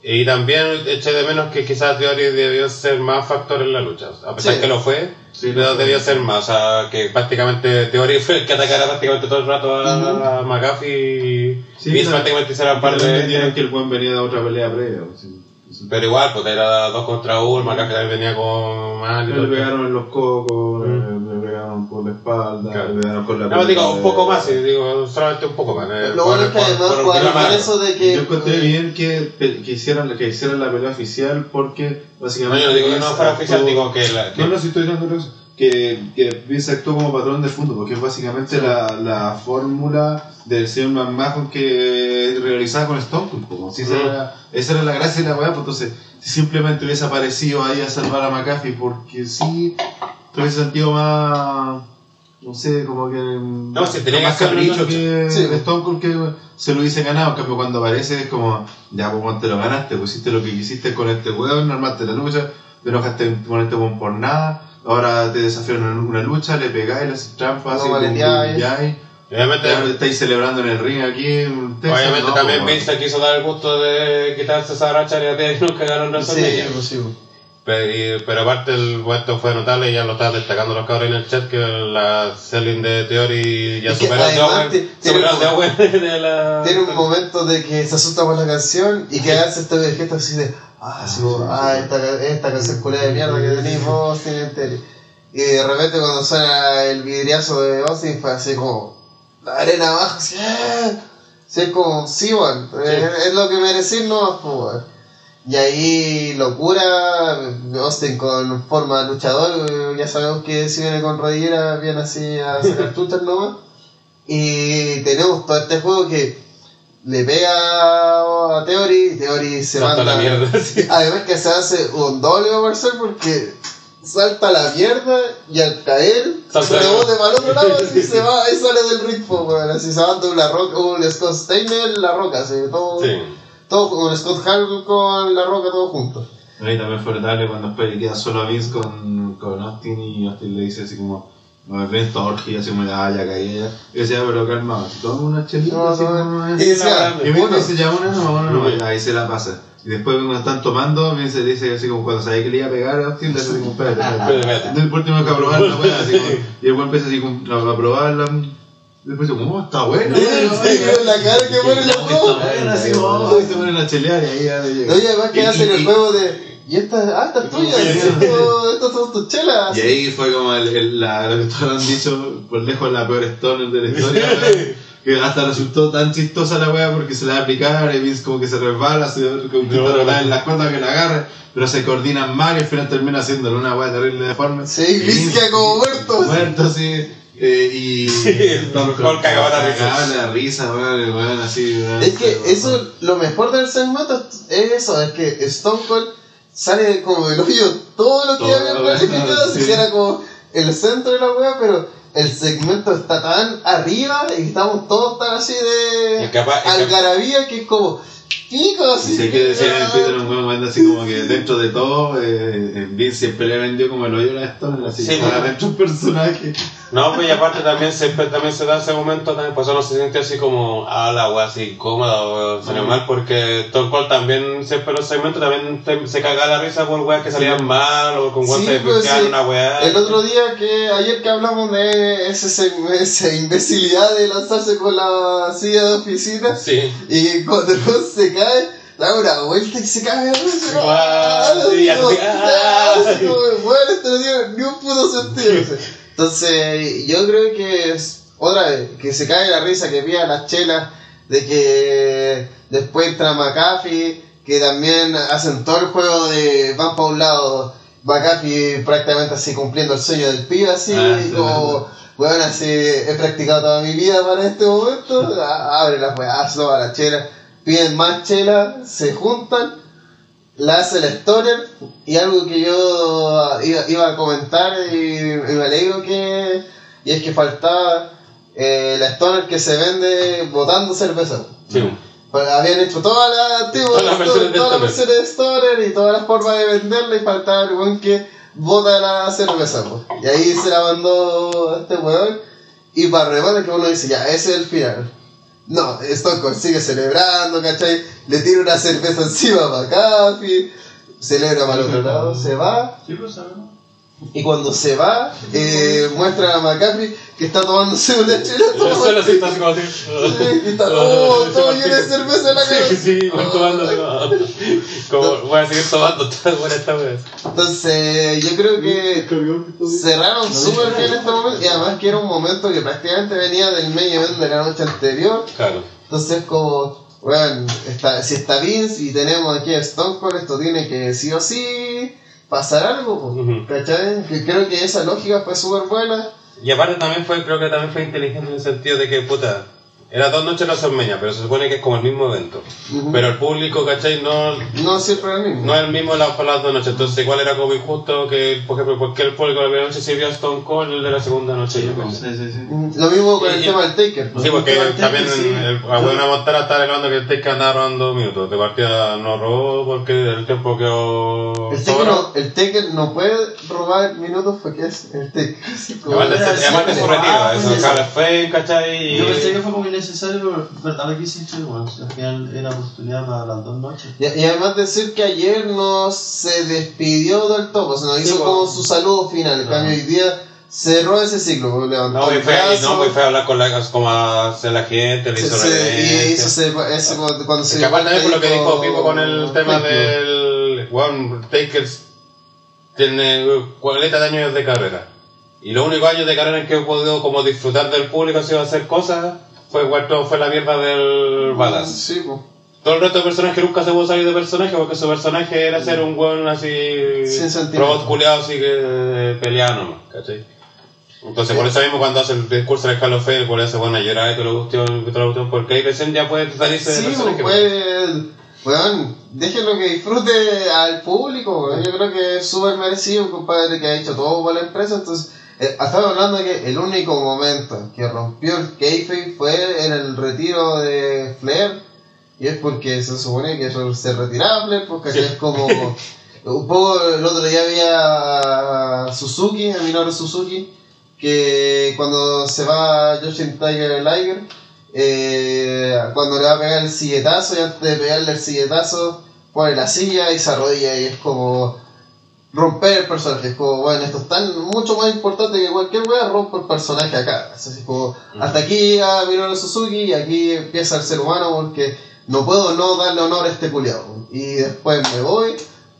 Y también eché de menos que quizás Theory debió ser más factor en la lucha. A pesar Sí. que lo fue, Sí, pero fue. debió ser más. O sea, que prácticamente Theory fue el que atacara prácticamente todo el rato a, a McAfee y Sí, Vince claro. prácticamente hiciera un par Pero de... que el buen venía de otra pelea previa. pues, sí. Pero igual, pues era dos contra uno, McAfee también venía con mal Le pegaron en los cocos, Mm. le, pegaron por la espalda, Claro. le pegaron con la No, digo, un de- poco más, sí, digo, solamente un poco más. eh, Lo bueno es que además jugaron con eso de que. Yo encontré bien que, que, hicieran, que hicieran la pelea oficial porque No, básicamente. yo no digo que no fuera oficial, digo que la... que- No, no, si estoy dando eso. Que, que Vince actuó como patrón de fondo, porque es básicamente la, la fórmula del señor McMahon que realizaba con Stone Cold. Como si esa, Mm. era, esa era la gracia de la weá, pues entonces, si simplemente hubiese aparecido ahí a salvar a McAfee, porque sí, te hubiese sentido más. No sé, como que. No, si tenía más capricho que Sí. Stone Cold que se lo hubiese ganado. En cambio, cuando aparece es como, ya, pues cuando te lo ganaste, pusiste lo que quisiste con este weón, armaste la lucha, te enojaste con este weón por nada. Ahora te desafían en una lucha, le pegáis, le haces trampas, No humilláis. Obviamente, Ya estáis celebrando en el ring aquí en Texas. obviamente no, también pues, Vince quiso dar el gusto de quitarse esa racha de y nunca ganaron Sí, WrestleMania. pues sí. Pero, y- pero aparte el vuelto fue notable, ya lo estaban destacando los cabros en el chat, que la selling de Theory ya superó *laughs* de tiene un momento de que se asusta por la canción y que hace este gesto así de, ah, sí, ah esta, ca- esta canción de mierda que tenéis vos el tele. Y de repente cuando suena el vidriazo de Austin fue así como, la arena abajo, así, ¡ah! Sí, es como, sí, weón, es, lo que merecís, no, pues. Y ahí, locura, Austin con forma de luchador, ya sabemos que si viene con rodillera, viene así a sacar *laughs* chuchas nomás. Y tenemos todo este juego que le pega a Theory y Theory se Salta manda. la mierda, *laughs* sí. Además que se hace un doble overset porque salta la mierda y al caer Salta se rebote para el otro lado así se va, ahí sale del pues, weón. Así se va dando una roca, un Scott Steiner, la roca, así, todo, Sí. todo, un Scott Hall con la roca, todo junto. Ahí también fue notable cuando después le queda solo a Vince con, con Austin y Austin le dice así como, no ven esta orgía, así como, ah, ya caí ya. Y decía, pero calma, si tomamos una chelita, No, así no, como, y decía, Y uno, dice, ya una, no, no, y ahí se la pasa. Y después cuando están tomando, Vince le dice así como cuando sabía que le iba a pegar a Austin, le hace como, espérate, por último que probar la wea, así como, y el weón empieza así como a a probarla. Después dice, oh, está buena. Sí, la cara que pone los juegos. Bueno, así como, oh, y se a chelear y ahí ya le llega. Oye, además que Y- hacen y- el juego de. Y esta, ah, esta es tuya, Sí. estas son tus chelas. Y ahí fue como el, el- la, lo que todos han dicho, por lejos la peor stoner de la historia, *laughs* que hasta resultó tan chistosa la wea porque se la va a aplicar, y Vince como que se resbala, se intenta no. en las cuerdas que la agarre, pero se coordinan mal y al final termina haciéndole una wea terrible deforme. Sí, Y Vince queda como muerto. Muerto, así. Eh, y. *laughs* Cagaba la risa. Cagaba la risa, weón, el weón así, weón. Es que eso, lo mejor del segmento es eso, es que Stone Cold sale como el hoyo todo lo que Todo, había planificado, sí. así que era como el centro de la wea, pero el segmento está tan arriba y estamos todos tan así de Es capaz- es algarabía que es como así. si hay que decir en el Twitter un weón cuenta así como que dentro de todo, eh, Vince siempre le vendió como el hoyo a la Stoner, así Sí, bueno. dentro un personaje. No, pues y aparte también se, también se da ese momento, también pues uno se siente así como, ah, la wea así incómoda o salió Mm. mal, porque todo cual también, siempre los segmentos también te- se caga la risa por weas que salían mal o con weas Sí, pues, sí. una wea. El otro día que ayer que hablamos de ese, esa imbecilidad de lanzarse con la silla de oficina Sí. y cuando el *laughs* se cae, da una vuelta y se cae de risa. ¡Ah! sí, Así ah. así como, bueno, esto no tiene ni un puto sentido. *laughs* Entonces, yo creo que es otra vez, que se cae la risa, que pida las chelas, de que después entra McAfee, que también hacen todo el juego de van para un lado, McAfee prácticamente así cumpliendo el sueño del pibe, así, Ah, como, bueno, así he practicado toda mi vida para este momento, abre las weas, toma la chela, piden más chela, se juntan, la hace el stoner y algo que yo iba, iba a comentar y, y me alegro que y es que faltaba eh, la stoner que se vende botando cerveza Sí. Pues habían hecho todas las Todas las versiones de Stoner. y todas las formas de venderla y faltaba el weón que bota la cerveza po. y ahí se la mandó este weón y para remate que uno dice ya ese es el final no, Stone Cold sigue celebrando, ¿cachai? Le tira una cerveza encima a McAfee, celebra para el otro lado, se va, Sí, pues sabemos. y cuando se va, eh, muestra a McAfee que está tomándose una chela *laughs* está como así. y está oh, todo lleno de cerveza en la *laughs* cara. Sí, sí, voy tomando *laughs* como, voy a seguir tomando, *laughs* está buena esta wea. Entonces, yo creo que cerraron súper bien este momento y además que era un momento que prácticamente venía del main event de la noche anterior. Claro. Entonces, como, bueno, está, si está Vince y tenemos aquí a Stone Cold, esto tiene que sí o sí pasar algo, Ujú. ¿cachai? Que creo que esa lógica fue súper buena. Y aparte también fue, creo que también fue inteligente en el sentido de que, puta, Era dos noches de WrestleMania, pero se supone que es como el mismo evento. Ujú. Pero el público, ¿cachai? No, No siempre es el mismo. no es el mismo la- para las dos noches. Entonces, igual era como injusto que, por ejemplo, ¿por qué el público de la primera noche se vio a Stone Cold y el de la segunda noche? yo, ¿cachai? Sí, sí, sí. Lo mismo con el Y- tema del Taker. Sí, porque el también Taker, sí. el, la buena Montana estaba reclamando que el Taker andaba robando minutos. De partida no robó porque el tiempo quedó El Taker, no, el Taker no puede robar minutos porque es el Taker. Como- Además de, su retiro, eso, pues, Carl Fame, ¿cachai? Yo pensé que fue como innecesario, pero verdad lo que hiciste, bueno, al final era oportunidad para las dos noches. Y, y además decir que ayer no se despidió del todo, o sea, no Sí, hizo bueno. como su saludo final. En cambio, hoy día cerró ese ciclo. porque Levantó No, el fue, y brazo, no, muy fue a hablar con la, como hacia la gente, le se- hizo se- y hizo ese, ese cuando, se que aparte también por lo que dijo Pipo con el tema thank you. del. Bueno, Takers tiene 40 años de carrera. Y los únicos años de carrera en que he podido como disfrutar del público, ha sido hacer cosas, fue cuando fue la mierda del Badass. Sí, pues. Todo el resto de personajes nunca se pudo salir de personaje porque su personaje era ser un weón así. Sin robot culiado así que peleaba nomás, ¿cachai? Entonces, por eso mismo, cuando hace el discurso Hall of Fame, por eso, bueno, llorar y todo lo cuestión, todo lo cuestión, porque ahí recién ya puede salirse de Sí, personaje. pues, weón, déjenlo que disfrute al público, weón. Yo creo que es súper merecido, un compadre que ha hecho todo por la empresa. Entonces, eh, estaba hablando de que el único momento que rompió el kayfabe fue en el retiro de Flair. Y es porque se supone que eso se retiraba Flair, porque Sí. es como. *laughs* Un poco el otro día había a Suzuki, a Minoru Suzuki, que cuando se va Yoshin Tiger Liger, eh, cuando le va a pegar el silletazo y antes de pegarle el silletazo pone la silla y se arrodilla y es como romper el personaje, es como bueno esto es tan mucho más importante que cualquier wea rompo el personaje acá, es así como hasta aquí llega Minoru Suzuki y aquí empieza el ser humano porque no puedo no darle honor a este culiado y después me voy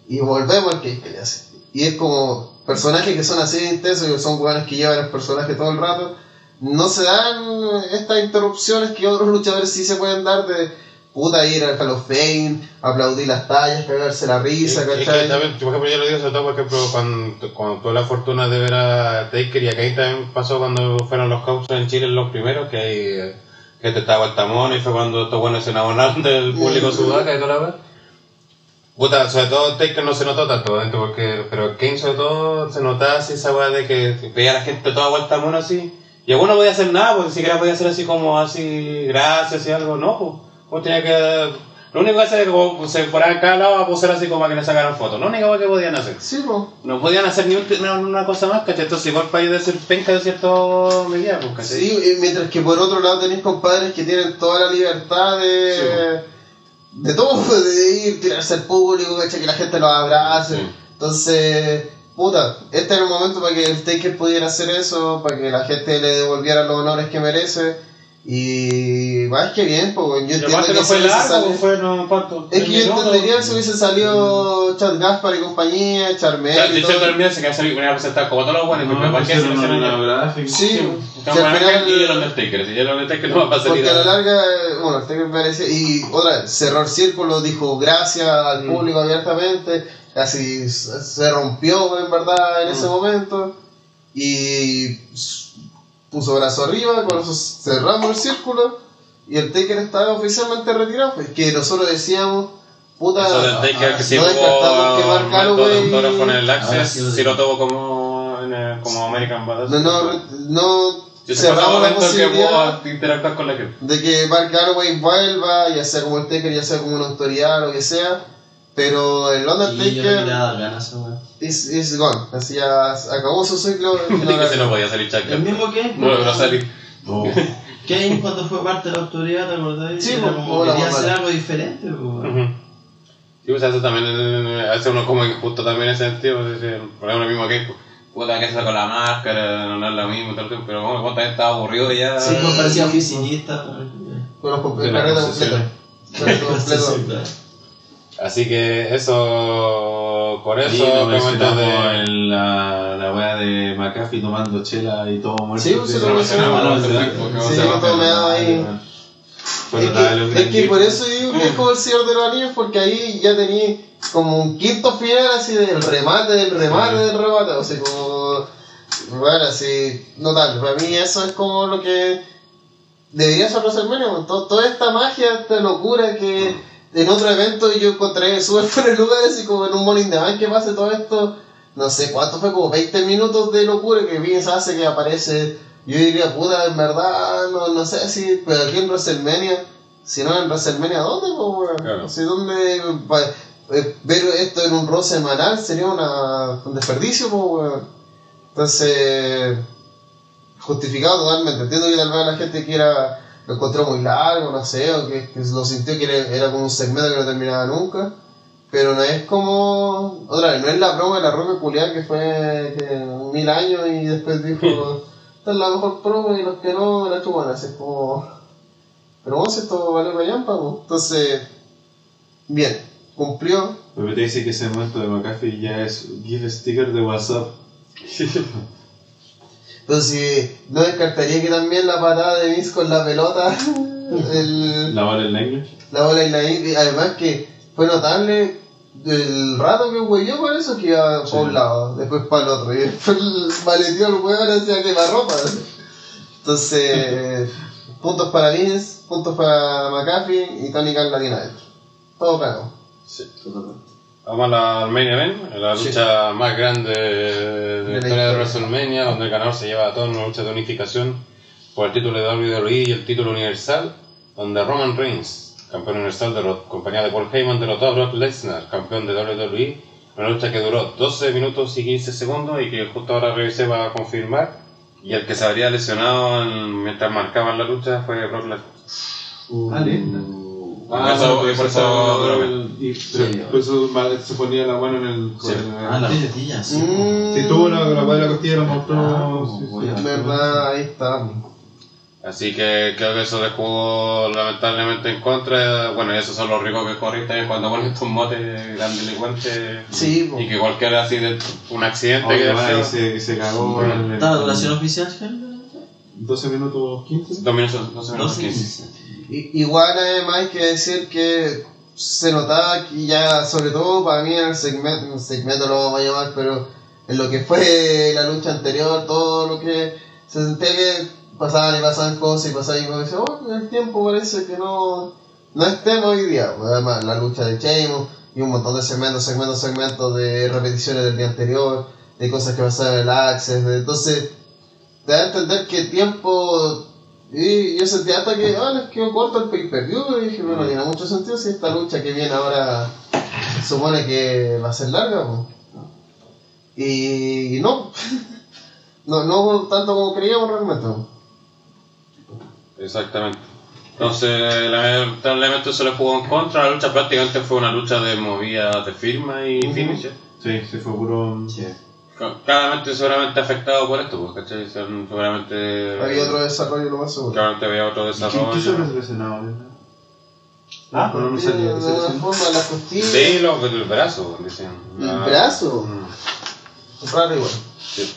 y volvemos al que que hace y es como personajes que son así de intensos que son weones que llevan el personaje todo el rato no se dan estas interrupciones que otros luchadores sí se pueden dar de puta ir al Hall of Fame, aplaudir las tallas, pegarse la risa, Es- es que ¿cachai? también, por ejemplo, yo lo digo sobre todo, por ejemplo, cuando, cuando tuve la fortuna de ver a Taker y acá también pasó cuando fueron los Causos en Chile los primeros, que ahí que te estaba el tamón y fue cuando estos buenos se enamoraron del público sudaca y toda la vez. Puta, sobre todo Taker no se notó tanto, obviamente, porque, pero Kane sobre todo se notaba así esa weá de que veía a la gente toda vuelta mono así, y alguno no podía hacer nada, porque ni siquiera podía hacer así como así, gracias y algo, no, pues, pues tenía que, lo único que hacer es como se fueran a cada lado a posar así como a que le sacaran fotos, lo único que podían hacer. Sí, po. No podían hacer ni un- una, una cosa más, ¿cachai? Entonces igual para ellos de ser penca de cierto medida, pues, ¿cachai? Sí, y mientras que por otro lado tenéis compadres que tienen toda la libertad de. de todo, *laughs* de ir, tirarse al público, ¿cachai? que la gente los abrace. Sí. Entonces, puta, este era el momento para que el Taker pudiera hacer eso, para que la gente le devolviera los honores que merece. Y más que bien, pues yo entiendo que no fue se largo, salido- fue no, ¿cuánto? Es que yo entendería si hubiese salido Chad Gaspar y compañía, Charmel de hecho, terminé se quedó venía a presentar como todos los buenos, No, pero ¿para qué se una. Sí, Sí, que al final- y el Undertaker, si el Undertaker no va a salir Porque a la larga, bueno, el Taker merecía. Y otra vez, cerró el círculo, dijo gracias al Mm. público abiertamente, casi s- se rompió en verdad en ese Mm. momento. Y puso brazo arriba, con eso cerramos el círculo. Y el Taker estaba oficialmente retirado. Pues que nosotros decíamos, puta, Eso del Taker ah, que no descartamos que Mark Calloway- el sí lo sí lo tuvo como, en el- como American Badass. No, no, no Yo cerramos la que posibilidad. puedo interactuar con la gente. de que Mark Galloway vuelva, ya sea como el Taker, ya sea como una autoridad, lo que sea. Pero el no Undertaker is, is gone. Así ya acabó su ciclo. *laughs* no que se no podía salir Chuck. El mismo Kane, No logró salir. Kane cuando fue parte de la autoridad, ¿te acordás? Sí, pues, quería hacer algo diferente, pues. Sí, pues eso también eh, hace uno como injusto también en ese sentido. pues, Por ejemplo, mismo que puta que se sacó la máscara, no es lo mismo, pero como también estaba aburrido ya. Sí, pues parecía oficinista. Con los comple- De *laughs* Así que eso, por Ahí eso, mencionamos de. en la, la wea de McAfee tomando chela y todo muerto. Sí, pues. Sí, ahí. Fue Es que, es que por eso digo que es como el Señor de los Anillos, porque ahí ya tenía como un quinto final así del remate, del remate, del remate, o sea, como, bueno, así, notable. Para mí eso es como lo que debería ser WrestleMania, toda esta magia, esta locura que en otro evento yo encontré *laughs* súper buenos lugares así como en un Morning the Bank que pase todo esto, no sé cuánto fue, como 20 minutos de locura que Vince hace que aparece, yo diría, puta, en verdad, no, no sé si, pero aquí en WrestleMania, si no en WrestleMania, ¿dónde, weón? Claro. No sé dónde, pa- eh, ver esto en un Raw semanal sería una, un desperdicio, weón. Entonces, justificado totalmente. Entiendo que tal vez la gente quiera, lo encontró muy largo, no sé, o que, que lo sintió que era, era como un segmento que no terminaba nunca. Pero no es como. Otra vez, no es la promo de la roca culiar que fue que, mil años y después dijo: *laughs* Esta es la mejor promo y los que no la chupan. Así es como. Pero vamos, esto vale la llampa, pues. Entonces, bien, cumplió. Pero te dice que ese momento de McAfee ya es give sticker de WhatsApp. *laughs* Entonces, no descartaría que también la patada de Vince con la pelota, *laughs* el, La vale en la English. la bola y la y además que fue notable el rato que huyó con eso que iba Sí. para un lado, después para el otro, y después *laughs* maleteó el hueón hacia quemarropa. Entonces, *laughs* puntos para Vince, puntos para McAfee y Tony Khan la tiene adentro. Todo cagado. Sí. Vamos al main event, la lucha más grande de la la historia de. WrestleMania, donde el ganador se lleva a todo en una lucha de unificación por el título de WWE y el título universal, donde Roman Reigns, campeón universal de la compañía de Paul Heyman, derrotó a Brock Lesnar, campeón de WWE, una lucha que duró 12 minutos y 15 segundos y que justo ahora revisé para confirmar. Y el que se habría lesionado en- mientras marcaban la lucha fue Brock Lesnar. Ah, lenta. Ah, eso- por eso y por eso vale, se ponía la mano en el. Ah, la tetilla, sí. Mm, Si tuvo la, la de la costilla, la Ah, mostró. sí, sí. voy a- verdad, ahí está. Así que creo que eso le jugó lamentablemente en contra. Bueno, y esos son los ricos que corren también cuando ponen estos motes gran delincuentes. Sí, po. Y que cualquier así de un accidente Oye, que va, haya y sido. se, se cagó en el. ¿Está la duración oficial, Gerald? 12 minutos 15. Dos minutos, dos minutos 12 15. Igual además hay que decir que se notaba que ya, sobre todo para mí en el segmento, el segmento lo vamos a llamar, pero en lo que fue la lucha anterior, todo lo que se sentía que pasaban y pasaban cosas y pasaban y decía, oh, el tiempo parece que no, no es tema hoy día. Además, la lucha de Sheamus y un montón de segmentos, segmentos, segmentos de repeticiones del día anterior, de cosas que pasaban en el Access, de- entonces te da a entender que tiempo y yo sentía hasta que, ah, les quedó corto el pay-per-view y dije, bueno, tiene mucho sentido si esta lucha que viene ahora se supone que va a ser larga. po. Y, no, *laughs* no, no tanto como creíamos realmente. Exactamente. Entonces, lamentablemente se le jugó en contra. La lucha prácticamente fue una lucha de movida de firma y Ujú. finisher. Sí, se fue puro. Sí. Claramente, seguramente afectado por esto, pues, ¿cachai? Seguramente. Había otro desarrollo lo más seguro. Claramente había otro ¿Quién quiso desarrollo. lesionado? ¿verdad? Ah, salida que se de forma las costillas, Sí, lo, el brazo, dicen. ¿El Ah, brazo? mm. raro igual. Sí.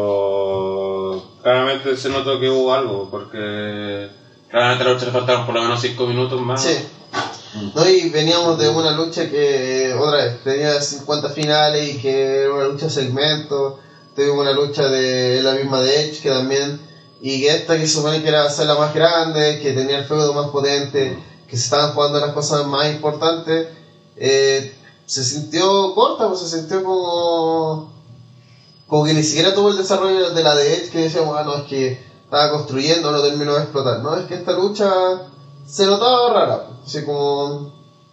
Pero claramente se notó que hubo algo, porque claramente a la lucha le faltaron por lo menos 5 minutos más. Sí. No, y veníamos de una lucha que, otra vez, tenía 50 finales y que era una lucha segmento. Tuvimos una lucha de la misma de Edge que también. Y esta que supone que era ser la más grande, que tenía el feudo más potente, que se estaban jugando las cosas más importantes, eh, se sintió corta, pues se sintió como. como que ni siquiera tuvo el desarrollo de la de Edge que decíamos, ah, no, es que estaba construyendo, no terminó de explotar. No, es que esta lucha se notaba rara. Así como.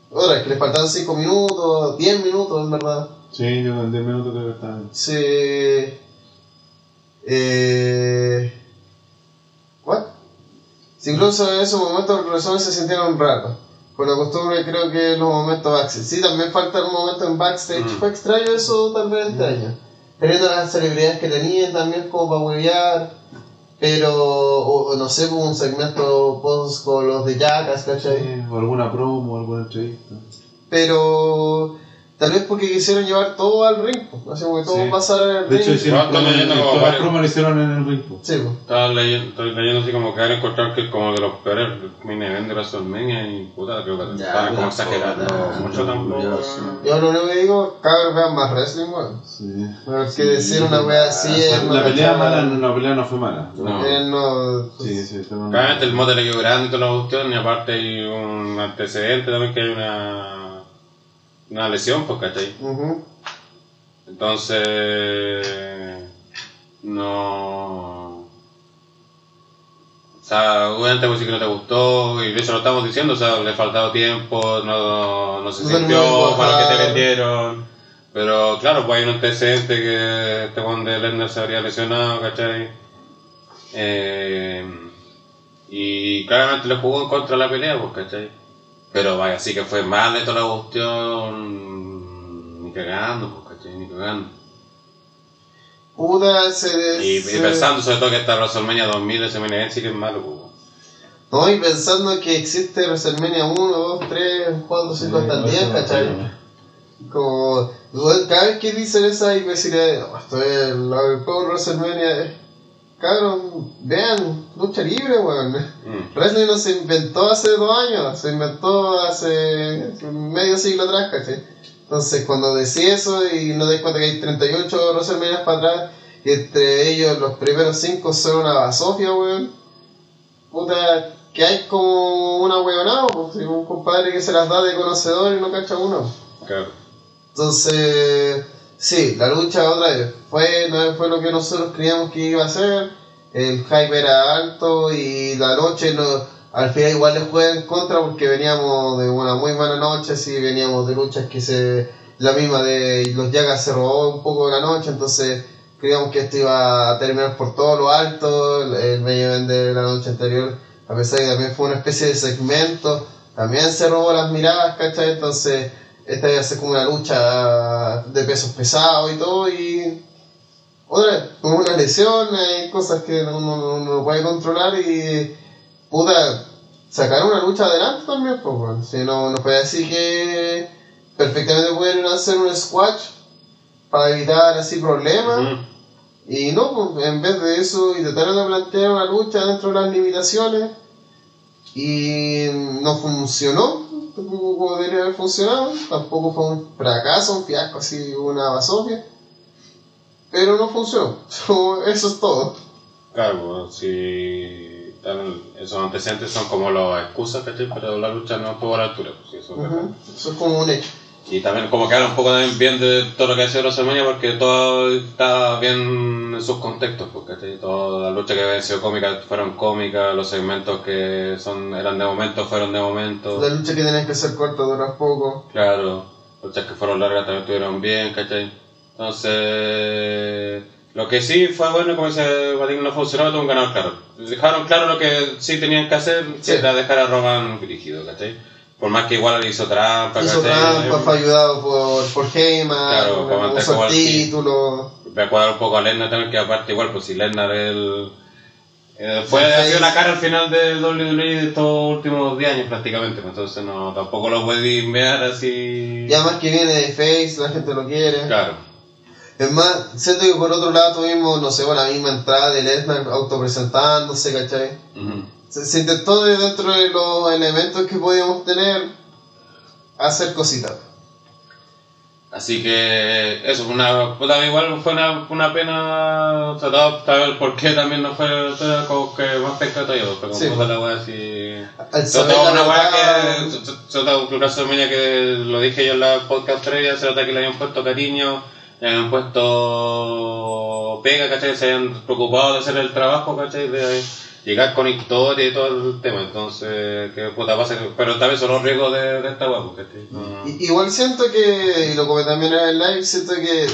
Otra, que le faltaban 5 minutos, 10 minutos en verdad. Sí, yo en 10 minutos creo que estaba. Se. Eh. ¿What? Si incluso en esos momentos los resúmenes se sintieron raros. Por la costumbre, creo que los momentos backstage. Sí, también falta un momento en backstage. Mm. Fue extraño eso tal vez este año. Teniendo las celebridades que tenían también como para huevear. Pero, o, no sé, un segmento post con los de Jackass, ¿cachai? Sí, o alguna promo, alguna entrevista. Pero Tal vez porque quisieron llevar todo al ring, así como que todo Sí. pasara en el De hecho, ring. hicieron promo- leyendo como varios- lo hicieron en el ring. po. Sí, pues. Estaba leyendo, estoy leyendo así como que han encontrado que es como de los peores main event de WrestleMania y puta, creo que estaban como exagerando ya, mucho tampoco. Yo lo único que digo, cada vez vean más wrestling, weón. Sí. Porque decir una wea así es. La pelea mala, no, la pelea no fue mala. No. No. Sí, sí, Claramente el mote le quedó grande y toda la cuestión, y aparte hay un antecedente también que hay una, una lesión, pues, ¿cachai? Ujú. Entonces, no. O sea, obviamente que no te gustó, y de hecho lo estamos diciendo, o sea, le ha faltado tiempo, no, no se No sintió para lo que te vendieron. Pero claro, pues hay un antecedente que este Juan de Lender se habría lesionado, ¿cachai? Eh, y claramente le jugó en contra de la pelea, pues, ¿cachai? Pero vaya, sí que fue mal de toda la cuestión, ni cagando, pues, ¿cachai? Ni cagando. Puta, se. Y, y pensando sobre todo que esta WrestleMania 2000 ese main sí que es malo, pues. No, y pensando que existe WrestleMania 1, 2, 3, 4, 5 hasta el 10, ¿cachai? Como, cada vez que dicen esa imbecilidad, no, esto es la juego de WrestleMania, eh, cabrón, vean, lucha libre, weón. Mm. Wrestling no se inventó hace dos años, se inventó hace medio siglo atrás, ¿cachai? Entonces, cuando decís eso y no das cuenta que hay 38 WrestleMania para atrás, y entre ellos los primeros 5 son una basofia, weón. Puta, que hay como una weonada, pues, un compadre que se las da de conocedor y no cacha uno. Claro. Entonces, sí, la lucha otra vez fue, no fue lo que nosotros creíamos que iba a ser. El hype era alto y la noche no, al final igual le juega en contra porque veníamos de una muy buena noche, sí, veníamos de luchas que se. La misma de los Yagas se robó un poco la noche, entonces creíamos que esto iba a terminar por todo lo alto. El, event de la noche anterior, a pesar de que también fue una especie de segmento, también se robó las miradas, ¿cachai? Entonces esta iba a ser como una lucha de pesos pesados y todo y otra vez, como una lesión, hay cosas que uno no, no puede controlar y puta, sacar una lucha adelante también, pues bueno, si no, no puede decir que perfectamente pueden hacer un squash para evitar así problemas. Ujú. y no, pues, en vez de eso intentaron de plantear una lucha dentro de las limitaciones y no funcionó tampoco debería haber funcionado, tampoco fue un fracaso, un fiasco así, una basofia, pero no funcionó, *laughs* eso es todo. Claro, si tal- esos antecedentes son como las excusas, ¿cachai? Pero la lucha no estuvo a la altura, pues eso Eso es como un hecho. Y también como que habla un poco también bien de todo lo que ha sido WrestleMania porque todo está bien en sus contextos, porque ¿cachai? todas las luchas que habían sido cómicas fueron cómicas, los segmentos que son eran de momento fueron de momento, La lucha que tenías que ser corta dura poco. claro, luchas que fueron largas también estuvieron bien, ¿cachai? Entonces, lo que sí fue bueno, como dice Vatín, no funcionó, tuvo un ganador claro. Dejaron claro lo que sí tenían que hacer, Sí. que era dejar a Roman dirigido, ¿cachai? Por más que igual hizo trampa, Hizo trampa, fue ayudado por, por Heyman, Claro, como el título. Voy a cuadrar un poco a Lesnar también, que aparte igual, pues si Lesnar el... Eh, fue, ha la cara al final del WWE de estos últimos 10 años prácticamente, pues entonces no, tampoco lo puede enviar así... Y además que viene de Face, la gente lo quiere. Claro, Es más, siento que por otro lado tuvimos, no sé, la misma entrada de Lesnar autopresentándose, ¿cachai? Ujú. Se, se intentó de dentro de los elementos que podíamos tener hacer cositas. Así que eso, fue una, igual fue una, una pena, todo, saber por qué también no fue como que más pesca de todo, pero como Sí. puta la wea así... La una verdad- que, todo un WrestleMania que lo dije yo en la podcast previa, se nota que le habían puesto cariño, le habían puesto pega, ¿cachai? Se habían preocupado de hacer el trabajo, ¿cachai? De llegar con historia y todo el tema, entonces, que puta pasa, pero también son los riesgos de, de esta I- Igual siento que, y lo comenté también en el live, siento que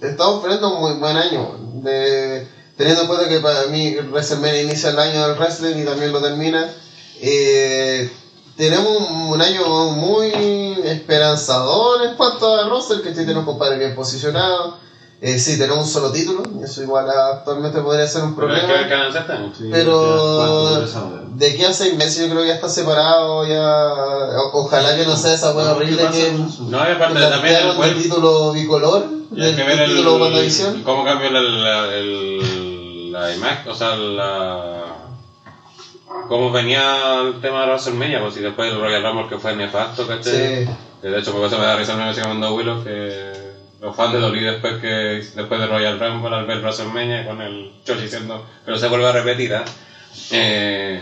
estamos teniendo un muy buen año. De, teniendo en cuenta que para mí WrestleMania inicia el año del wrestling y también lo termina. eh, tenemos un, un año muy esperanzador en cuanto a roster, que tenemos compadres bien posicionados. Eh, sí, tenemos un solo título, y eso igual actualmente podría ser un Pero problema. que este. Sí, Pero-. De aquí a seis meses yo creo que ya está separado, ya... o- ojalá que no sea esa ¿Qué horrible que... eso? No, y aparte que también el título bicolor, Y del que ver el, título WandaVision. cómo cambió la, la, el- la imagen, o sea, la, cómo venía el tema de WrestleMania, pues si después el Royal Rumble que fue nefasto, ¿cachai? Sí. Que de hecho, porque se me da risa una vez que mandó Willow que los fans de Dolly después que después de Royal Rumble al ver WrestleMania con el Chochi diciendo no se vuelve a repetir, ¿ah? eh,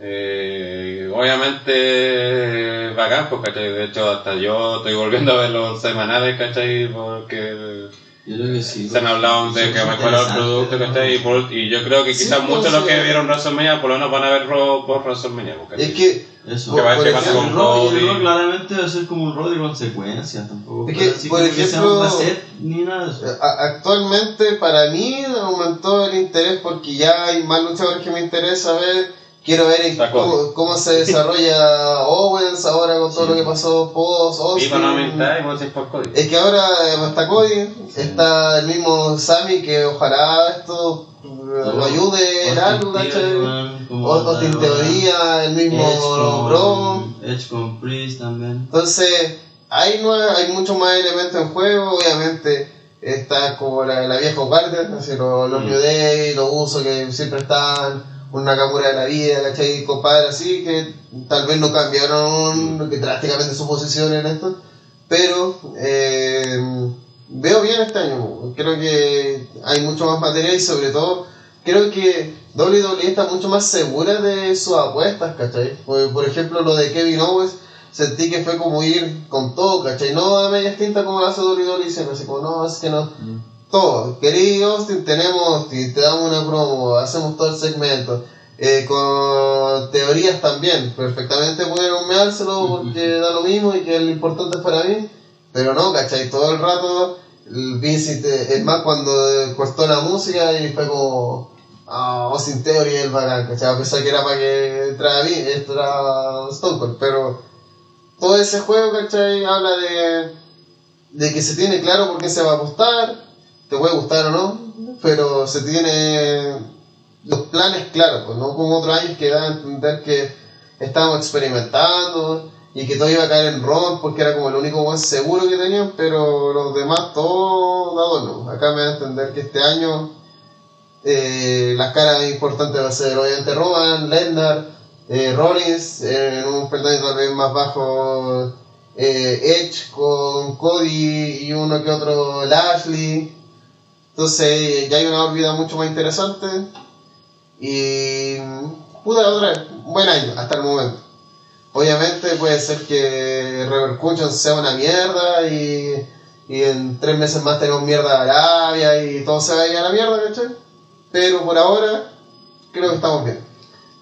eh, obviamente bacán, pues, ¿cachai? De hecho, hasta yo estoy volviendo a ver los semanales, ¿cachai? Porque Yo creo que sí. se han hablado de que mejora el producto, pero- ¿cachai? Y, por- y yo creo que quizás muchos de los que vieron WrestleMania por lo menos van a ver Raw por WrestleMania. Es que... Eso. ¿Qué va- por ejemplo, con rock, y claramente va a ser como un rock de consecuencias, tampoco. Es que, así por que ejemplo, un reset ni nada de eso. A- Actualmente para mí aumentó el interés porque ya hay más luchadores que me interesa ver. Quiero ver cómo, cómo se desarrolla Owens ahora con todo lo que pasó post Austin. es que ahora eh, está Cody, está el mismo Sammy que ojalá esto lo ayude en algo, Austin Teoría, el mismo Bro. Edge con Priest también. Entonces, hay, nue- hay mucho más elementos en juego, obviamente está como la, la vieja guardia, así, los, los Mm. New Day, los usos que siempre están, un Nakamura de la vida, ¿cachai? Compadre así, que tal vez no cambiaron que drásticamente su posición en esto, pero eh, veo bien este año, creo que hay mucho más material y sobre todo creo que WWE está mucho más segura de sus apuestas, ¿cachai? Por, por ejemplo, lo de Kevin Owens, sentí que fue como ir con todo, ¿cachai? No de media tinta como lo hace WWE, siempre así como, no, es que no. Todo, querido Austin, tenemos te damos una promo, hacemos todo el segmento. Eh, con teorías también, perfectamente pueden humeárselo porque da lo mismo y que lo importante es para mí, pero no, ¿cachai? Todo el rato, el Vince, te- es más cuando cortó la música y fue como, ah, Austin Theory el bacán, ¿cachai? A pesar que era para que entrara, entrara Stone Cold, pero todo ese juego, ¿cachai? Habla de, de que se tiene claro por qué se va a apostar, te puede gustar o no, pero se tiene los planes claros, pues no como otros años que da a entender que estábamos experimentando y que todo iba a caer en ron porque era como el único buen seguro que tenían, pero los demás todo dado no. Acá me da a entender que este año eh, las caras importantes va a ser obviamente Roman, Lennart, eh, Rollins, eh, en un peldaño tal vez más bajo eh, Edge con Cody y uno que otro Lashley. Entonces ya hay una órbita mucho más interesante. Y puta otra vez, buen año hasta el momento. Obviamente puede ser que Repercussion sea una mierda y, y en tres meses más tenemos mierda de Arabia y todo se vaya a la mierda, ¿cachai? Pero por ahora creo que estamos bien.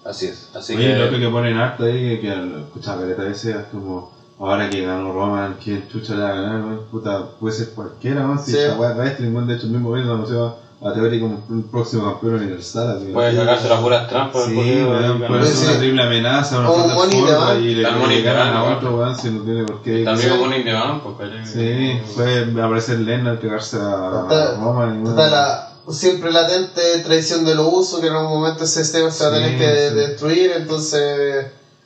Así es. Así Oye, lo que. que ponen harto ahí, que escuchaba caleta veces, es como, ahora que ganó Roman, ¿quién chucha le va a ganar? Puta, puede ser cualquiera, ¿no? Si Sí. esa weá es wrestling, de hecho el mismo vez anunció a Theory como el próximo campeón universal. así, Puede ¿no? cagarse las puras trampas. Sí, weón, Sí. ser una triple amenaza, una un plataforma y le ganan a otro, weón, si no tiene por qué. También como un indiano, pues. Sí, puede aparecer Lennart, cagarse a Roman. y. Está la siempre latente traición de los usos que en algún momento ese sistema se va a tener que destruir, entonces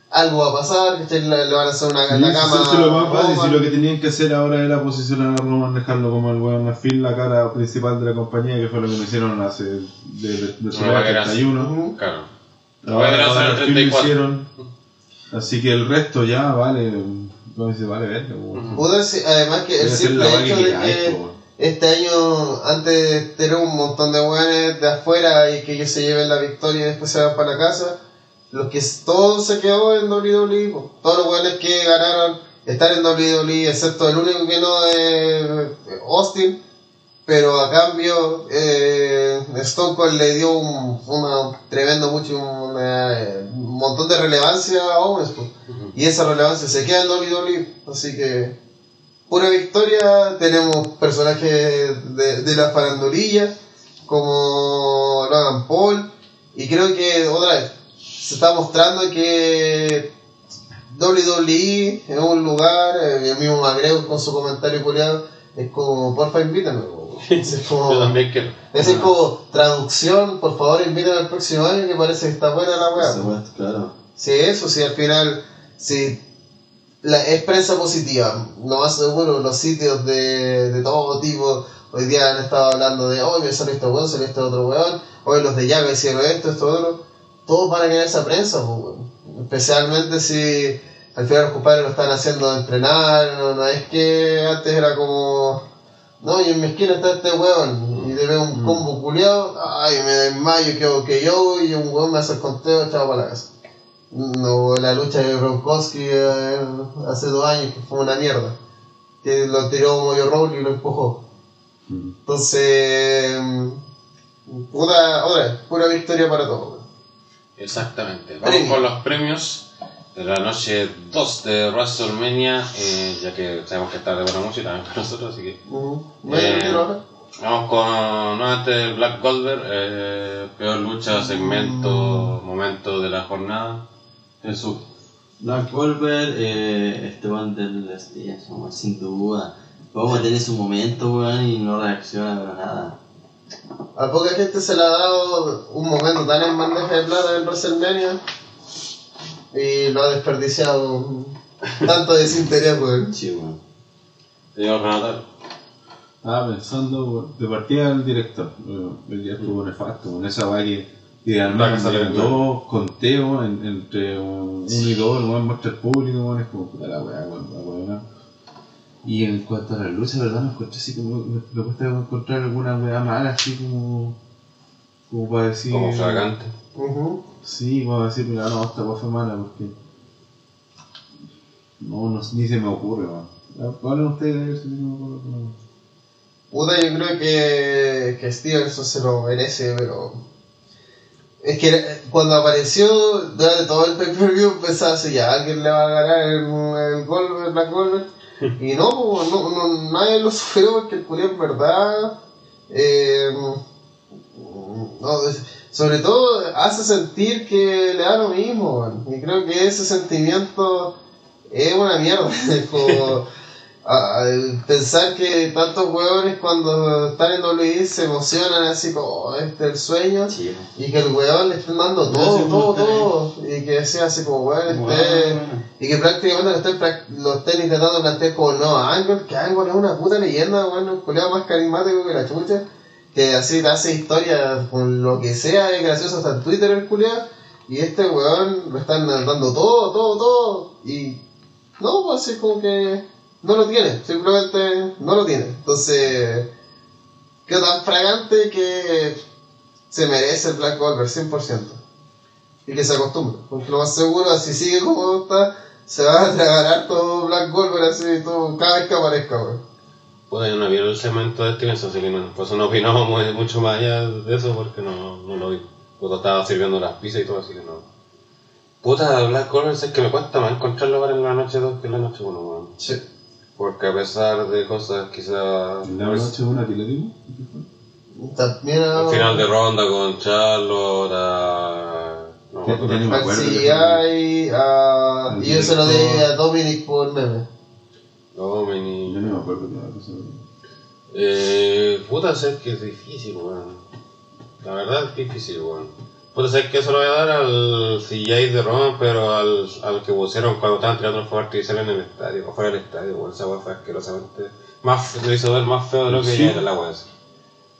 algo va a pasar, ¿cachai? Le, le van a hacer una Sí, la cama. eso es lo más fácil. Si lo que tenían que hacer ahora era posicionar a Roman, dejarlo como el weón afil, la cara principal de la compañía, que fue lo que me hicieron hace de, de, de su No, va a quedar 31. Ujú. Claro. Ahora, ahora el al fin lo 34. hicieron. Así que el resto ya vale. No dice, vale, verga. weón. Puta, sí, además que el simple hecho que de que este año, antes de tener un montón de weones de afuera y que ellos se lleven la victoria y después se van para la casa, los que s- todo se quedó en WWE, po. todos los weones que ganaron están en WWE, excepto el único que no es Austin, pero a cambio eh, Stone Cold le dio un, una tremendo mucho una- un montón de relevancia a Owens po. y esa relevancia se queda en WWE así que pura victoria tenemos personajes de, de la farandulilla como Logan Paul y creo que otra vez se está mostrando que WWE es un lugar, eh, el mismo Magreo con su comentario culiado, es como, porfa, invítame. *laughs* Es como, Yo también quiero. es como, traducción, por favor, invítame al próximo año que parece que está buena la weá. claro. Sí, eso, sí, al final, sí, la, es prensa positiva. Lo más seguro, los sitios de, de todo tipo, hoy día han estado hablando de, hoy me salió este weón, salió este otro weón, hoy los de Yaga hicieron esto, esto, otro. Todos van a querer esa prensa, pues. Especialmente si al final los compadres lo están haciendo entrenar, no, no es que antes era como, no, y en mi esquina está este weón, y te veo un combo culiado, ay, me desmayo, quedo que yo, y un weón me hace el conteo, chavo para la casa. No, la lucha de Bronkowski eh, hace dos años que fue una mierda. Que lo tiró Moyo Roll y lo empujó. Entonces, mm, pura, otra, pura victoria para todos. Exactamente. Vamos Premio. con los premios de la noche 2 de WrestleMania, eh, ya que sabemos que es tarde para mucho y también para nosotros, así que Uh Eh, vamos con nuevamente el Black Goldberg, eh, peor lucha, segmento, momento de la jornada. Jesús. Black Goldberg, eh, este weón del este, eso, sin duda. Vamos a tener su momento, weón, y no reacciona, pero nada. A poca gente se le ha dado un momento tan en bandeja de plata en WrestleMania y lo ha desperdiciado. Tanto desinterés, weón. Sí, weón. Señor Renato. Estaba pensando de partida el director. El día estuvo nefasto. Con esa weá que idealmente bien. dos conteos en- entre un- uno y dos, lo muestra el público, weón, es como puta la weá, weón, la weá. Y en cuanto a la lucha, verdad, me encontré así como. Me, me cuesta encontrar alguna weá mala, así como. Como para decir. Como fragante. Sí, como decir, mira, no, esta weá fue mala porque. No, no, ni se me ocurre, weón. Hablen ustedes a ver si me ocurre. alguna. Puta, yo creo que, que Stevenson se lo merece, pero. Es que eh, cuando apareció durante todo el pay-per-view pensaba así, ya alguien le va a ganar el, el gol, el Black Goldberg. Y no, no, no, nadie lo *laughs* sufrió porque el culiao en verdad. eh, no, sobre todo hace sentir que le da lo mismo, y creo que ese sentimiento es una mierda. *laughs* a- al pensar que tantos hueones cuando están en WWE se emocionan así como "Oh, este es el sueño Sí, y que el hueón le estén dando todo, todo, sí, todo. Y que sea así como hueón Bueno, esté- bueno. y que prácticamente lo estén, lo estén intentando plantear como no, Angle, que Angle es una puta leyenda, weón, un culiao más carismático que la chucha, que así te hace historia con lo que sea, es gracioso hasta en Twitter el culiao, y este weón lo están dando todo, todo, todo, y no, pues así como que no lo tiene, simplemente no lo tiene. Entonces, quedó tan fragante que se merece el Black Goldberg 100%. Y que se acostumbre, porque lo más seguro, si sigue como está, se va a tragar todo Black Goldberg así, todo, cada vez que aparezca, weón. Puta, yo no vi el segmento de Stevenson, así que no, por eso no opinamos *laughs* mucho más allá de eso, porque no, no lo vi. Puta, estaba sirviendo las pizzas y todo, así que no. Puta, Black Goldberg es que me cuesta más encontrarlo ahora en la noche 2 que en la noche 1, weón. Sí. Porque a pesar de cosas quizás... ¿En la noche una que le? También Al final de ronda con Charlotte, a... No, acuerdo. CGI, a... Al y yo se lo di a Dominic por meme. Dominic... Yo no me acuerdo qué cosa. Eh, puta, sé que es difícil, weón. La verdad es difícil, weón. Puta, sé que eso lo voy a dar al CJ de Roma, pero al, al que pusieron cuando estaban tirando el fuego artificial en el estadio, o fuera del estadio, weón. Esa weón fue asquerosamente. Más, lo hizo ver más feo de lo que Sí. ya era la weón.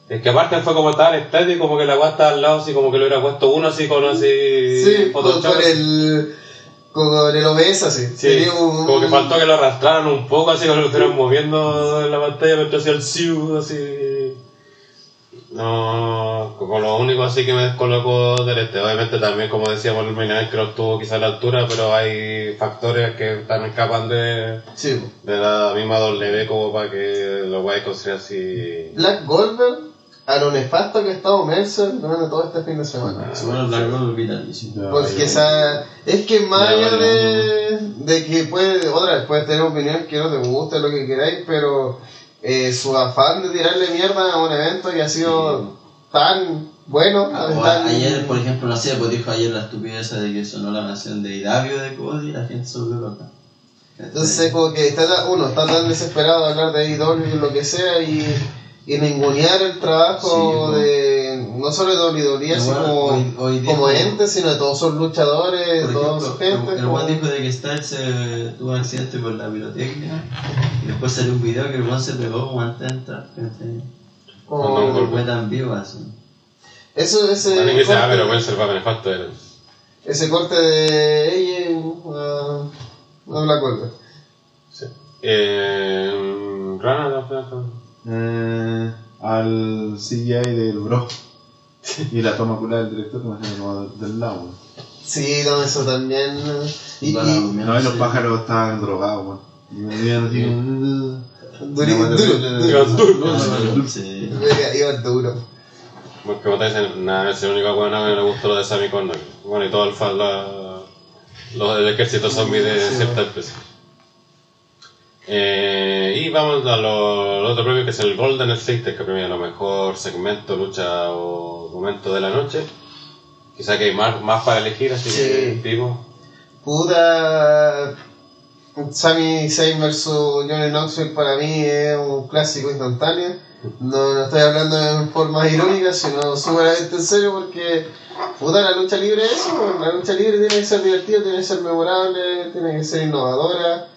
Es que aparte fue como estaba el estadio y como que la weón estaba al lado, así como que lo hubiera puesto uno así con así. Sí, con, el... Con el OBS así. Sí, un- como que faltó que lo arrastraran un poco, así como lo estuvieran moviendo en la pantalla mientras hacía el siu, así. No, como lo único así que me descolocó del este. Obviamente también, como decíamos el main event, que no estuvo quizá a la altura, pero hay factores que también escapan de, Sí. de la misma W como para que lo vayas a considerar así. Black Goldberg a lo nefasto que ha estado Mercer durante todo este fin de semana. Bueno, Black Goldberg vitalísimo. Ya, Porque ya. esa, es que más allá de, de que puede, otra vez puedes tener opinión que no te guste, lo que queráis, pero eh, su afán de tirarle mierda a un evento que ha sido tan bueno, Ah, tan- Ayer, por ejemplo, no sé, pues dijo ayer la estupidez de que sonó la canción de Idavio de Cody y la gente se volvió loca. Entonces, como que está, uno está tan desesperado de hablar de AEW y lo que sea y, y ningunear el trabajo Sí, de no solo de WWE, sino Igual, como, hoy- hoy día- como ente, sino de todos sus luchadores, Por toda ejemplo, su gente. el, el como- Juan dijo de que Styles eh, tuvo un accidente por la pirotecnia y después salió un video que el Juan se pegó como antes de entrar. ¿cachai? como- golpe. Fue tan vivo así. eso, ese, dice, ah, corte, pero Wenzel va a benefacio de él. ese corte de ella ah, no me acuerdo. Sí. Eh, Rana, la flaca. Eh, al CGI del bro. *laughs* Y la toma culada del director que me hace como del- del lado, weón. Sí, no, eso también. Y, Para y No, y los sí. pájaros estaban drogados, weón. Y me veían así como... duro, No, duro, Iba duro. Porque como te dicen, nada, es el único bueno que no le gustó lo de Sammy Corner. Bueno, y todo el fan, la, los del ejército zombie de cierta empresa. Eh, y vamos a lo, lo otro premio que es el Golden State, que premia lo mejor segmento, lucha o momento de la noche. Quizá que hay más, más para elegir, así que Sí. vivo. Puta. Sami Zayn versus Johnny Knoxville para mí es un clásico instantáneo. No, no estoy hablando en forma irónica, sino sumamente en serio porque puta la lucha libre es eso, la lucha libre tiene que ser divertida, tiene que ser memorable, tiene que ser innovadora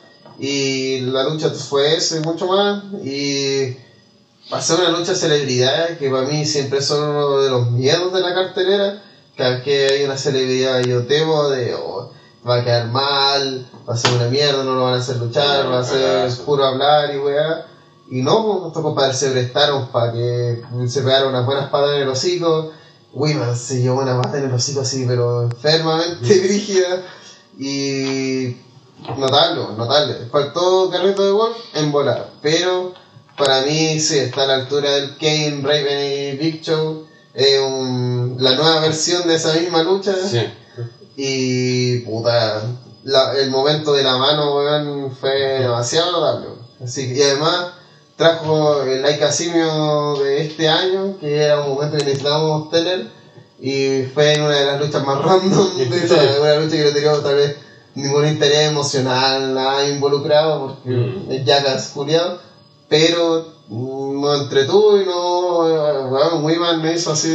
y la lucha fue eso y mucho más y pasar una lucha de celebridades que para mí siempre son uno de los miedos de la cartelera cada vez que hay una celebridad yo temo de oh, va a quedar mal, va a ser una mierda, no lo van a hacer luchar, va a ser puro hablar y weá. Y no, pues, estos compadres se prestaron para que se pegaran unas buenas patas en el hocico. Wiman se llevó una pata en el hocico así, pero enfermamente *laughs* brígida. Y notable, notable. Faltó Carrito de Wolf en volar, pero para mí sí está a la altura del Kane, Raven y Big Show. Un- la nueva versión de esa misma lucha. Sí. Y puta, la- el momento de la mano, weón, fue demasiado notable. Así que, y además trajo el Laika Simio de este año, que era un momento que necesitábamos tener, y fue en una de las luchas más *laughs* random de esa, una lucha que no tenía tal vez ningún interés emocional, nada involucrado, porque Mm. es Jackass culiado, pero nos entretuvo y no, weón, Wiman me hizo así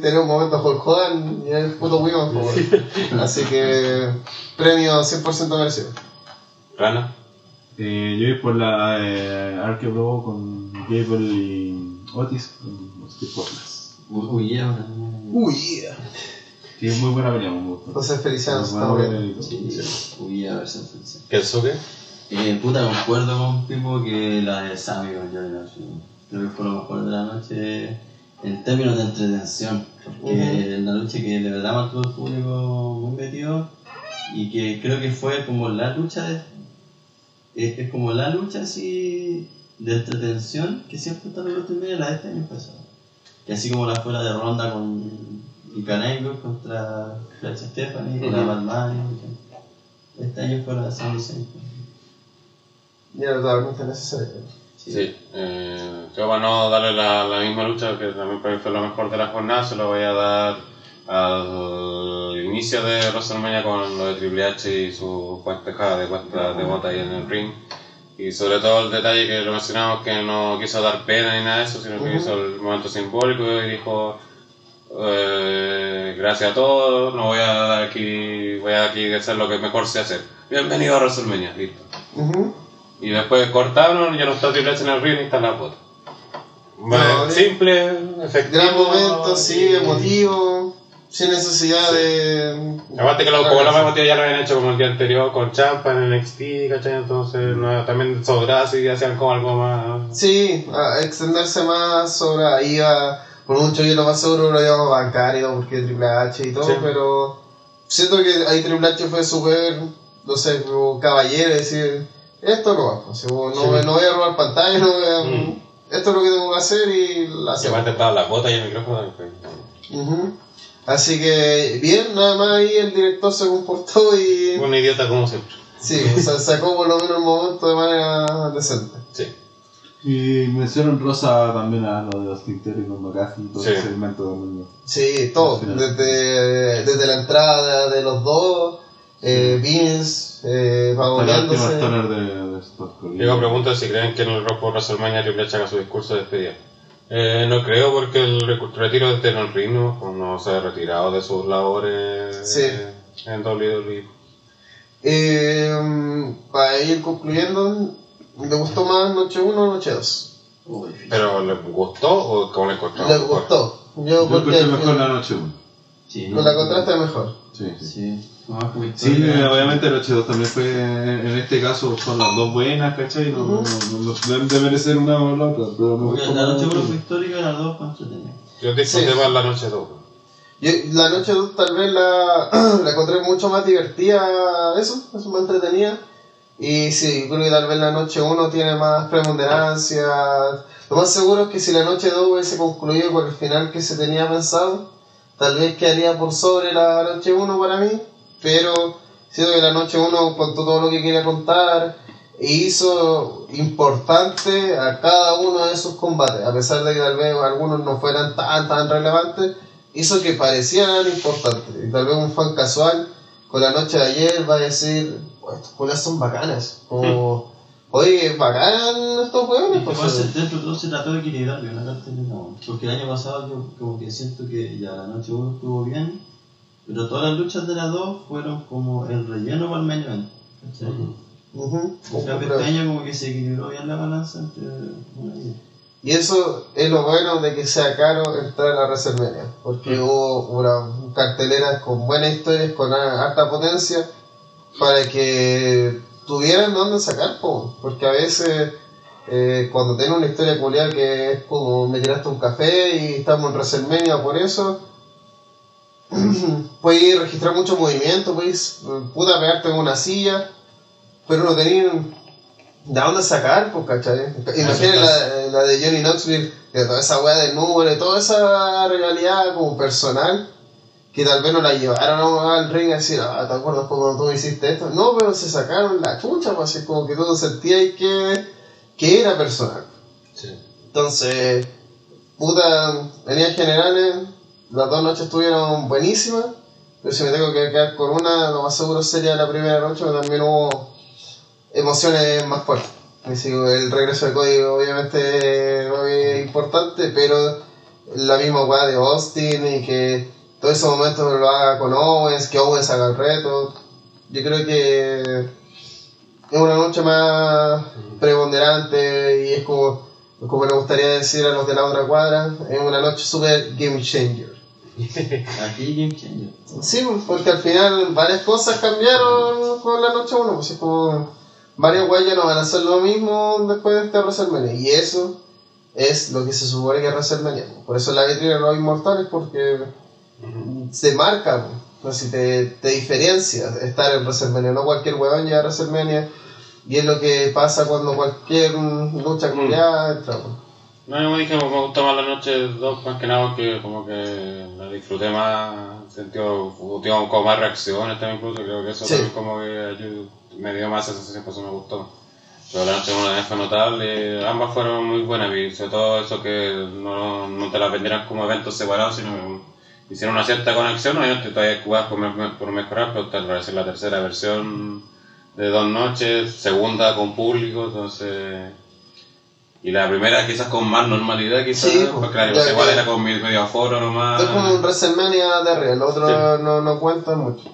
tener un momento Hulk Hogan y el puto Wiman, weón. así que premio 100% merecido. Rana. Eh, yo voy por la eh, Bro con Gable y Otis con los Portlas. Uy, uy, ahora. Uy, yeah. Sí, es muy buena pelea, me gusta. José Feliciano está todo. Sí, uy, a ver si funciona. Kensuke. Eh, puta, concuerdo con Pipo que la de Sammy con Johnny Knoxville. Creo que fue lo mejor de la noche en términos de entretención. Porque es una lucha que de verdad mantuvo al público muy metido y que creo que fue como la lucha de. Es, es como la lucha así de entretención que siempre está en los la de este año pasado. Y así como la fuera de ronda con Icanaigo contra Flash Stephanie, con la Ujú. Balmani. Este año fue la de Sami Zayn. Y era totalmente necesario. Sí. Eh, yo para no darle la, la misma lucha, que también para mí fue lo mejor de la jornada, se lo voy a dar al inicio de WrestleMania con lo de Triple H y su cuentejada de cuenta de bota ahí en el ring. Y sobre todo el detalle que lo mencionamos, que no quiso dar pena ni nada de eso, sino que Ujú. hizo el momento simbólico y dijo, eh, gracias a todos, no voy a dar aquí, voy a aquí hacer lo que mejor sé hacer. Bienvenido a WrestleMania, listo. Ujú. Y después cortaron, ya no está Triple H en el ring y está la bota. Bueno, No, simple, efectivo. Gran momento, sí, emotivo, sin necesidad de. Aparte que lo, como lo más ya lo habían hecho como el día anterior con Champa en NXT, ¿cachai? Entonces no, también sobraba y hacían como algo más... Sí, a extenderse más sobre ahí a, por mucho yo lo más seguro lo y todo porque Triple H y todo, Sí. pero siento que ahí Triple H fue súper, no sé, como caballero, decir, esto no va, o sea, no, Sí. no voy a robar pantalla, no voy a- Mm. esto es lo que tengo que hacer y Y hacemos. aparte estaba la bota y el micrófono. pues, Ujú. Así que bien, nada más ahí el director se comportó y Un idiota como siempre. sí, o sea, sacó por lo menos el momento de manera decente. Sí. Y menciono rosa también a lo de los Theory con McAfee y todo Sí. ese segmento también. Sí, todo, desde, desde la entrada de los dos eh, Vince, eh, vagoneándose. stoner de, de Scott Collins. Diego pregunta si creen que en el Rock por WrestleMania Triple H haga su discurso de despedida. Eh, no creo porque el retiro de Tenon Rino pues, no se ha retirado de sus labores Sí. eh, en WWE. Eh, para ir concluyendo, ¿le gustó más Noche 1 o Noche 2? Uy, difícil. ¿Pero le gustó o cómo le encontró? ¿Le gustó? Yo Yo porque encontré mejor la noche 1. Sí, con la contraste mejor. Sí, sí. Sí, Sí, obviamente la noche 2 también fue, en este caso, son las dos buenas, ¿cachai? No, no, no, no deben de merecer una o la otra, pero gustó la noche la uno fue histórica y las dos fue entretenida. Yo disfruté Sí. más la noche 2. Yo, la noche 2 tal vez la, *clears throat* la encontré mucho más divertida, eso, eso más entretenida. Y sí, creo que tal vez la noche 1 tiene más preponderancia. Lo más seguro es que si la noche 2 hubiese concluido con el final que se tenía pensado, tal vez quedaría por sobre la noche 1 para mí. Pero siento que la noche 1 contó todo lo que quería contar e hizo importante a cada uno de sus combates, a pesar de que tal vez algunos no fueran tan tan relevantes, hizo que parecieran importantes. Y tal vez un fan casual con la noche de ayer va a decir, "Oh, estos juegos son bacanas, como, oye, bacán estos que pasa, dentro de todo se trató de equilibrar bien la cartelera, bueno. porque el año pasado yo como que siento que ya la noche 1 estuvo bien, pero todas las luchas de las dos fueron como el relleno para el main event. ¿cachai? En cambio, este año como que se equilibró bien la balanza entre una y. Y eso es lo bueno de que sea caro entrar a la WrestleMania, porque hubo una cartelera con buenas historias, con alta potencia, para que tuvieran dónde sacar, po. porque a veces eh, cuando tenés una historia culiada que es como me tiraste un café y estamos en WrestleMania por eso, *clears throat* puedes registrar mucho movimiento, puedes puta pegarte en una silla, pero no tenías de dónde sacar, pues, ¿cachai? Imagínate la, la de Johnny Knoxville, de toda esa weá de número, toda esa realidad como personal, que tal vez no la llevaron al ring a decir, ah, ¿te acuerdas cuando tú hiciste esto? No, pero se sacaron la chucha, pues, así como que tú sentías que, que era personal. Entonces, puta, en líneas generales, las dos noches estuvieron buenísimas, pero si me tengo que quedar con una, lo más seguro sería la primera noche, pero también hubo emociones más fuertes. Es el regreso de código obviamente es importante, pero la misma weá de Austin y que todos esos momentos lo haga con Owens, que Owens haga el reto. Yo creo que es una noche más preponderante y es como, como le gustaría decir a los de la otra cuadra, es una noche super game changer. *laughs* Aquí Game Changer. Sí, porque al final varias cosas cambiaron con la noche 1, pues es como varios güeyes ya no van a hacer lo mismo después de este WrestleMania. Y eso es lo que se supone que es WrestleMania. Por eso la vitrina de los inmortales, porque se marca, pues, así te, te diferencia estar en WrestleMania. No cualquier huevón llega a WrestleMania. Y es lo que pasa cuando cualquier lucha culiada entra. pues. No, yo me dije que me gustó más la noche 2, más que nada porque como que la disfruté más, sentido, digamos, como más reacciones también incluso, creo que eso Sí. también como que me dio más sensación, por eso me gustó. Pero la noche 1 fue notable, ambas fueron muy buenas, y sobre todo eso que no, no te las vendieran como eventos separados, sino hicieron una cierta conexión, obviamente todavía jugar por, por mejorar, pero tal vez es la tercera versión de dos noches, segunda con público, entonces... Y la primera quizás con más normalidad, quizás, Sí, pues, porque la igual era con medio aforo nomás. Esto es como un WrestleMania de real, el otro Sí. no, no cuenta mucho.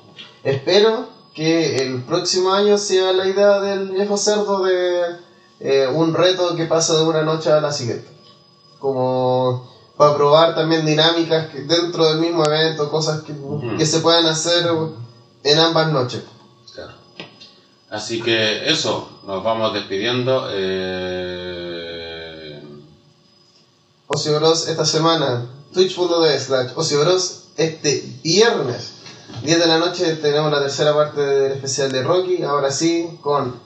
Espero que el próximo año sea la idea del viejo cerdo de eh, un reto que pasa de una noche a la siguiente. Como para probar también dinámicas que dentro del mismo evento, cosas que, que se puedan hacer en ambas noches. Claro. Así que eso, nos vamos despidiendo. Eh... Ocio Bros esta semana, twitch.tv slash Ocio Bros este viernes, 10 de la noche tenemos la tercera parte del especial de Rocky, ahora sí, con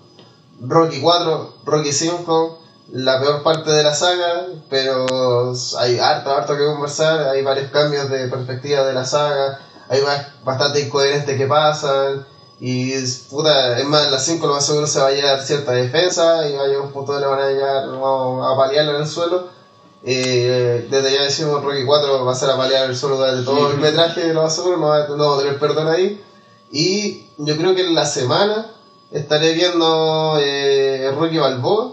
Rocky 4, Rocky 5, la peor parte de la saga, pero hay harto, harto que conversar, hay varios cambios de perspectiva de la saga, hay ba- bastante incoherentes que pasan, y puta, es más, en la 5 lo más seguro se va a llevar cierta defensa, y va a llegar un punto donde le van a llegar vamos a paliarlo en el suelo. Eh, desde ya decimos Rocky 4 va a ser a paliar el suelo durante todo el metraje, lo más seguro, no va, no va a tener perdón ahí. Y yo creo que en la semana estaré viendo eh, Rocky Balboa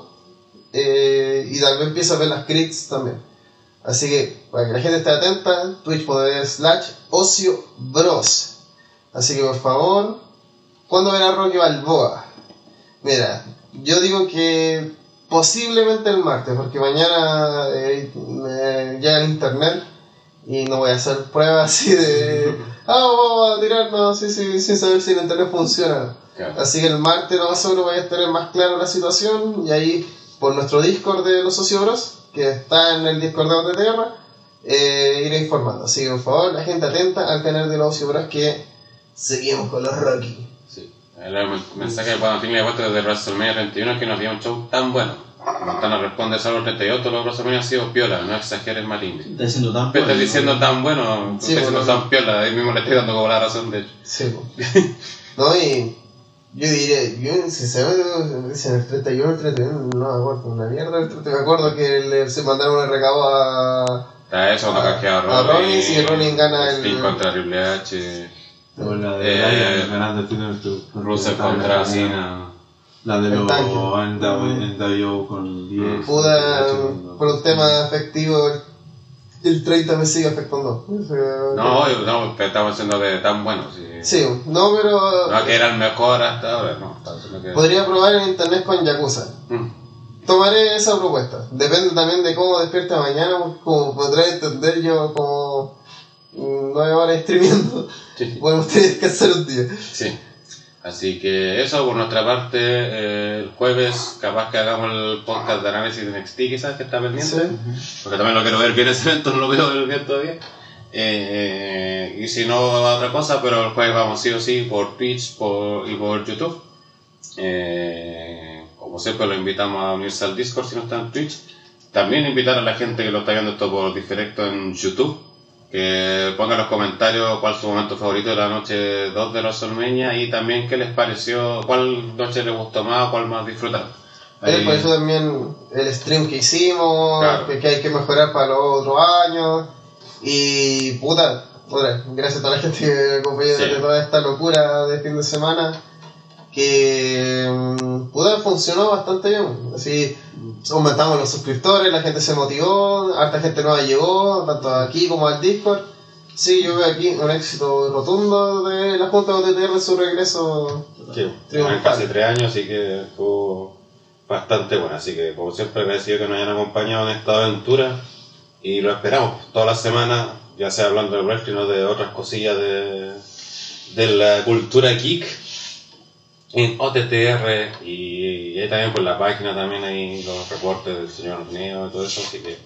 eh, y tal vez empiezo a ver las crits también. Así que para que la gente esté atenta, twitch.tv slash ocio bros. Así que por favor, ¿cuándo verá Rocky Balboa? Mira, yo digo que posiblemente el martes, porque mañana eh, me llega el internet y no voy a hacer pruebas así de. *laughs* Ah, vamos a tirarnos sí, sí, sin saber si el internet funciona. Claro. Así que el martes lo más seguro voy a tener más claro la situación y ahí por nuestro Discord de los sociobros, que está en el Discord de OTTR, eh, iré informando. Así que por favor, la gente atenta al canal de los sociobros que seguimos con los Rocky. Sí. El mensaje de Juan ha puesto desde WrestleMania 31 es que nos dio un show tan bueno. Montana responde salvo el 38, los WrestleMania han sido piola, no exageres Marín. Está diciendo tan Pero estás bueno, diciendo ¿no? tan bueno, Sí, estás diciendo bueno. tan piola, ahí mismo le estoy dando como la razón de hecho. Sí. *laughs* No, y yo diré, yo sinceramente, si en el 31 el 31 no me acuerdo, una mierda el 31. Me acuerdo que le, se mandaron el recado a. Está eso, A- canjea a a Rollins, y Rollins gana el- Sting contra Triple H, Con la de Eh, ganando el título. Rusev contra Cena. La de los tanque. en W- en WO con 10. Puda, por un tema afectivo, el 30 me sigue afectando. O sea, No, no, que estamos haciendo de tan bueno. Sí. Sí, no, pero. No que era el mejor hasta ahora, no. que... Podría probar en internet con Yakuza. Mm. Tomaré esa propuesta. Depende también de cómo despierte mañana, porque como podré entender yo como mm, streameando. Sí. Podemos tener que descansar un día. Sí. Así que eso por nuestra parte, eh, el jueves capaz que hagamos el podcast de análisis de NXT quizás que está pendiente. Porque también lo quiero ver bien ese evento, no lo veo bien todavía. Eh, y si no, otra cosa, pero el jueves vamos sí o sí por Twitch por, y por YouTube. Eh, como siempre, lo invitamos a unirse al Discord si no está en Twitch. También invitar a la gente que lo está viendo esto por directo en YouTube. Que ponga en los comentarios cuál es su momento favorito de la noche 2 de los Solmeña y también qué les pareció, cuál noche les gustó más, cuál más disfrutaron. Ahí- por eso también el stream que hicimos, Claro. que, hay que mejorar para los otros años. Y puta, puta, gracias a toda la gente que me acompañó Sí. durante toda esta locura de fin de semana. Que mm, puta, funcionó bastante bien. Así aumentamos los suscriptores, la gente se motivó, harta gente nueva llegó, tanto aquí como al Discord. Sí, yo veo aquí un éxito rotundo de la Junta de OTTR en su regreso. Sí, casi tres años, así que estuvo bastante bueno. Así que, como siempre, agradecido que nos hayan acompañado en esta aventura y lo esperamos toda la semana, ya sea hablando de wrestling o de otras cosillas de, de la cultura geek en OTTR y, y ahí también por la página también hay los reportes del señor Neo y todo eso, así que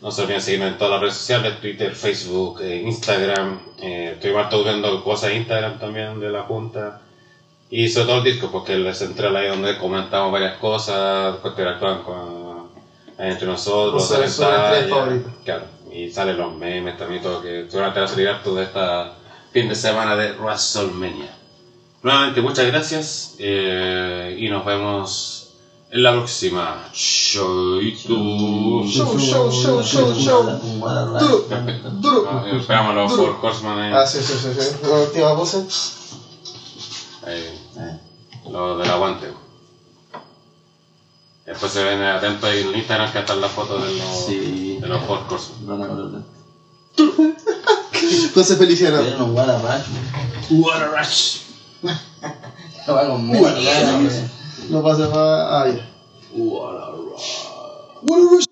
no se olviden seguirnos en todas las redes sociales, Twitter, Facebook, eh, Instagram, eh, estoy más viendo cosas en Instagram también de la Junta y sobre todo el disco, porque es central ahí donde comentamos varias cosas, interactúan con, entre nosotros, tres tallas, favoritas. claro, y salen los memes también, todo que seguramente va a salir harto de esta fin de semana de WrestleMania. Nuevamente, muchas gracias eh, y nos vemos en la próxima. Choito. Show, show, show, show, show. Duro, duro. Ah, eh, esperamos a los Duro. Four Horsemen ahí. Ah, sí, sí, sí, sí. Una última pose. Ahí, Los del aguante. Después se ven atentos ahí en Instagram que están las fotos de los, Sí. de los Four Horsemen. Van a. *laughs* José Feliciano. Vieron un Guararush. Guararush. Lo va con más. Ah, ya. Guararush. What a rush.